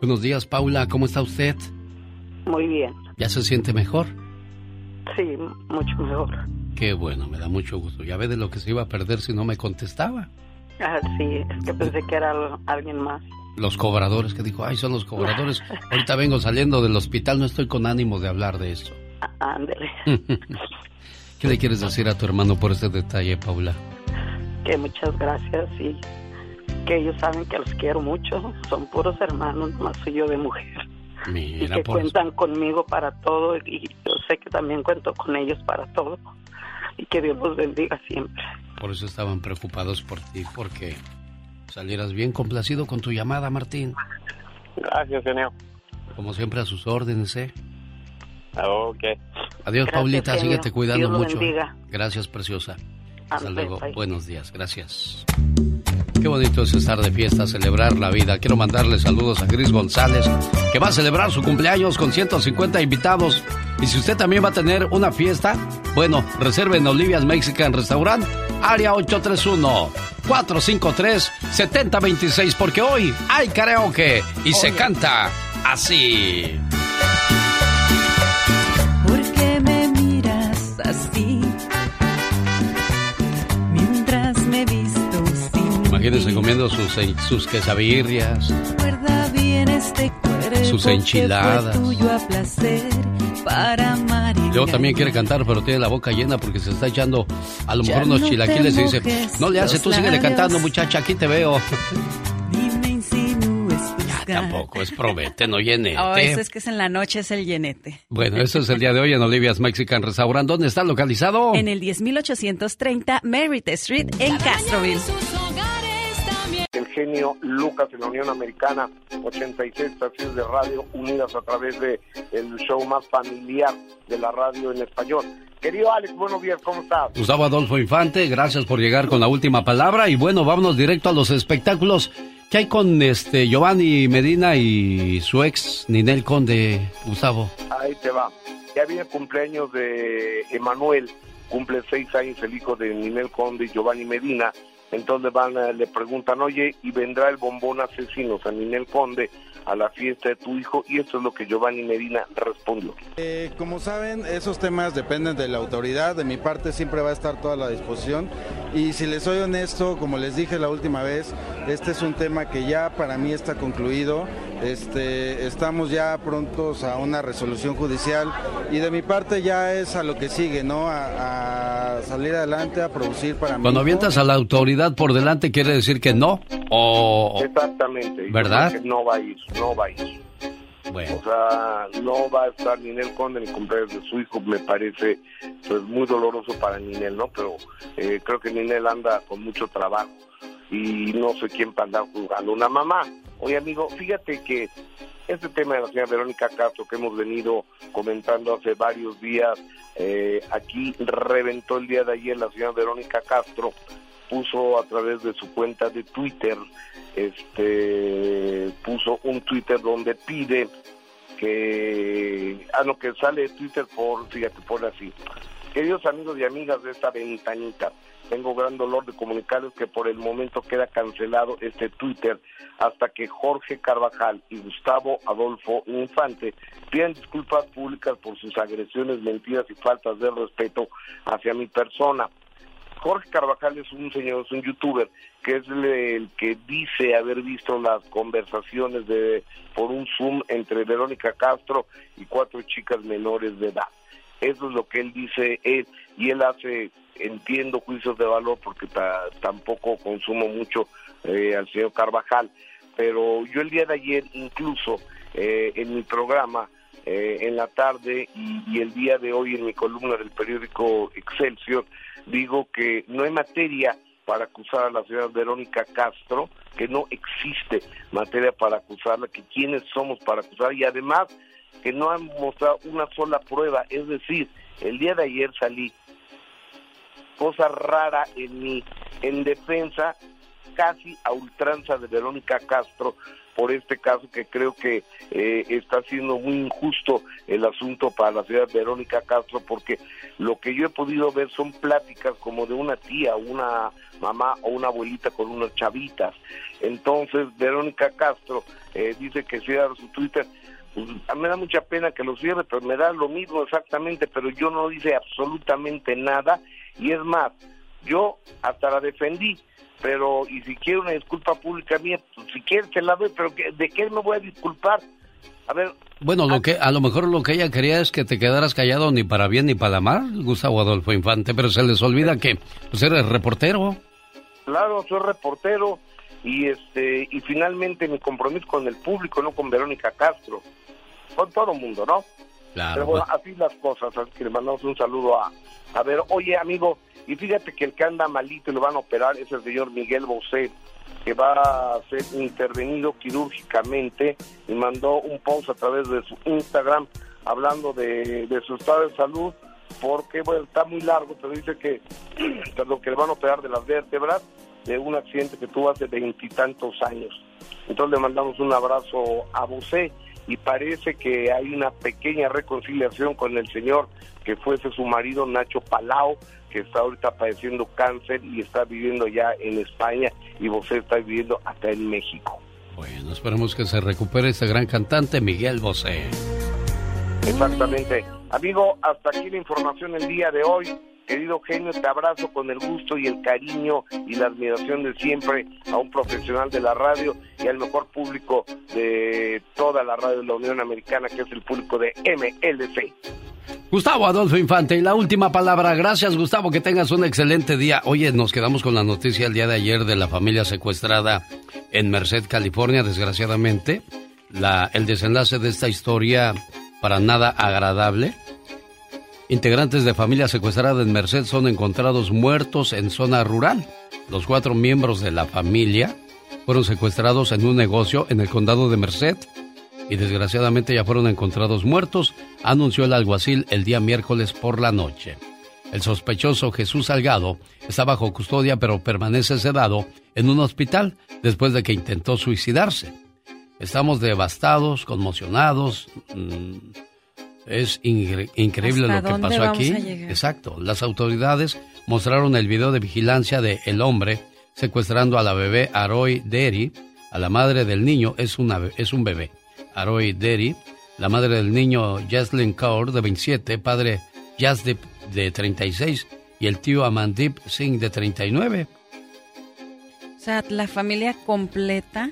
Buenos días, Paula, ¿cómo está usted? Muy bien. ¿Ya se siente mejor? Sí, mucho mejor. Qué bueno, me da mucho gusto. Ya ve de lo que se iba a perder si no me contestaba. Ah, sí, es que pensé que era alguien más. Los cobradores, que dijo, ay, son los cobradores. Ahorita vengo saliendo del hospital, no estoy con ánimo de hablar de eso. Ándele. (laughs) ¿Qué le quieres decir a tu hermano por este detalle, Paula? Que muchas gracias y que ellos saben que los quiero mucho. Son puros hermanos, más soy yo de mujer. y que cuentan conmigo para todo y yo sé que también cuento con ellos para todo. Y que Dios los bendiga siempre. Por eso estaban preocupados por ti, porque salieras bien complacido con tu llamada, Martín. Gracias, señor. Como siempre, a sus órdenes, ¿eh? Ok. Adiós, Paulita. Síguete cuidando mucho. Gracias, preciosa. Hasta luego. Buenos días. Gracias. Qué bonito es estar de fiesta, celebrar la vida. Quiero mandarle saludos a Gris González, que va a celebrar su cumpleaños con 150 invitados. Y si usted también va a tener una fiesta, bueno, reserve en Olivia's Mexican Restaurant, área 831-453-7026, porque hoy hay karaoke y se canta así. Comiendo sus, sus quesabirrias, este sus enchiladas. Luego también quiere cantar, pero tiene la boca llena porque se está echando a lo mejor unos chilaquiles y dice, no le hace, tú síguele cantando muchacha, aquí te veo. (laughs) Ya, tampoco es promete, no llenete. (laughs) Oh, eso es que es en la noche, es el llenete. Bueno, eso es el día de hoy en Olivia's Mexican Restaurant. ¿Dónde está localizado? En el 10830 Merritt Street en Castroville el genio Lucas en la Unión Americana, 86 estaciones de radio unidas a través de el show más familiar de la radio en español. Querido Alex, buenos días, ¿cómo estás? Gustavo Adolfo Infante, gracias por llegar con la última palabra y bueno, vámonos directo a los espectáculos. ¿Qué hay con este Giovanni Medina y su ex Ninel Conde, Gustavo? Ahí te va. Ya viene el cumpleaños de Emanuel, cumple seis años el hijo de Ninel Conde y Giovanni Medina entonces van, le preguntan, oye, ¿y vendrá el bombón asesino San Ninel Conde a la fiesta de tu hijo? Y esto es lo que Giovanni Medina respondió. Eh, como saben, esos temas dependen de la autoridad. De mi parte siempre va a estar toda la disposición. Y si les soy honesto, como les dije la última vez, este es un tema que ya para mí está concluido. Este, estamos ya prontos a una resolución judicial y de mi parte ya es a lo que sigue, ¿no? A, salir adelante, a producir para mí. Cuando avientas a la autoridad por delante, ¿quiere decir que no? O... Exactamente. ¿Verdad? no va a ir, no va a ir. Bueno. O sea, no va a estar Ninel Conde ni cumpleaños de su hijo, me parece pues muy doloroso para Ninel, ¿no? Pero eh, creo que Ninel anda con mucho trabajo y no sé quién para andar juzgando. Una mamá Oye, amigo, fíjate que este tema de la señora Verónica Castro que hemos venido comentando hace varios días, eh, aquí reventó el día de ayer la señora Verónica Castro, puso a través de su cuenta de Twitter, este, puso un Twitter donde pide que, ah, no, que sale de Twitter por, fíjate, por así. Queridos amigos y amigas de esta ventanita, tengo gran dolor de comunicarles que por el momento queda cancelado este Twitter hasta que Jorge Carvajal y Gustavo Adolfo Infante pidan disculpas públicas por sus agresiones, mentiras y faltas de respeto hacia mi persona. Jorge Carvajal es un señor, es un youtuber que es el, que dice haber visto las conversaciones de por un Zoom entre Verónica Castro y cuatro chicas menores de edad. Eso es lo que él dice él y él hace entiendo juicios de valor porque tampoco consumo mucho eh, al señor Carvajal, pero yo el día de ayer incluso eh, en mi programa eh, en la tarde y, el día de hoy en mi columna del periódico Excelsior digo que no hay materia para acusar a la señora Verónica Castro, que no existe materia para acusarla, que quiénes somos para acusar y además que no han mostrado una sola prueba, es decir, el día de ayer salí cosa rara en mi en defensa casi a ultranza de Verónica Castro por este caso que creo que eh, está siendo muy injusto el asunto para la ciudad Verónica Castro porque lo que yo he podido ver son pláticas como de una tía, una mamá o una abuelita con unas chavitas. Entonces Verónica Castro eh, dice que cierra su Twitter. Pues, me da mucha pena que lo cierre, pero me da lo mismo exactamente, pero yo no dice absolutamente nada y es más, yo hasta la defendí pero y si quiere una disculpa pública mía, pues, si quiere se la doy, pero ¿de qué me voy a disculpar? A ver. Bueno, lo que, a lo mejor lo que ella quería es que te quedaras callado ni para bien ni para mal, Gustavo Adolfo Infante, pero se les olvida que pues eres reportero. Claro, soy reportero y este y finalmente mi compromiso con el público, no con Verónica Castro, con todo el mundo, ¿no? Claro. Pero bueno, pues. así las cosas, así que le mandamos un saludo a, a ver, oye amigo, y fíjate que el que anda malito y lo van a operar es el señor Miguel Bosé, que va a ser intervenido quirúrgicamente y mandó un post a través de su Instagram hablando de, su estado de salud, porque bueno, está muy largo, pero dice que, (clears throat) lo que le van a operar de las vértebras de un accidente que tuvo hace veintitantos años. Entonces le mandamos un abrazo a Bosé y parece que hay una pequeña reconciliación con el señor que fuese su marido Nacho Palao, que está ahorita padeciendo cáncer y está viviendo ya en España y vos está viviendo acá en México. Bueno, esperemos que se recupere este gran cantante Miguel Bosé. Exactamente. Amigo, hasta aquí la información el día de hoy. Querido genio, te abrazo con el gusto y el cariño y la admiración de siempre a un profesional de la radio y al mejor público de toda la radio de la Unión Americana, que es el público de MLC. Gustavo Adolfo Infante, y la última palabra. Gracias, Gustavo, que tengas un excelente día. Oye, nos quedamos con la noticia el día de ayer de la familia secuestrada en Merced, California, desgraciadamente. El desenlace de esta historia para nada agradable. Integrantes de familia secuestrada en Merced son encontrados muertos en zona rural. Los cuatro miembros de la familia fueron secuestrados en un negocio en el condado de Merced y desgraciadamente ya fueron encontrados muertos, anunció el alguacil el día miércoles por la noche. El sospechoso Jesús Salgado está bajo custodia pero permanece sedado en un hospital después de que intentó suicidarse. Estamos devastados, conmocionados. Mm, es increíble lo que pasó aquí. Exacto. Las autoridades mostraron el video de vigilancia de el hombre secuestrando a la bebé Aroy Derry. A la madre del niño es, una, es un bebé. Aroy Derry, la madre del niño Jaslyn Kaur, de 27, padre Jasdip, de 36, y el tío Amandip Singh, de 39. O sea, la familia completa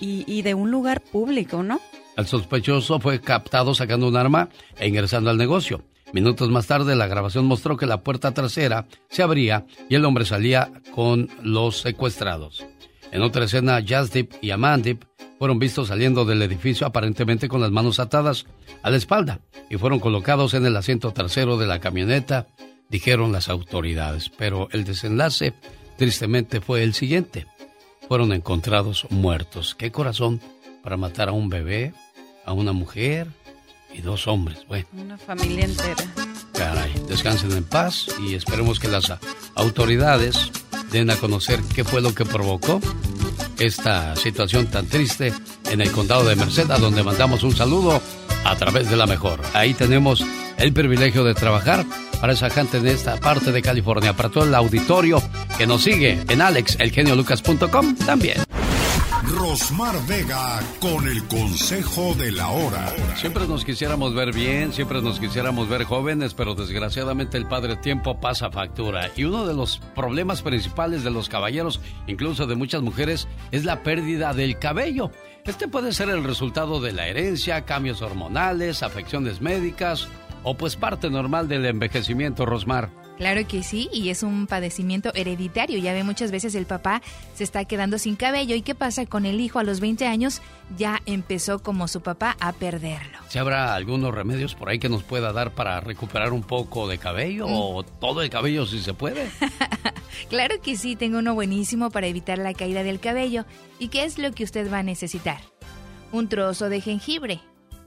y, y de un lugar público, ¿no? El sospechoso fue captado sacando un arma e ingresando al negocio. Minutos más tarde, la grabación mostró que la puerta trasera se abría y el hombre salía con los secuestrados. En otra escena, Jasdip y Amandip fueron vistos saliendo del edificio aparentemente con las manos atadas a la espalda y fueron colocados en el asiento trasero de la camioneta, dijeron las autoridades. Pero el desenlace, tristemente, fue el siguiente. Fueron encontrados muertos. ¿Qué corazón para matar a un bebé, a una mujer y dos hombres? Bueno. Una familia entera. Caray, descansen en paz y esperemos que las autoridades den a conocer qué fue lo que provocó esta situación tan triste en el condado de Merced, a donde mandamos un saludo a través de la mejor. Ahí tenemos el privilegio de trabajar para esa gente de esta parte de California, para todo el auditorio que nos sigue en alexelgeniolucas.com también. Rosmar Vega con el consejo de la hora. Siempre nos quisiéramos ver bien, siempre nos quisiéramos ver jóvenes, pero desgraciadamente el padre tiempo pasa factura. Y uno de los problemas principales de los caballeros, incluso de muchas mujeres, es la pérdida del cabello. Este puede ser el resultado de la herencia, cambios hormonales, afecciones médicas o pues parte normal del envejecimiento, Rosmar. Claro que sí, y es un padecimiento hereditario. Ya ve muchas veces el papá se está quedando sin cabello. ¿Y qué pasa con el hijo a los 20 años? Ya empezó como su papá a perderlo. ¿Se habrá algunos remedios por ahí que nos pueda dar para recuperar un poco de cabello o todo el cabello si se puede? (laughs) claro que sí, tengo uno buenísimo para evitar la caída del cabello. ¿Y qué es lo que usted va a necesitar? Un trozo de jengibre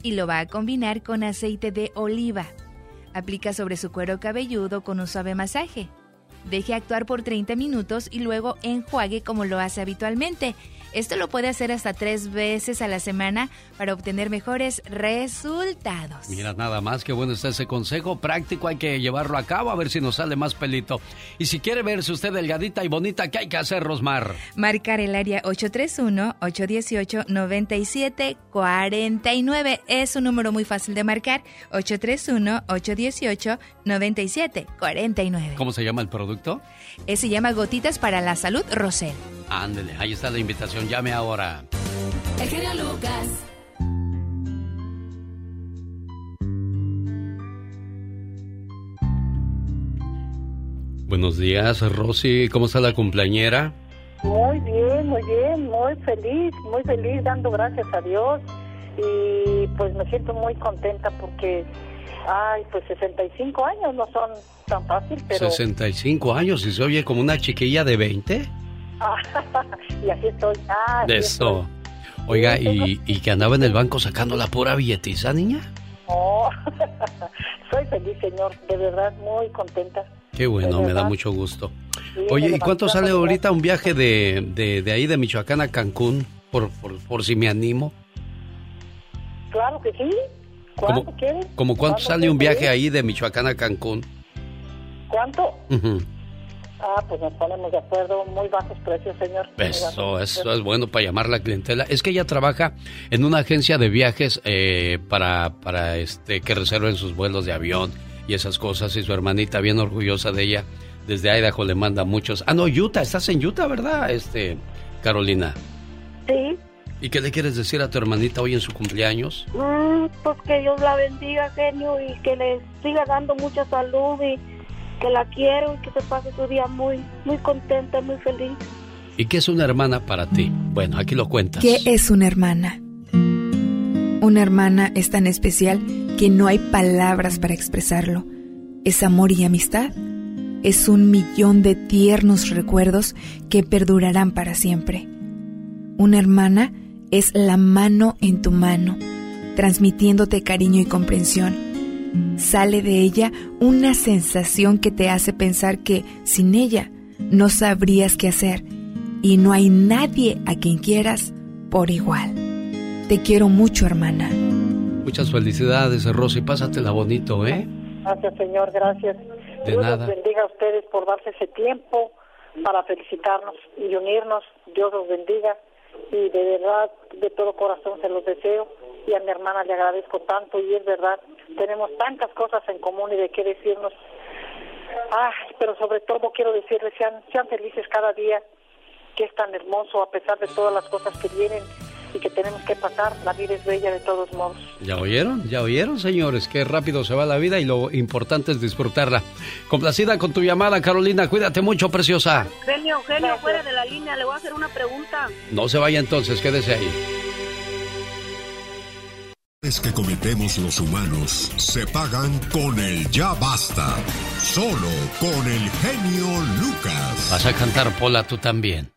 y lo va a combinar con aceite de oliva Aplica sobre su cuero cabelludo con un suave masaje. Deje actuar por 30 minutos y luego enjuague como lo hace habitualmente. Esto lo puede hacer hasta tres veces a la semana para obtener mejores resultados. Mira, nada más que bueno está ese consejo práctico, hay que llevarlo a cabo a ver si nos sale más pelito. Y si quiere verse usted delgadita y bonita, ¿qué hay que hacer, Rosmar? Marcar el área 831-818-9749 es un número muy fácil de marcar, 831-818-9749. ¿Cómo se llama el producto? Eh, se llama Gotitas para la Salud Rosel. Ándele, ahí está la invitación, llame ahora. El genio Lucas. Buenos días, Rosy. ¿Cómo está la cumpleañera? Muy bien, muy bien, muy feliz, muy feliz, dando gracias a Dios. Y pues me siento muy contenta porque, ay, pues 65 años no son tan fácil, pero... 65 años y se oye como una chiquilla de 20. (laughs) y así estoy. Ah, de eso. Oiga, ¿y, ¿y que andaba en el banco sacando la pura billetiza, niña? Oh, (laughs) soy feliz, señor, de verdad, muy contenta. Qué bueno, me da mucho gusto. Oye, ¿y cuánto sale ahorita un viaje de, de, ahí de Michoacán a Cancún? Por, por, si me animo. Claro que sí. ¿Cuánto quieres? ¿Cómo cuánto sale un viaje ahí de Michoacán a Cancún? ¿Cuánto? Ah, pues nos ponemos de acuerdo, muy bajos precios, señor. Eso, eso es bueno para llamar la clientela. Es que ella trabaja en una agencia de viajes eh, para, para este, que reserven sus vuelos de avión y esas cosas. Y su hermanita, bien orgullosa de ella, desde Idaho le manda muchos. Ah, no, Utah, estás en Utah, ¿verdad, este, Carolina? Sí. ¿Y qué le quieres decir a tu hermanita hoy en su cumpleaños? Mm, pues que Dios la bendiga, genio, y que le siga dando mucha salud y que la quiero y que se pase su día muy, muy contenta, muy feliz. ¿Y qué es una hermana para ti? Bueno, aquí lo cuentas. ¿Qué es una hermana? Una hermana es tan especial que no hay palabras para expresarlo. Es amor y amistad. Es un millón de tiernos recuerdos que perdurarán para siempre. Una hermana es la mano en tu mano, transmitiéndote cariño y comprensión. Sale de ella una sensación que te hace pensar que sin ella no sabrías qué hacer y no hay nadie a quien quieras por igual. Te quiero mucho, hermana. Muchas felicidades, Rosy. Pásatela bonito, ¿eh? Gracias, Señor. Gracias. De Dios nada. los bendiga a ustedes por darse ese tiempo para felicitarnos y unirnos. Dios los bendiga. Y de verdad, de todo corazón se los deseo. Y a mi hermana le agradezco tanto. Y es verdad, tenemos tantas cosas en común y de qué decirnos. Ay, pero sobre todo quiero decirles, sean, sean felices cada día, que es tan hermoso a pesar de todas las cosas que vienen y que tenemos que pasar. La vida es bella de todos modos. ¿Ya oyeron? ¿Ya oyeron, señores? Qué rápido se va la vida y lo importante es disfrutarla. Complacida con tu llamada, Carolina. Cuídate mucho, preciosa. Genio, genio, fuera de la línea. Le voy a hacer una pregunta. No se vaya entonces, quédese ahí. Es que cometemos los humanos se pagan con el ya basta. Solo con el genio Lucas. Vas a cantar Pola tú también,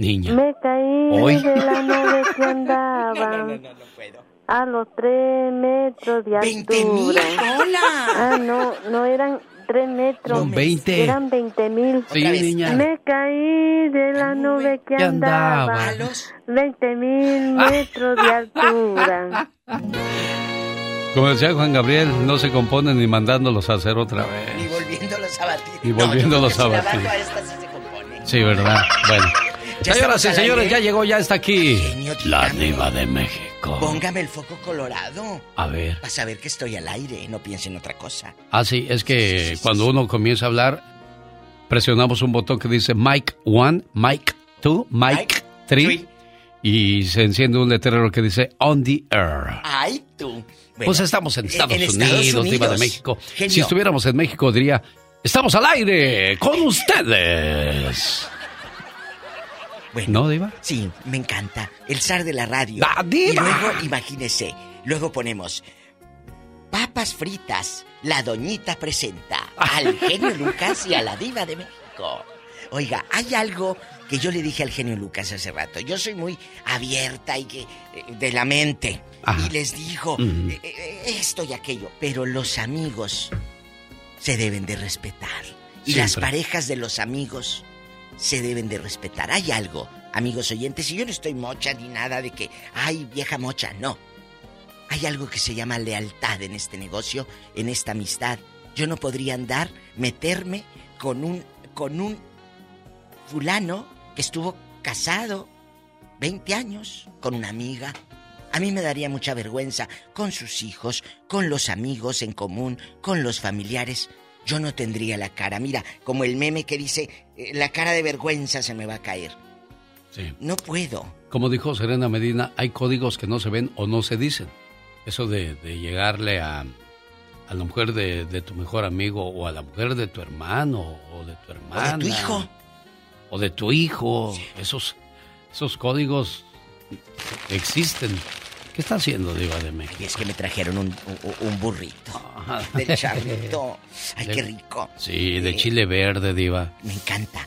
niña. Me caí ¿Hoy? de la nube (laughs) que andaba a los tres metros de altura. Ah, no, no eran tres metros. Son 20. Eran veinte mil. Sí, niña. Me caí de la nube que que andaba andaba. veinte mil metros de altura. Como decía Juan Gabriel, no se componen ni mandándolos a hacer otra Ni vez. volviéndolos a batir. Ni volviéndolos No, a batir. si. Sí, ¿verdad? Bueno. Señoras y señores, ya llegó, ya está aquí. Genio, La diva de México. Póngame el foco colorado. A ver. Para saber que estoy al aire, no piense en otra cosa. Ah, sí, es que cuando uno comienza a hablar, presionamos un botón que dice Mic 1, Mic 2, Mic 3 y se enciende un letrero que dice On the Air. Ay, tú. Bueno, pues estamos en Estados, en Unidos, Estados Diva de Unidos. México. Genio. Si estuviéramos en México diría, estamos al aire con ustedes. Bueno, ¿No, Diva? Sí, me encanta. El zar de la radio. ¡La diva! Y luego, imagínese, luego ponemos papas fritas. La doñita presenta al (laughs) genio Lucas y a la diva de México. Oiga, hay algo que yo le dije al genio Lucas hace rato. Yo soy muy abierta y que eh, de la mente. Ajá. Y les digo eh, eh, esto y aquello. Pero los amigos se deben de respetar. Y las parejas de los amigos se deben de respetar. Hay algo amigos oyentes, y yo no estoy mocha ni nada de que, ay, vieja mocha, no. Hay algo que se llama lealtad en este negocio, en esta amistad. Yo no podría andar, meterme con un, con un fulano que estuvo casado 20 años con una amiga. A mí me daría mucha vergüenza con sus hijos, con los amigos en común, con los familiares. Yo no tendría la cara, mira, como el meme que dice, eh, la cara de vergüenza se me va a caer. Sí. No puedo. Como dijo Serena Medina, hay códigos que no se ven o no se dicen. Eso de, llegarle a, a la mujer de, tu mejor amigo o a la mujer de tu hermano o de tu hermana. O de tu hijo. O de tu hijo. Esos, esos códigos existen. ¿Qué está haciendo, Diva de México? Y es que me trajeron un, burrito de charrito. Ay, qué rico. Sí, de eh, chile verde, Diva. Me encanta.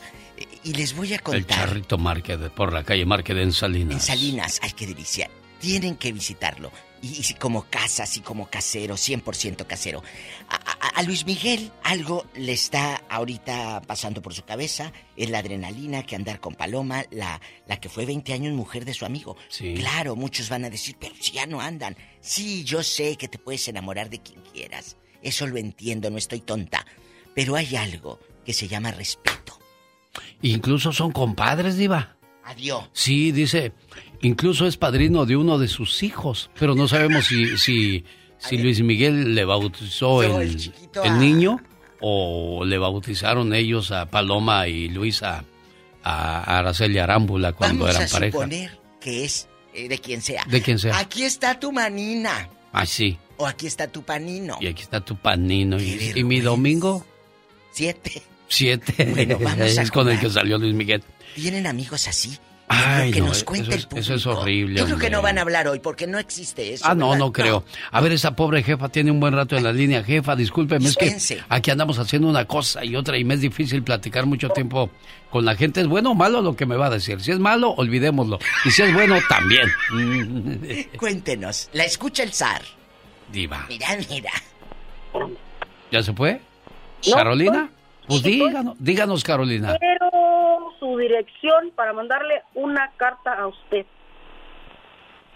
Y les voy a contar. El charrito Marque por la calle Marque de en Salinas. En Salinas, ay, qué delicia. Tienen que visitarlo y, como casa, así como casero, 100% casero. A, Luis Miguel algo le está ahorita pasando por su cabeza, es la adrenalina que andar con Paloma, la, la que fue 20 años mujer de su amigo. Sí. Claro, muchos van a decir, pero si ya no andan. Sí, yo sé que te puedes enamorar de quien quieras. Eso lo entiendo, no estoy tonta. Pero hay algo que se llama respeto. Incluso son compadres, Diva. Adiós. Sí, dice, Incluso es padrino de uno de sus hijos, pero no sabemos si, si, si Luis Miguel le bautizó el, el, niño o le bautizaron ellos a Paloma y Luis a, Araceli Arámbula cuando eran pareja. Vamos a suponer que es eh, de quien sea. De quien sea. Aquí está tu manina. Ah, sí. O aquí está tu panino. Y aquí está tu panino. Y, mi domingo. Siete. Siete. Bueno, vamos (laughs) a Es con el que salió Luis Miguel. ¿Tienen amigos así? Ay, que nos cuente eso, eso es horrible. Yo creo que no van a hablar hoy porque no existe eso. Ah, no, no creo. A ver, esa pobre jefa tiene un buen rato en la línea. Jefa, discúlpeme, es que aquí andamos haciendo una cosa y otra y me es difícil platicar mucho tiempo con la gente. ¿Es bueno o malo lo que me va a decir? Si es malo, olvidémoslo. Y si es bueno, también. (laughs) Cuéntenos. La escucha el zar. Diva. Mira, mira. ¿Ya se fue? ¿Carolina? Pues díganos, díganos, Carolina su dirección para mandarle una carta a usted.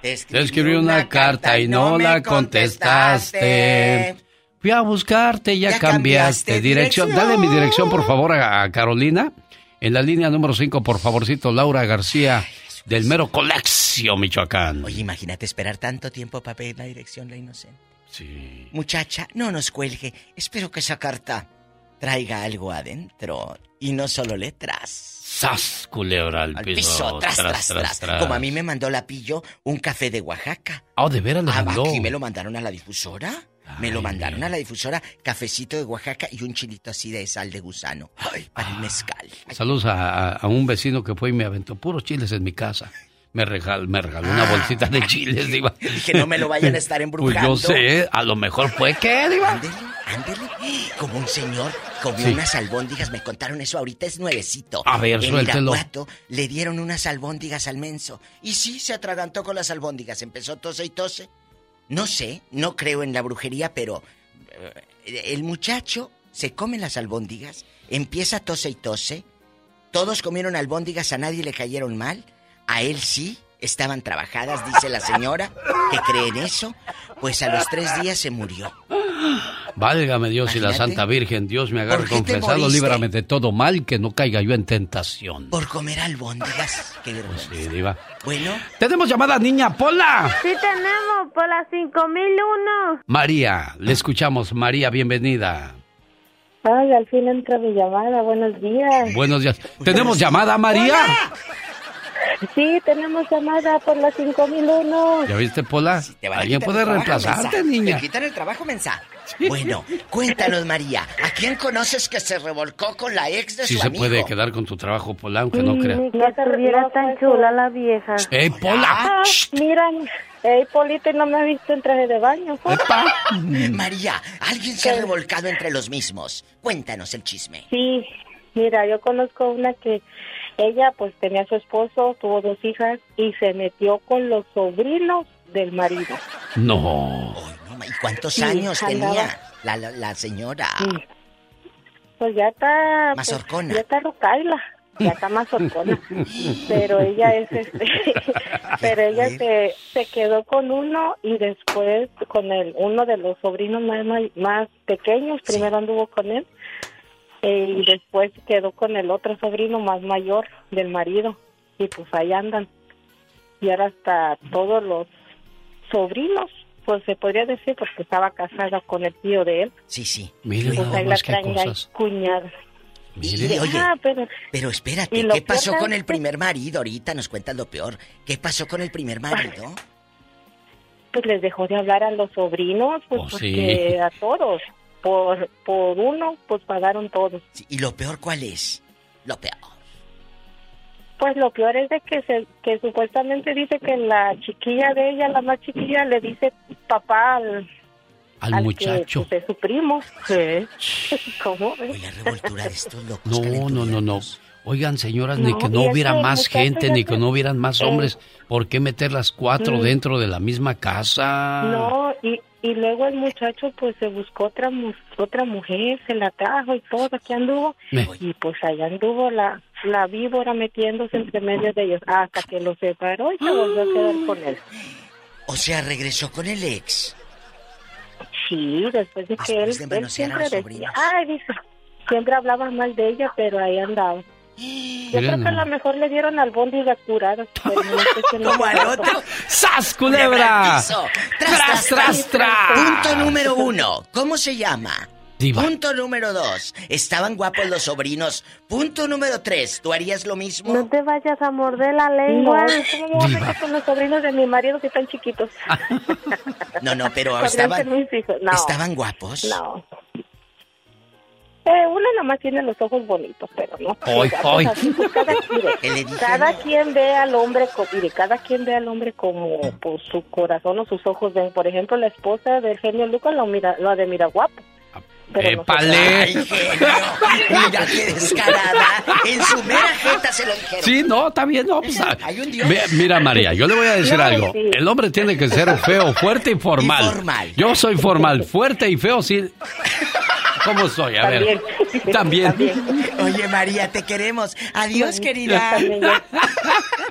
Te escribí, una, carta y no, la contestaste. Fui a buscarte y ya, cambiaste, dirección. Dale mi dirección, por favor, a, Carolina. En la línea número 5, por favorcito, Laura García, del mero Colexio, Michoacán. Oye, imagínate esperar tanto tiempo para pedir la dirección, la inocente. Sí. Muchacha, no nos cuelgue. Espero que esa carta traiga algo adentro y no solo letras. ¡Sas! Culebra al, piso. Tras tras, tras, Como a mí me mandó la pillo un café de Oaxaca. Ah, ¿de veras lo ah, mandó? Aquí me lo mandaron a la difusora. me lo mandaron a la difusora, cafecito de Oaxaca y un chilito así de sal de gusano. Ay, para el mezcal. Saludos a, un vecino que fue y me aventó puros chiles en mi casa. Me regaló, me regaló una ah. bolsita de chiles, Diva. Que no me lo vayan a estar embrujando. (laughs) Pues yo sé, a lo mejor fue que, Diva. Ándele, ándele. Como un señor comió unas albóndigas, me contaron eso, ahorita es nuevecito. A ver, en suéltelo. le dieron unas albóndigas al menso. Y sí, se atragantó con las albóndigas. Empezó tose y tose. No sé, no creo en la brujería, pero eh, el muchacho se come las albóndigas, empieza tose y tose. Todos comieron albóndigas, a nadie le cayeron mal a él sí, estaban trabajadas, dice la señora, que cree en eso. Pues a los tres días se murió. Válgame Dios y la Santa Virgen, Dios me agarre confesado, líbrame de todo mal, que no caiga yo en tentación. Por comer albóndigas, qué vergüenza. Sí, diva. Bueno. Tenemos llamada, niña Pola. Sí tenemos, Pola 5001. María, le escuchamos. María, bienvenida. Ay, al fin entra mi llamada, buenos días. Buenos días. ¿Tenemos llamada, María? Sí, tenemos llamada por la 5001. ¿Ya viste, Pola? ¿Alguien puede reemplazarte, niña? ¿Te quitan el trabajo, mensa? Bueno, cuéntanos, María. ¿A quién conoces que se revolcó con la ex de su amigo? Sí se puede quedar con tu trabajo, Pola, aunque no crea. Que estuviera tan chula la vieja. ¡Ey, Pola! Ah, mira, ¡Ey, Polita, no me ha visto en traje de baño! (laughs) María, alguien se ha revolcado entre los mismos. Cuéntanos el chisme. Sí, mira, yo conozco una que ella pues tenía a su esposo, tuvo dos hijas y se metió con los sobrinos del marido. No. ¿Y cuántos años tenía la, la, señora? Pues ya está... Mazorcona. Pues, ya está rocaila. ya está más otona. (laughs) Pero ella es este, (laughs) pero ella se, se quedó con uno y después con el uno de los sobrinos más, más pequeños, primero anduvo con él eh, y después quedó con el otro sobrino más mayor del marido y pues ahí andan. Y ahora hasta todos los sobrinos pues se podría decir porque estaba casada con el tío de él. Sí, sí. Mire, pues ahí la traen cuñada. Mire, oye, ah, pero, espérate, ¿qué pasó con el primer marido? Ahorita nos cuentan lo peor. ¿Qué pasó con el primer marido? Pues les dejó de hablar a los sobrinos, pues oh, porque a todos. Por, por uno, pues pagaron todos. ¿Y lo peor cuál es? Lo peor. Pues lo peor es de que, se, que supuestamente dice que la chiquilla de ella, la más chiquilla, le dice papá al, al, muchacho. Que, pues, su primo. (laughs) ¿Cómo? la revoltura de estos locos. No, no, no, no. Oigan, señoras, ni que no hubiera más gente, ni que no hubieran más hombres, ¿por qué meter las cuatro mm. dentro de la misma casa? No, y, y luego el muchacho pues se buscó otra otra mujer, se la trajo y todo, aquí anduvo. Y pues allá anduvo la, la víbora metiéndose entre medio de ellos hasta que lo separó y se volvió a quedar con él. O sea, regresó con el ex. Sí, después de que él, siempre decía, ay, dice, siempre hablaba mal de ella, pero ahí andaba. Yo creo que a lo mejor le dieron al bondi de curado. (laughs) Como al otro. ¡Sas, culebra! ¡Tras, tras, tras, Punto número uno. ¿Cómo se llama? Punto número dos. Estaban guapos los sobrinos. Punto número tres. ¿Tú harías lo mismo? No te vayas a morder la lengua. ¿Cómo voy a con los sobrinos de mi marido que están chiquitos? (laughs) no, no, pero estaban... ¿Estaban guapos? No. Eh, una nomás tiene los ojos bonitos, pero no. Hoy, hoy. cada, (laughs) quien ve al hombre, mire, cada quien ve al hombre como por su corazón o sus ojos ven. Por ejemplo, la esposa del genio Lucas lo mira, lo de mira guapo. ¡Épale! Mira qué descarada. En su mera jeta se lo dijeron. Sí, no, está bien, no. Pues, Hay un Dios. Mira, María, yo le voy a decir algo. El hombre tiene que ser feo, fuerte y formal. Y formal. Yo soy formal, fuerte y feo, sí. ¿Cómo soy? A ver. También. Oye, María, te queremos. Adiós, querida.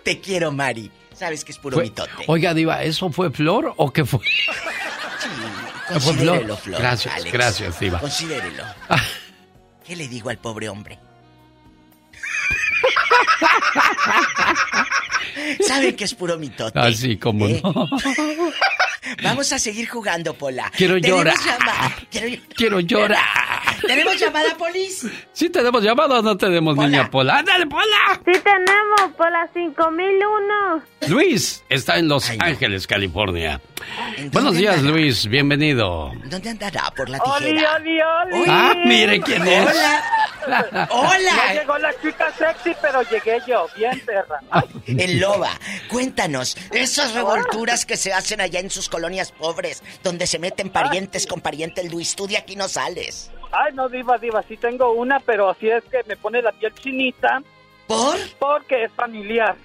te quiero, Mari. Sabes que es puro mitote. Oiga, Diva, ¿eso fue flor o qué fue? Considérelo, Flor. Gracias, gracias, Diva. Considérelo. Ah. ¿Qué le digo al pobre hombre? (laughs) Sabe que es puro mitote. Así ah, como ¿eh? no. Vamos a seguir jugando, Pola. Quiero llorar. Quiero, llorar. ¿Tenemos llamada, Polis? Sí, tenemos llamada o no tenemos, niña Pola. ¡Ándale, Pola! Sí, tenemos, Pola 5001. Luis está en Los Ángeles, California. Buenos días, Luis. Bienvenido. ¿Dónde andará? Por la tijera. ¡Oli, oli, oli! Ah, mire quién es. Hola. Hola. Ya llegó la chica sexy, pero llegué yo. Bien, perra. (laughs) El loba, cuéntanos, esas revolturas que se hacen allá en sus colonias pobres, donde se meten parientes con pariente el Luis, tú de aquí no sales. Ay, no, diva, diva, sí tengo una, pero así es que me pone la piel chinita. ¿Por? Porque es familiar.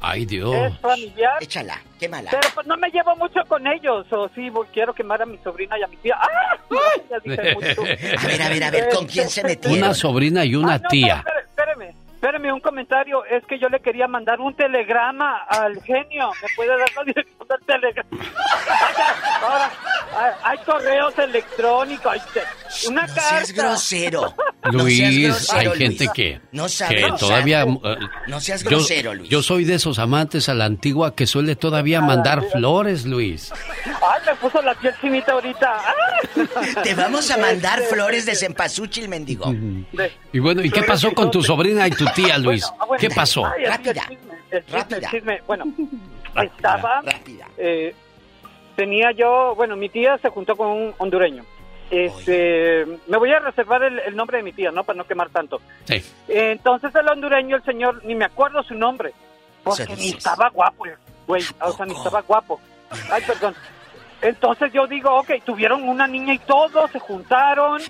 Ay, Dios. Es familiar. Échala, quémala. Pero pues no me llevo mucho con ellos. O sí, quiero quemar a mi sobrina y a mi tía. ¡Ah! Ya dije mucho. (laughs) A ver, a ver, a ver, ¿con quién se metieron? Una sobrina y una tía. espéreme, espéreme, un comentario. Es que yo le quería mandar un telegrama al genio. ¿Me puede dar la dirección del telegrama? Ahora, hay correos electrónicos. Una no carta. (laughs) Seas grosero. Luis, hay gente que, no que todavía... Uh, no seas grosero, yo, Luis. Yo soy de esos amantes a la antigua que suele todavía mandar flores, Luis. Ay, me puso la piel chinita ahorita. (laughs) Te vamos a mandar flores de cempasúchil, mendigo. Y bueno, ¿y qué pasó con tu sobrina y tu tía, Luis? Ah, ¿Qué pasó? Rápida. Rápida. Bueno, estaba... Eh, tenía yo... Bueno, mi tía se juntó con un hondureño. Este, me voy a reservar el, nombre de mi tía, ¿no? Para no quemar tanto. Sí. entonces el hondureño, el señor, ni me acuerdo su nombre. Porque ni estaba guapo, güey. O sea, ni estaba guapo. Ay, perdón. Entonces yo digo, ok, tuvieron una niña y todos se juntaron.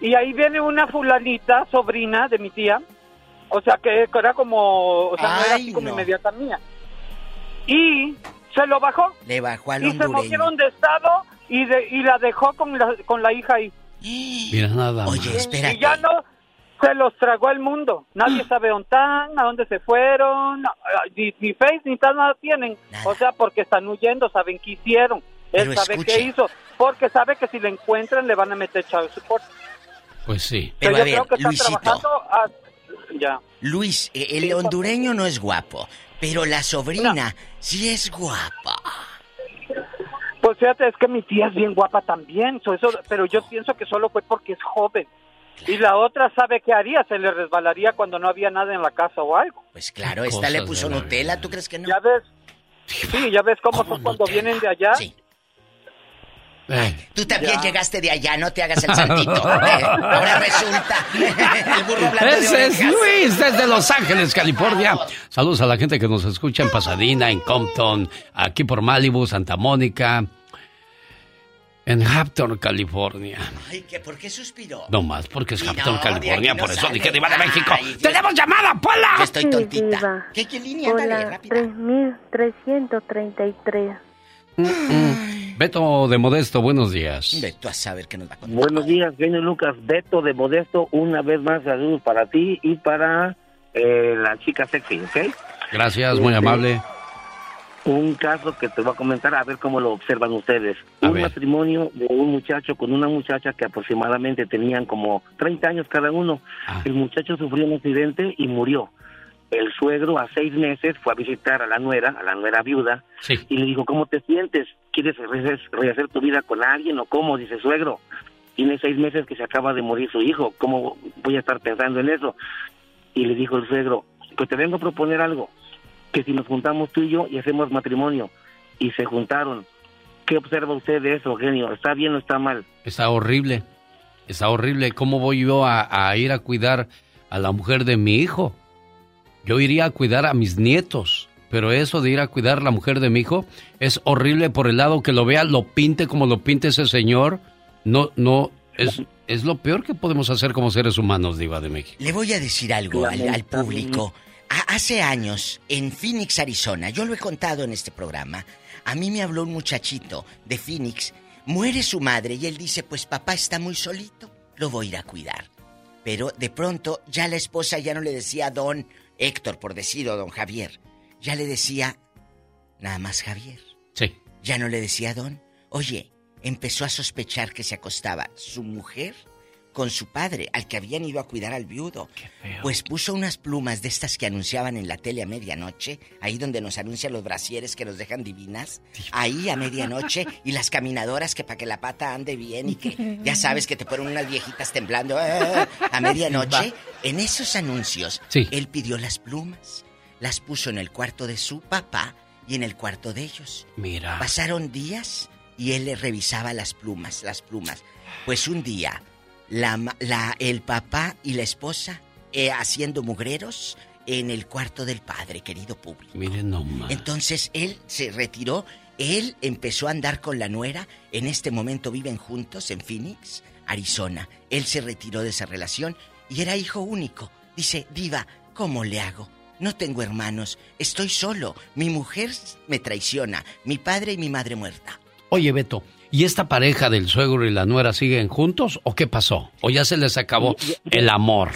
Y ahí viene una fulanita, sobrina de mi tía. O sea, que era como, o sea, no era así como inmediata mía. Y se lo bajó. Le bajó al Y se movieron de estado y, de, y la dejó con la, con la hija ahí. Mira nada Oye, espérate. Y ya no, Se los tragó el mundo. Nadie ah. sabe dónde están, a dónde se fueron, ni, Face ni tal nada tienen. O sea, porque están huyendo, saben qué hicieron. Él sabe qué hizo, porque sabe que si le encuentran le van a meter chavo support. Pues sí. Pero, yo creo que trabajando ya. Luis, eh, el hondureño no es guapo, pero la sobrina sí es guapa. Pues fíjate, es que mi tía es bien guapa también, eso, pero yo pienso que solo fue porque es joven. Y la otra sabe qué haría, se le resbalaría cuando no había nada en la casa o algo. Pues claro, esta le puso Nutella, ¿tú crees que no? Ya ves, sí, ya ves cómo son cuando vienen de allá. Sí. Tú también llegaste de allá, no te hagas el (laughs) santito. Eh, ahora resulta (laughs) el burro Ese es Luis desde Los Ángeles, California. Saludos a la gente que nos escucha en Pasadena, en Compton, aquí por Malibu, Santa Mónica, en Hampton, California. Ay, ¿qué, ¿por qué suspiró? No más porque es Hampton, California, por eso dije Diva de México. ¡Tenemos llamada, Pola! Yo estoy tontita. ¿Qué, ¿Qué, línea? Hola, rápida. 3333. Beto de Modesto, buenos días. Beto, a saber qué nos va a contar. Buenos días, genio Lucas. Beto de Modesto, una vez más saludos para ti y para eh, la chica sexy, ¿ok? Gracias, muy este, amable. Un caso que te voy a comentar, a ver cómo lo observan ustedes. un matrimonio de un muchacho con una muchacha que aproximadamente tenían como 30 años cada uno. Ah. El muchacho sufrió un accidente y murió el suegro a seis meses fue a visitar a la nuera, a la nuera viuda, y le dijo, ¿cómo te sientes? ¿Quieres rehacer tu vida con alguien o cómo? Dice, suegro, tiene seis meses que se acaba de morir su hijo, ¿cómo voy a estar pensando en eso? Y le dijo el suegro, pues te vengo a proponer algo, que si nos juntamos tú y yo y hacemos matrimonio, y se juntaron, ¿qué observa usted de eso, genio? ¿Está bien o está mal? Está horrible, está horrible, ¿cómo voy yo a ir a cuidar a la mujer de mi hijo? Yo iría a cuidar a mis nietos, pero eso de ir a cuidar a la mujer de mi hijo es horrible por el lado que lo vea, lo pinte como lo pinte ese señor. No, no, es, es lo peor que podemos hacer como seres humanos, Diva de México. Le voy a decir algo al, público. hace años, en Phoenix, Arizona, yo lo he contado en este programa, a mí me habló un muchachito de Phoenix, muere su madre y él dice, pues papá está muy solito, lo voy a ir a cuidar. Pero de pronto ya la esposa ya no le decía don Héctor, por decir, don Javier, ya le decía nada más Javier. Sí. Ya no le decía don. Oye, empezó a sospechar que se acostaba su mujer con su padre, al que habían ido a cuidar al viudo. Pues puso unas plumas de estas que anunciaban en la tele a medianoche, ahí donde nos anuncian los brasieres que nos dejan divinas, ahí a medianoche, y las caminadoras que para que la pata ande bien y que ya sabes que te ponen unas viejitas temblando eh, a medianoche. En esos anuncios, él pidió las plumas, las puso en el cuarto de su papá y en el cuarto de ellos. Mira. Pasaron días y él le revisaba las plumas, las plumas. Pues un día la, el papá y la esposa eh, haciendo mugreros en el cuarto del padre, querido público. Miren nomás. Entonces él se retiró, él empezó a andar con la nuera, en este momento viven juntos en Phoenix, Arizona. Él se retiró de esa relación y era hijo único. Dice, diva, ¿cómo le hago? No tengo hermanos, estoy solo, mi mujer me traiciona, mi padre y mi madre muerta. Oye, Beto, ¿Y esta pareja del suegro y la nuera siguen juntos o qué pasó? ¿O ya se les acabó el amor?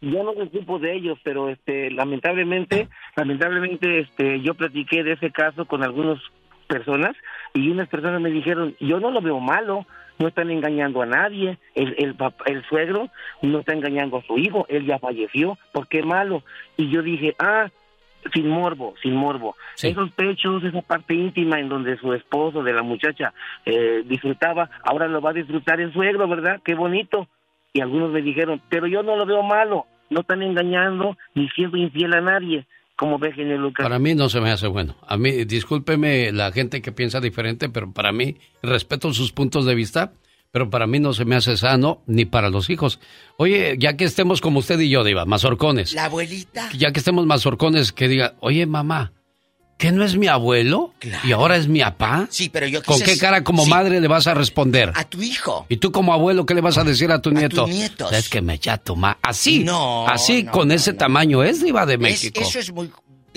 Yo no me ocupo de ellos, pero este lamentablemente, lamentablemente este yo platiqué de ese caso con algunas personas y unas personas me dijeron, "Yo no lo veo malo, no están engañando a nadie, el, el, el suegro no está engañando a su hijo, él ya falleció, ¿por qué malo?" Y yo dije, "Ah, sin morbo, sin morbo. Esos pechos, esa parte íntima en donde su esposo de la muchacha eh, disfrutaba, ahora lo va a disfrutar el suegro, ¿verdad? Qué bonito. Y algunos me dijeron, pero yo no lo veo malo, no están engañando ni siendo infiel a nadie. Genio Lucas? Para mí no se me hace bueno. A mí, discúlpeme la gente que piensa diferente, pero para mí, respeto sus puntos de vista, pero para mí no se me hace sano ni para los hijos. Oye, ya que estemos como usted y yo, Diva, mazorcones. La abuelita. Ya que estemos mazorcones, que diga, oye, mamá, ¿que no es mi abuelo? ¿Y ahora es mi papá? Sí, pero yo ¿Con qué cara como madre le vas a responder? A tu hijo. ¿Y tú como abuelo qué le vas a decir a tu nieto? A tus nietos. Es que me echa tu ma... Así. No. Así, con ese tamaño es Diva de México. eso es muy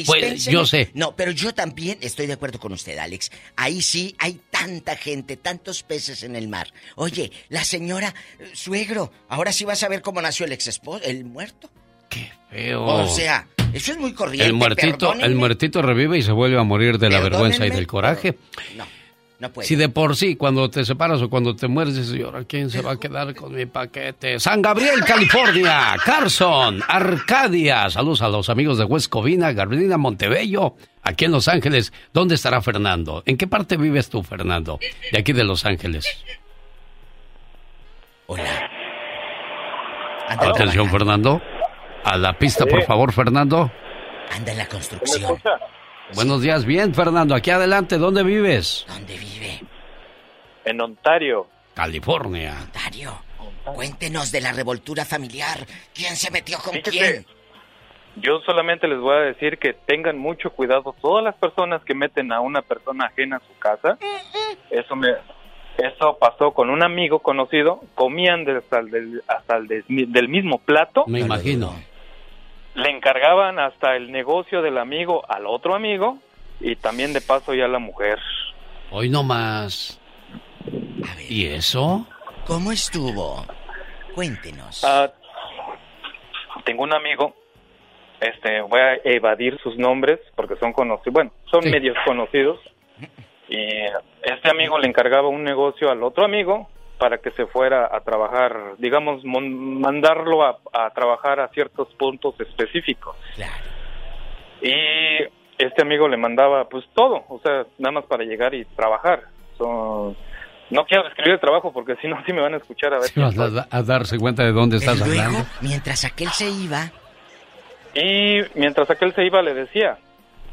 Pues yo sé. No, pero yo también estoy de acuerdo con usted, Alex. Ahí sí hay tanta gente, tantos peces en el mar. Oye, la señora, eh, suegro, ahora sí vas a ver cómo nació el ex esposo, el muerto. Qué feo. O sea, eso es muy corriente. El muertito, el muertito revive y se vuelve a morir de la vergüenza y del coraje. No. No puede. Si de por sí, cuando te separas o cuando te mueres, dices, ¿y quién se va a quedar con mi paquete? San Gabriel, California, Carson, Arcadia. Saludos a los amigos de West Covina, Gardena, Montebello, aquí en Los Ángeles. ¿Dónde estará Fernando? ¿En qué parte vives tú, Fernando? De aquí de Los Ángeles. Hola. Atención, Fernando. A la pista, por favor, Fernando. Anda en la construcción. Buenos días, bien, Fernando. Aquí adelante, ¿dónde vives? ¿Dónde vive? En Ontario. California. Ontario. Cuéntenos de la revoltura familiar. ¿Quién se metió con quién? Yo solamente les voy a decir que tengan mucho cuidado todas las personas que meten a una persona ajena a su casa. Eso me eso pasó con un amigo conocido, comían hasta, el, hasta el del mismo plato. Me imagino le encargaban hasta el negocio del amigo al otro amigo y también de paso ya la mujer. Hoy no más. ¿Y eso? ¿Cómo estuvo? Cuéntenos. Ah, tengo un amigo, este, voy a evadir sus nombres porque son conocidos, bueno, son medios conocidos. Y este amigo le encargaba un negocio al otro amigo para que se fuera a trabajar, digamos, mandarlo a, trabajar a ciertos puntos específicos. Y este amigo le mandaba pues todo, o sea, nada más para llegar y trabajar. no quiero describir el trabajo porque si no, sí me van a escuchar a ver. a, darse cuenta de dónde estás hablando. Mientras aquel se iba. Y mientras aquel se iba, le decía,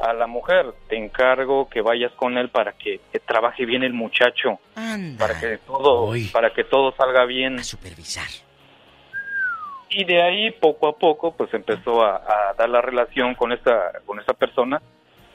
a la mujer, te encargo que vayas con él para que, trabaje bien el muchacho, para que todo, para que todo salga bien. A supervisar. Y de ahí poco a poco, pues empezó a, dar la relación con esta, con esta persona.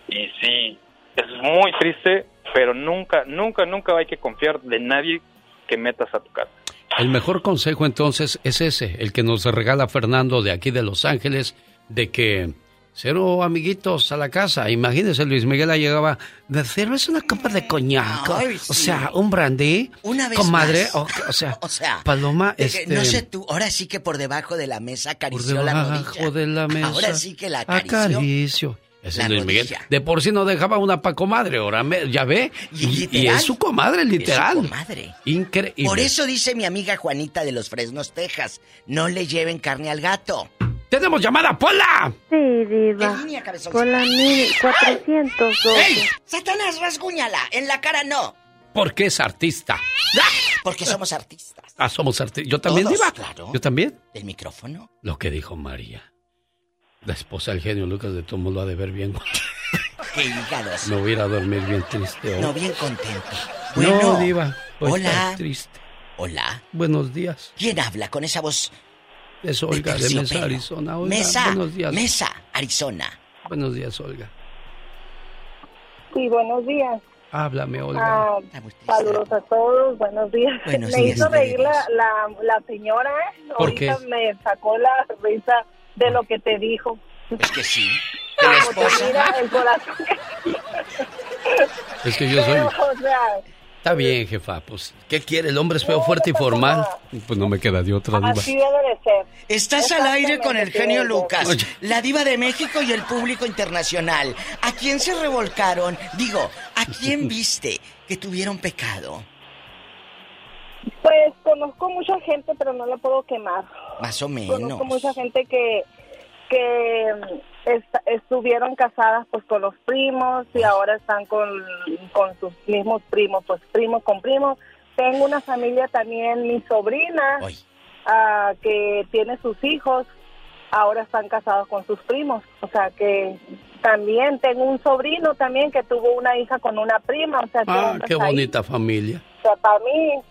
Y sí, es muy triste, pero nunca, nunca, nunca hay que confiar de nadie que metas a tu casa. El mejor consejo entonces es ese, el que nos regala Fernando de aquí de Los Ángeles, de que Cero amiguitos a la casa. Imagínese, Luis Miguel llegaba de cero es una copa de coñac. O sea, un brandy. Una vez comadre, O, sea, (laughs) o sea, Paloma, este... No sé tú, ahora sí que por debajo de la mesa acarició por debajo de la mesa. Ahora sí que la acarició. Acaricio. Ese es Luis Miguel. De por sí no dejaba una pa' comadre, ahora ya ve. Y, es su comadre, literal. Es su comadre. Increíble. Por eso dice mi amiga Juanita de los Fresnos, Texas, no le lleven carne al gato. ¡Tenemos llamada, Pola! Sí, diva. ¿Qué línea, Pola 1412. ¡Ey! ¡Satanás, rasguñala! En la cara no. Porque es artista. Porque somos artistas. Ah, somos artistas. Yo también, Diva. Claro. Yo también. ¿El micrófono? Lo que dijo María. La esposa del genio Lucas de todo lo ha de ver bien. (laughs) Qué hígados. Me voy a dormir bien triste hoy. No, bien contento. Bueno, no, Diva. Hola. Triste. Hola. Buenos días. ¿Quién habla con esa voz es Olga de, Mesa, Arizona. Mesa, buenos días. Mesa, Arizona. Buenos días, Olga. Sí, buenos días. Háblame, Olga. Ah, saludos a todos, buenos días. me hizo reír la, la, señora, ¿eh? ¿Por qué? me sacó la risa de lo que te dijo. Es que sí. (laughs) mira el corazón. es que yo soy... o sea, Está bien, jefa, pues, ¿qué quiere? El hombre es feo, fuerte y formal. Pues no me queda de otra diva. Así debe de ser. Estás al aire con el genio Lucas, la diva de México y el público internacional. ¿A quién se revolcaron? Digo, ¿a quién (laughs) viste que tuvieron pecado? Pues conozco mucha gente, pero no la puedo quemar. Más o menos. Conozco mucha gente que que estuvieron casadas pues con los primos y ahora están con, con sus mismos primos, pues primos con primos. Tengo una familia también, mi sobrina, ah, que tiene sus hijos, ahora están casados con sus primos. O sea que también tengo un sobrino también que tuvo una hija con una prima. O sea, ah, qué bonita familia. O sea, para mí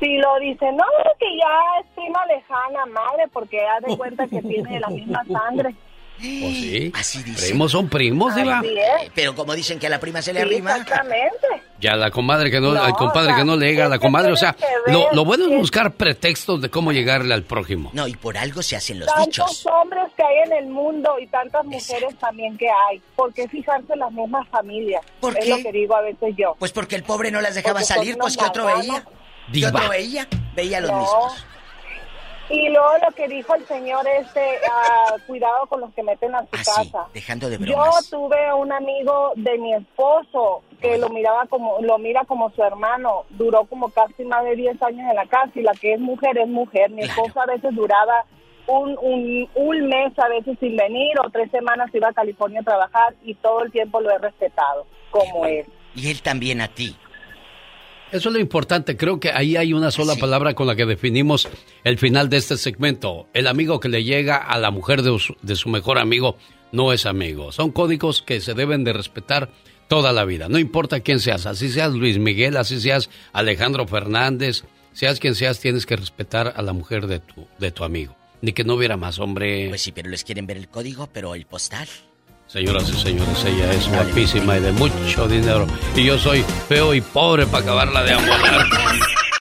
si lo dice, no, que ya es prima lejana, madre, porque ha de cuenta que tiene la misma sangre. ¿O sí? Así dice. Primos son primos, Diva. Pero como dicen que a la prima se le arrima. Exactamente. Ya la comadre que no, al compadre que no le llega a la comadre, o sea, lo, lo, bueno es buscar pretextos de cómo llegarle al prójimo. No, y por algo se hacen los Tantos dichos. hombres que hay en el mundo y tantas mujeres también que hay. ¿Por qué fijarse en las mismas familias? ¿Por es lo que digo a veces yo. Pues porque el pobre no las dejaba salir, pues ¿qué otro veía? ¿Qué otro veía? Veía los mismos. Y luego lo que dijo el señor este, ah, cuidado con los que meten a su ah, casa. dejando de bromas. Yo tuve un amigo de mi esposo que lo miraba como, lo mira como su hermano. Duró como casi más de 10 años en la casa y la que es mujer es mujer. Mi esposo a veces duraba un, un, un mes a veces sin venir o tres semanas iba a California a trabajar y todo el tiempo lo he respetado como él. Y él también a ti. Eso es lo importante. Creo que ahí hay una sola palabra con la que definimos el final de este segmento. El amigo que le llega a la mujer de su, de su, mejor amigo no es amigo. Son códigos que se deben de respetar toda la vida. No importa quién seas, así seas Luis Miguel, así seas Alejandro Fernández, seas quien seas, tienes que respetar a la mujer de tu, de tu amigo. Ni que no hubiera más, hombre. Pues sí, pero les quieren ver el código, pero el postal. Señoras y señores, ella es guapísima y de mucho dinero. Y yo soy feo y pobre para acabarla de amolar.